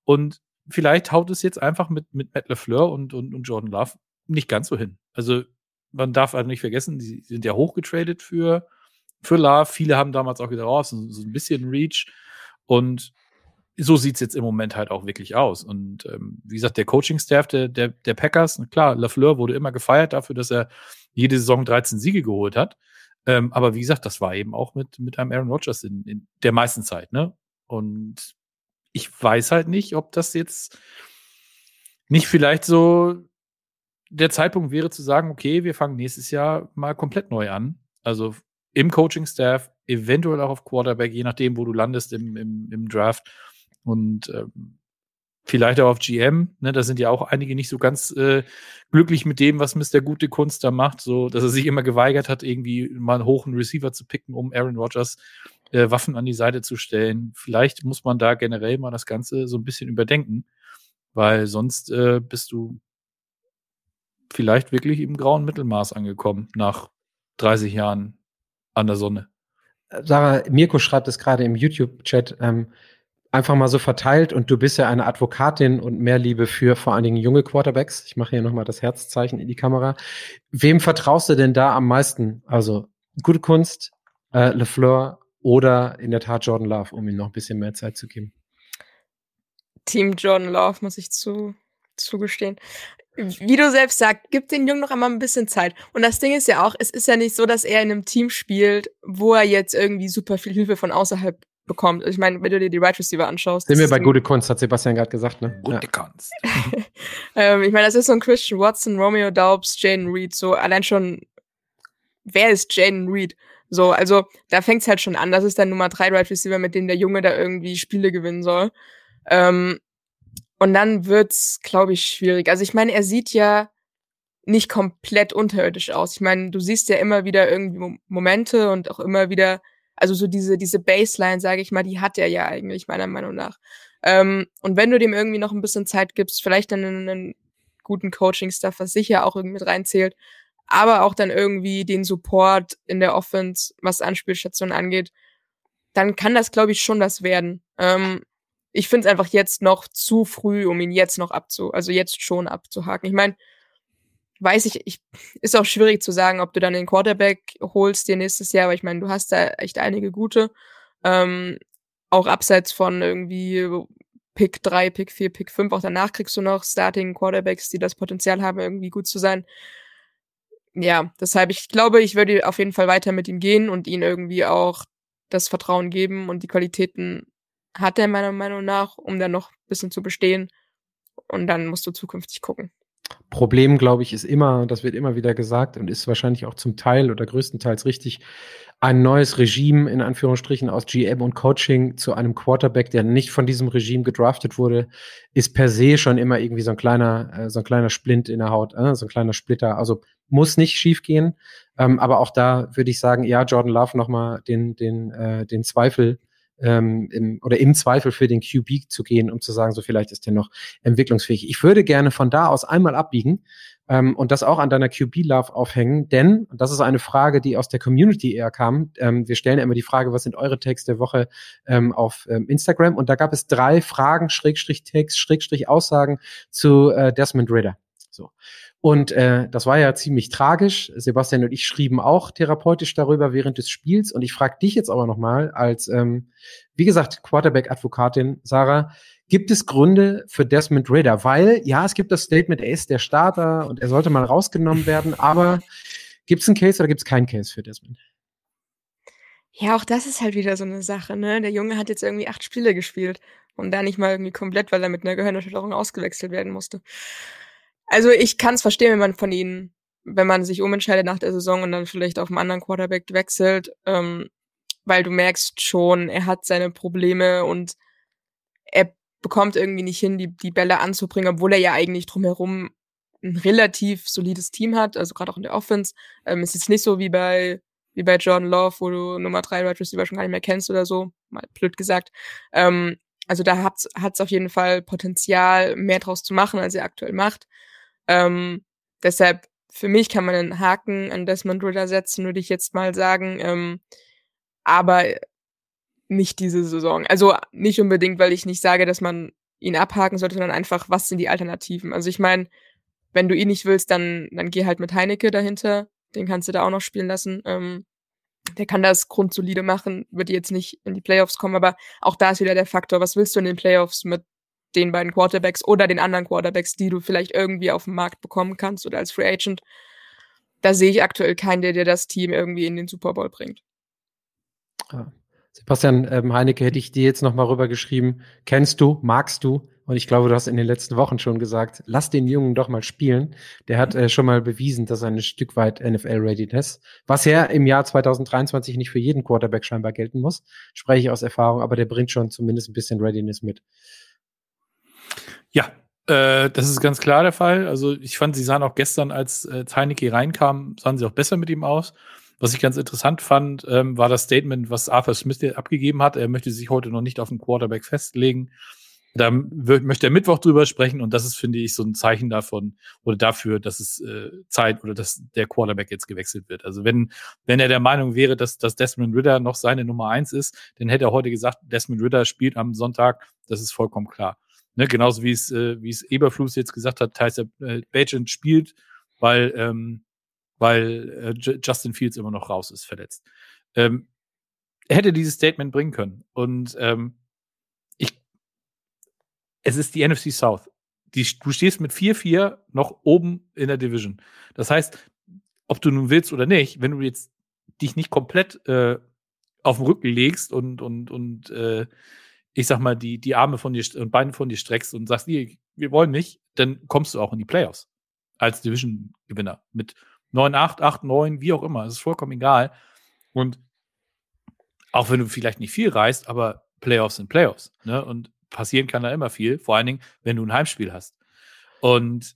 Und vielleicht haut es jetzt einfach mit, mit Matt LaFleur und, und, und Jordan Love nicht ganz so hin. Also man darf halt nicht vergessen, die sind ja hochgetradet für für Love. Viele haben damals auch wieder raus, so, so ein bisschen Reach. Und so sieht's jetzt im Moment halt auch wirklich aus. Und ähm, wie gesagt, der Coaching-Staff der, der, der Packers, klar, Lafleur wurde immer gefeiert dafür, dass er jede Saison 13 Siege geholt hat. Ähm, aber wie gesagt, das war eben auch mit, mit einem Aaron Rodgers in, in der meisten Zeit, ne? Und ich weiß halt nicht, ob das jetzt nicht vielleicht so der Zeitpunkt wäre zu sagen, okay, wir fangen nächstes Jahr mal komplett neu an. Also im Coaching-Staff, eventuell auch auf Quarterback, je nachdem, wo du landest im, im, im Draft. Und ähm, vielleicht auch auf GM. Ne, da sind ja auch einige nicht so ganz äh, glücklich mit dem, was Mr. Gute Kunst da macht, so dass er sich immer geweigert hat, irgendwie mal einen hohen Receiver zu picken, um Aaron Rodgers äh, Waffen an die Seite zu stellen. Vielleicht muss man da generell mal das Ganze so ein bisschen überdenken, weil sonst äh, bist du vielleicht wirklich im grauen Mittelmaß angekommen nach 30 Jahren an der Sonne. Sarah, Mirko schreibt es gerade im YouTube-Chat, ähm, einfach mal so verteilt und du bist ja eine Advokatin und mehr Liebe für vor allen Dingen junge Quarterbacks. Ich mache hier nochmal das Herzzeichen in die Kamera. Wem vertraust du denn da am meisten? Also gute Kunst, äh, LeFleur oder in der Tat Jordan Love, um ihm noch ein bisschen mehr Zeit zu geben? Team Jordan Love, muss ich zu, zugestehen wie du selbst sagst, gib den Jungen noch einmal ein bisschen Zeit. Und das Ding ist ja auch, es ist ja nicht so, dass er in einem Team spielt, wo er jetzt irgendwie super viel Hilfe von außerhalb bekommt. Ich meine, wenn du dir die Wide right Receiver anschaust. Sind wir bei gute Kunst, hat Sebastian gerade gesagt, ne? Gute ja. Kunst. ähm, ich meine, das ist so ein Christian Watson, Romeo Daubs, Jaden Reed, so allein schon, wer ist Jaden Reed? So, also da fängt's halt schon an. Das ist dann Nummer drei Wide right Receiver, mit denen der Junge da irgendwie Spiele gewinnen soll. Ähm, und dann wird's, glaube ich, schwierig. Also ich meine, er sieht ja nicht komplett unterirdisch aus. Ich meine, du siehst ja immer wieder irgendwie Momente und auch immer wieder, also so diese, diese Baseline, sage ich mal, die hat er ja eigentlich, meiner Meinung nach. Ähm, und wenn du dem irgendwie noch ein bisschen Zeit gibst, vielleicht dann einen, guten Coaching-Stuff, was sicher auch irgendwie mit reinzählt, aber auch dann irgendwie den Support in der Offense, was Anspielstationen angeht, dann kann das, glaube ich, schon das werden. Ähm, ich finde es einfach jetzt noch zu früh, um ihn jetzt noch abzu, also jetzt schon abzuhaken. Ich meine, weiß ich, ich, ist auch schwierig zu sagen, ob du dann den Quarterback holst dir nächstes Jahr, aber ich meine, du hast da echt einige gute. Ähm, auch abseits von irgendwie Pick 3, Pick 4, Pick 5, auch danach kriegst du noch Starting Quarterbacks, die das Potenzial haben, irgendwie gut zu sein. Ja, deshalb, ich glaube, ich würde auf jeden Fall weiter mit ihm gehen und ihn irgendwie auch das Vertrauen geben und die Qualitäten hat er meiner Meinung nach, um dann noch ein bisschen zu bestehen. Und dann musst du zukünftig gucken. Problem, glaube ich, ist immer, das wird immer wieder gesagt und ist wahrscheinlich auch zum Teil oder größtenteils richtig, ein neues Regime in Anführungsstrichen aus GM und Coaching zu einem Quarterback, der nicht von diesem Regime gedraftet wurde, ist per se schon immer irgendwie so ein kleiner, äh, so ein kleiner Splint in der Haut, äh, so ein kleiner Splitter. Also muss nicht schief gehen. Ähm, aber auch da würde ich sagen, ja, Jordan Love nochmal den, den, äh, den Zweifel ähm, im, oder im Zweifel für den QB zu gehen, um zu sagen, so vielleicht ist der noch entwicklungsfähig. Ich würde gerne von da aus einmal abbiegen ähm, und das auch an deiner QB-Love aufhängen, denn, und das ist eine Frage, die aus der Community eher kam, ähm, wir stellen ja immer die Frage, was sind eure Tags der Woche ähm, auf ähm, Instagram und da gab es drei Fragen, Schrägstrich Tags, Schrägstrich Aussagen zu äh, Desmond Ritter. So. Und äh, das war ja ziemlich tragisch. Sebastian und ich schrieben auch therapeutisch darüber während des Spiels. Und ich frage dich jetzt aber nochmal als, ähm, wie gesagt, Quarterback-Advokatin, Sarah, gibt es Gründe für Desmond Ritter? Weil, ja, es gibt das Statement, er ist der Starter und er sollte mal rausgenommen werden, aber gibt es einen Case oder gibt es keinen Case für Desmond? Ja, auch das ist halt wieder so eine Sache, ne? Der Junge hat jetzt irgendwie acht Spiele gespielt und da nicht mal irgendwie komplett, weil er mit einer Gehirnerschütterung ausgewechselt werden musste. Also ich kann es verstehen, wenn man von ihnen, wenn man sich umentscheidet nach der Saison und dann vielleicht auf einen anderen Quarterback wechselt, ähm, weil du merkst schon, er hat seine Probleme und er bekommt irgendwie nicht hin, die, die Bälle anzubringen, obwohl er ja eigentlich drumherum ein relativ solides Team hat, also gerade auch in der Offense. Ähm, ist jetzt nicht so wie bei wie bei Jordan Love, wo du Nummer drei Wide Receiver schon gar nicht mehr kennst oder so, mal blöd gesagt. Ähm, also da hat es auf jeden Fall Potenzial, mehr draus zu machen, als er aktuell macht. Ähm, deshalb, für mich kann man einen Haken an Desmond Ritter setzen, würde ich jetzt mal sagen. Ähm, aber nicht diese Saison. Also nicht unbedingt, weil ich nicht sage, dass man ihn abhaken sollte, sondern einfach, was sind die Alternativen? Also ich meine, wenn du ihn nicht willst, dann, dann geh halt mit Heinecke dahinter. Den kannst du da auch noch spielen lassen. Ähm, der kann das grundsolide machen, wird jetzt nicht in die Playoffs kommen, aber auch da ist wieder der Faktor, was willst du in den Playoffs mit den beiden Quarterbacks oder den anderen Quarterbacks, die du vielleicht irgendwie auf dem Markt bekommen kannst oder als Free Agent. Da sehe ich aktuell keinen, der dir das Team irgendwie in den Super Bowl bringt. Ja. Sebastian ähm, Heinecke hätte ich dir jetzt nochmal rübergeschrieben. Kennst du, magst du? Und ich glaube, du hast in den letzten Wochen schon gesagt, lass den Jungen doch mal spielen. Der hat äh, schon mal bewiesen, dass er ein Stück weit NFL-ready ist. Was ja im Jahr 2023 nicht für jeden Quarterback scheinbar gelten muss, spreche ich aus Erfahrung, aber der bringt schon zumindest ein bisschen Readiness mit. Ja, äh, das ist ganz klar der Fall. Also ich fand, sie sahen auch gestern, als äh, Heineke reinkam, sahen sie auch besser mit ihm aus. Was ich ganz interessant fand, ähm, war das Statement, was Arthur Smith abgegeben hat. Er möchte sich heute noch nicht auf den Quarterback festlegen. Da möchte er Mittwoch drüber sprechen und das ist, finde ich, so ein Zeichen davon oder dafür, dass es äh, Zeit oder dass der Quarterback jetzt gewechselt wird. Also wenn, wenn er der Meinung wäre, dass, dass Desmond Ritter noch seine Nummer eins ist, dann hätte er heute gesagt, Desmond Ritter spielt am Sonntag. Das ist vollkommen klar. Ne, genauso wie es, äh, wie es Eberflus jetzt gesagt hat, Tyser äh, Bagent spielt, weil, ähm, weil äh, Justin Fields immer noch raus ist, verletzt. Ähm, er hätte dieses Statement bringen können. Und ähm, ich, es ist die NFC South. Die, du stehst mit 4-4 noch oben in der Division. Das heißt, ob du nun willst oder nicht, wenn du jetzt dich nicht komplett äh, auf den Rücken legst und, und, und äh, ich sag mal, die, die Arme von dir und Beine von dir streckst und sagst, nee, wir wollen nicht, dann kommst du auch in die Playoffs als Division-Gewinner mit 9, 8, 8, 9, wie auch immer. Es ist vollkommen egal. Und auch wenn du vielleicht nicht viel reißt, aber Playoffs sind Playoffs. Ne? Und passieren kann da immer viel, vor allen Dingen, wenn du ein Heimspiel hast. Und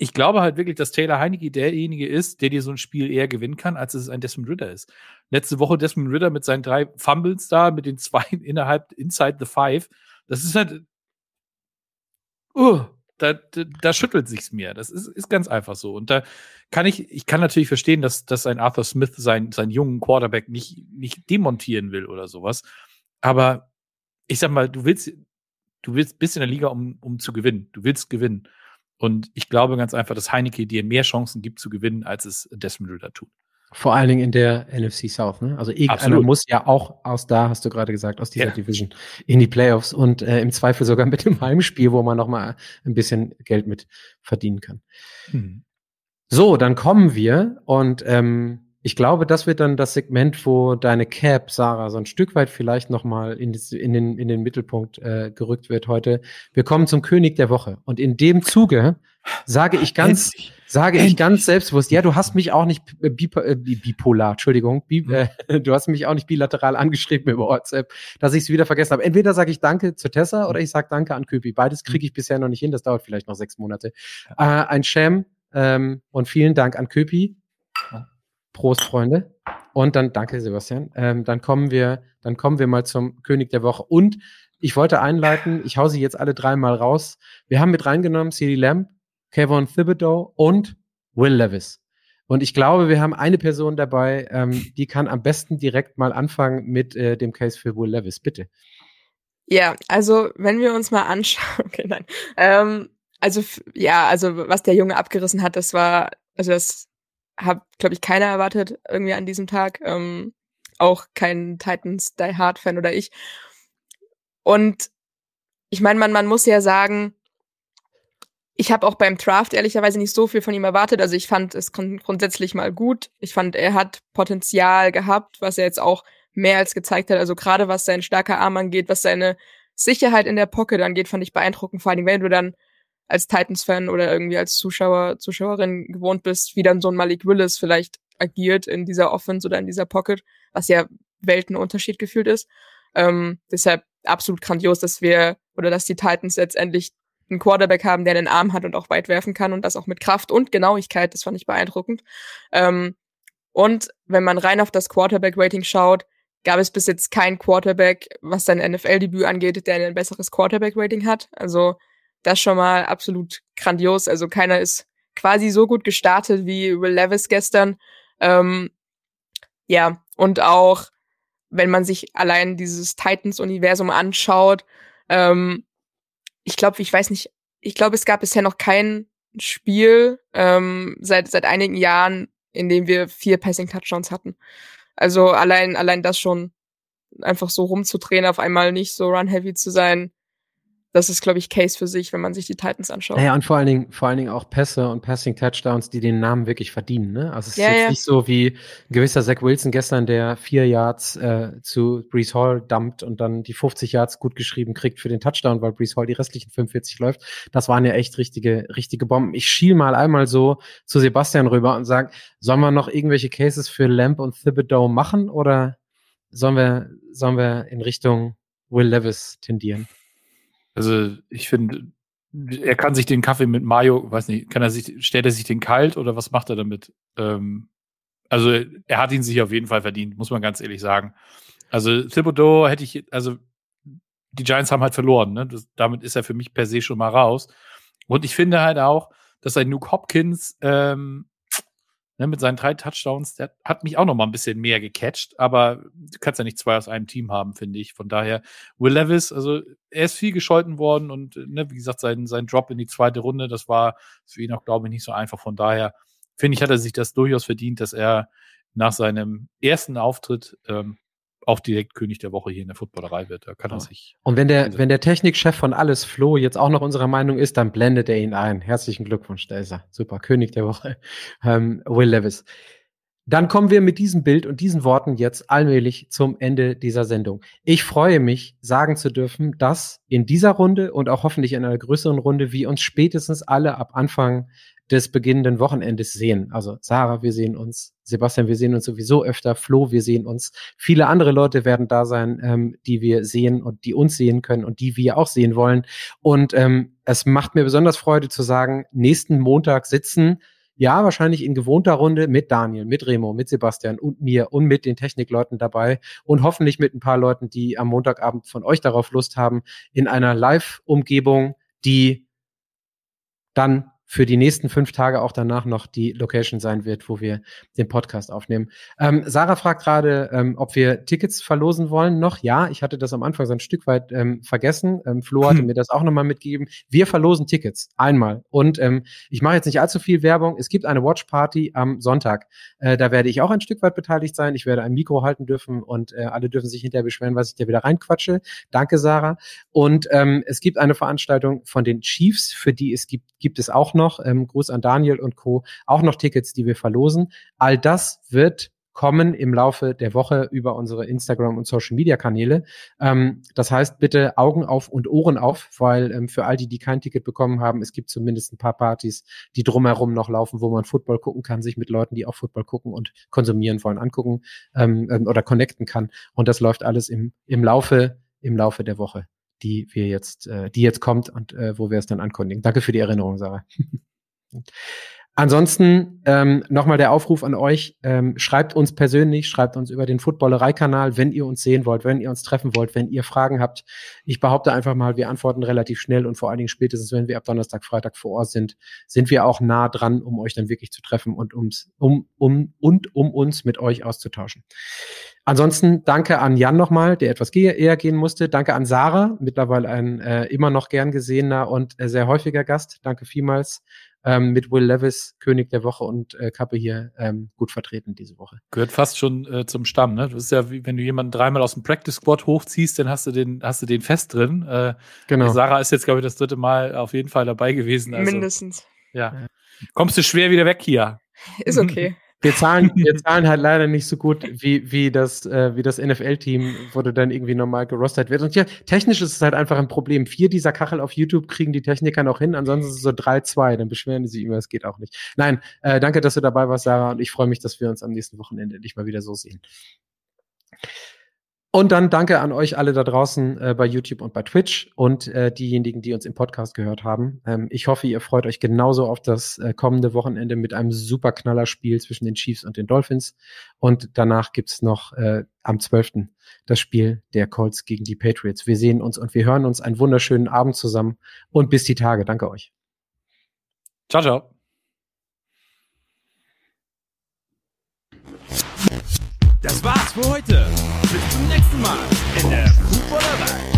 ich glaube halt wirklich, dass Taylor Heineke derjenige ist, der dir so ein Spiel eher gewinnen kann, als es ein Desmond Ritter ist. Letzte Woche Desmond Ritter mit seinen drei Fumbles da, mit den zwei innerhalb, inside the five. Das ist halt, uh, da, da, da schüttelt sich's mir. Das ist, ist ganz einfach so. Und da kann ich, ich kann natürlich verstehen, dass, dass ein Arthur Smith seinen, seinen jungen Quarterback nicht, nicht demontieren will oder sowas. Aber ich sag mal, du willst, du willst bist in der Liga, um, um zu gewinnen. Du willst gewinnen. Und ich glaube ganz einfach, dass Heineke dir mehr Chancen gibt zu gewinnen, als es Desmond Ritter tut. Vor allen Dingen in der NFC South. Ne? Also irgendeiner muss ja auch aus da, hast du gerade gesagt, aus dieser ja. Division in die Playoffs und äh, im Zweifel sogar mit dem Heimspiel, wo man noch mal ein bisschen Geld mit verdienen kann. Hm. So, dann kommen wir und ähm, ich glaube, das wird dann das Segment, wo deine Cap, Sarah, so ein Stück weit vielleicht nochmal in, in, den, in den Mittelpunkt äh, gerückt wird heute. Wir kommen zum König der Woche. Und in dem Zuge sage ich ganz, Endlich. sage Endlich. ich ganz selbstbewusst, ja, du hast mich auch nicht äh, bipolar, Entschuldigung, bi äh, du hast mich auch nicht bilateral angeschrieben über WhatsApp, dass ich es wieder vergessen habe. Entweder sage ich Danke zu Tessa oder ich sage Danke an Köpi. Beides kriege ich bisher noch nicht hin, das dauert vielleicht noch sechs Monate. Äh, ein Sham ähm, und vielen Dank an Köpi. Prost, Freunde. Und dann, danke, Sebastian. Ähm, dann kommen wir, dann kommen wir mal zum König der Woche. Und ich wollte einleiten, ich hau sie jetzt alle dreimal raus. Wir haben mit reingenommen CD Lamb, Kevin Thibodeau und Will Levis. Und ich glaube, wir haben eine Person dabei, ähm, die kann am besten direkt mal anfangen mit äh, dem Case für Will Levis. Bitte. Ja, also wenn wir uns mal anschauen, okay, nein. Ähm, also ja, also was der Junge abgerissen hat, das war, also das habe, glaube ich, keiner erwartet irgendwie an diesem Tag. Ähm, auch kein Titans Die Hard Fan oder ich. Und ich meine, man, man muss ja sagen, ich habe auch beim Draft ehrlicherweise nicht so viel von ihm erwartet. Also ich fand es grundsätzlich mal gut. Ich fand, er hat Potenzial gehabt, was er jetzt auch mehr als gezeigt hat. Also gerade was sein starker Arm angeht, was seine Sicherheit in der Pocket angeht, fand ich beeindruckend. Vor allem, wenn du dann als Titans-Fan oder irgendwie als Zuschauer, Zuschauerin gewohnt bist, wie dann so ein Malik Willis vielleicht agiert in dieser Offense oder in dieser Pocket, was ja Weltenunterschied gefühlt ist. Ähm, deshalb absolut grandios, dass wir oder dass die Titans letztendlich einen Quarterback haben, der einen Arm hat und auch weit werfen kann und das auch mit Kraft und Genauigkeit, das fand ich beeindruckend. Ähm, und wenn man rein auf das Quarterback-Rating schaut, gab es bis jetzt kein Quarterback, was sein NFL-Debüt angeht, der ein besseres Quarterback-Rating hat. Also das schon mal absolut grandios. Also keiner ist quasi so gut gestartet wie Will Levis gestern. Ähm, ja, und auch wenn man sich allein dieses Titans-Universum anschaut, ähm, ich glaube, ich weiß nicht, ich glaube, es gab bisher noch kein Spiel ähm, seit seit einigen Jahren, in dem wir vier Passing Touchdowns hatten. Also allein allein das schon einfach so rumzudrehen, auf einmal nicht so run heavy zu sein, das ist, glaube ich, Case für sich, wenn man sich die Titans anschaut. Ja, und vor allen Dingen, vor allen Dingen auch Pässe und Passing Touchdowns, die den Namen wirklich verdienen. Ne? Also es ist ja, jetzt ja. nicht so wie ein gewisser Zach Wilson gestern, der vier Yards äh, zu Brees Hall dumpt und dann die 50 Yards gut geschrieben kriegt für den Touchdown, weil Brees Hall die restlichen 45 läuft. Das waren ja echt richtige, richtige Bomben. Ich schiel mal einmal so zu Sebastian rüber und sage, sollen wir noch irgendwelche Cases für Lamp und Thibodeau machen oder sollen wir, sollen wir in Richtung Will Levis tendieren? Also ich finde, er kann sich den Kaffee mit Mayo, weiß nicht, kann er sich, stellt er sich den kalt oder was macht er damit? Ähm, also er hat ihn sich auf jeden Fall verdient, muss man ganz ehrlich sagen. Also Thibodeau hätte ich, also die Giants haben halt verloren, ne? Das, damit ist er für mich per se schon mal raus. Und ich finde halt auch, dass ein Nuke Hopkins ähm, ne, mit seinen drei Touchdowns, der hat mich auch noch mal ein bisschen mehr gecatcht, aber du kannst ja nicht zwei aus einem Team haben, finde ich. Von daher, Will Levis, also er ist viel gescholten worden und ne, wie gesagt, sein, sein Drop in die zweite Runde, das war für ihn auch, glaube ich, nicht so einfach. Von daher, finde ich, hat er sich das durchaus verdient, dass er nach seinem ersten Auftritt ähm, auch direkt König der Woche hier in der Footballerei wird. Da kann er sich. Und wenn der, wenn der Technikchef von alles Flo jetzt auch noch unserer Meinung ist, dann blendet er ihn ein. Herzlichen Glückwunsch, da ist er. Super, König der Woche. Ähm, Will Levis. Dann kommen wir mit diesem Bild und diesen Worten jetzt allmählich zum Ende dieser Sendung. Ich freue mich, sagen zu dürfen, dass in dieser Runde und auch hoffentlich in einer größeren Runde wir uns spätestens alle ab Anfang des beginnenden Wochenendes sehen. Also Sarah, wir sehen uns, Sebastian, wir sehen uns sowieso öfter, Flo, wir sehen uns. Viele andere Leute werden da sein, ähm, die wir sehen und die uns sehen können und die wir auch sehen wollen. Und ähm, es macht mir besonders Freude zu sagen, nächsten Montag sitzen ja, wahrscheinlich in gewohnter Runde mit Daniel, mit Remo, mit Sebastian und mir und mit den Technikleuten dabei und hoffentlich mit ein paar Leuten, die am Montagabend von euch darauf Lust haben, in einer Live-Umgebung, die dann für die nächsten fünf Tage auch danach noch die Location sein wird, wo wir den Podcast aufnehmen. Ähm, Sarah fragt gerade, ähm, ob wir Tickets verlosen wollen noch. Ja, ich hatte das am Anfang so ein Stück weit ähm, vergessen. Ähm, Flo hatte hm. mir das auch nochmal mitgegeben. Wir verlosen Tickets einmal. Und ähm, ich mache jetzt nicht allzu viel Werbung. Es gibt eine Watch Party am Sonntag. Äh, da werde ich auch ein Stück weit beteiligt sein. Ich werde ein Mikro halten dürfen und äh, alle dürfen sich hinterher beschweren, was ich da wieder reinquatsche. Danke, Sarah. Und ähm, es gibt eine Veranstaltung von den Chiefs, für die es gibt, gibt es auch noch, ähm, Gruß an Daniel und Co., auch noch Tickets, die wir verlosen. All das wird kommen im Laufe der Woche über unsere Instagram- und Social-Media-Kanäle. Ähm, das heißt, bitte Augen auf und Ohren auf, weil ähm, für all die, die kein Ticket bekommen haben, es gibt zumindest ein paar Partys, die drumherum noch laufen, wo man Football gucken kann, sich mit Leuten, die auch Football gucken und konsumieren wollen, angucken ähm, ähm oder connecten kann. Und das läuft alles im, im Laufe im Laufe der Woche die wir jetzt, äh, die jetzt kommt und äh, wo wir es dann ankündigen. Danke für die Erinnerung, Sarah. Ansonsten ähm, nochmal der Aufruf an euch, ähm, schreibt uns persönlich, schreibt uns über den Footballerei-Kanal, wenn ihr uns sehen wollt, wenn ihr uns treffen wollt, wenn ihr Fragen habt. Ich behaupte einfach mal, wir antworten relativ schnell und vor allen Dingen spätestens, wenn wir ab Donnerstag, Freitag vor Ort sind, sind wir auch nah dran, um euch dann wirklich zu treffen und ums, um, um, und um uns mit euch auszutauschen. Ansonsten danke an Jan nochmal, der etwas eher gehen musste. Danke an Sarah, mittlerweile ein äh, immer noch gern gesehener und äh, sehr häufiger Gast. Danke vielmals ähm, mit Will Levis, König der Woche und äh, Kappe hier ähm, gut vertreten diese Woche. Gehört fast schon äh, zum Stamm, ne? Das ist ja wie wenn du jemanden dreimal aus dem Practice Squad hochziehst, dann hast du den, hast du den fest drin. Äh, genau. Sarah ist jetzt, glaube ich, das dritte Mal auf jeden Fall dabei gewesen. Also, Mindestens. Ja. Kommst du schwer wieder weg hier. Ist okay. Wir zahlen, wir zahlen halt leider nicht so gut wie, wie das, äh, wie das NFL-Team, wo du dann irgendwie normal gerostet wird. Und ja, technisch ist es halt einfach ein Problem. Vier dieser Kachel auf YouTube kriegen die Techniker noch hin, ansonsten ist es so drei, zwei, dann beschweren die sich immer, es geht auch nicht. Nein, äh, danke, dass du dabei warst, Sarah, und ich freue mich, dass wir uns am nächsten Wochenende endlich mal wieder so sehen. Und dann danke an euch alle da draußen äh, bei YouTube und bei Twitch und äh, diejenigen, die uns im Podcast gehört haben. Ähm, ich hoffe, ihr freut euch genauso auf das äh, kommende Wochenende mit einem super Knallerspiel zwischen den Chiefs und den Dolphins. Und danach gibt's noch äh, am 12. das Spiel der Colts gegen die Patriots. Wir sehen uns und wir hören uns einen wunderschönen Abend zusammen und bis die Tage. Danke euch. Ciao, ciao. Das war's für heute. Bis zum nächsten Mal in der Fußballerei.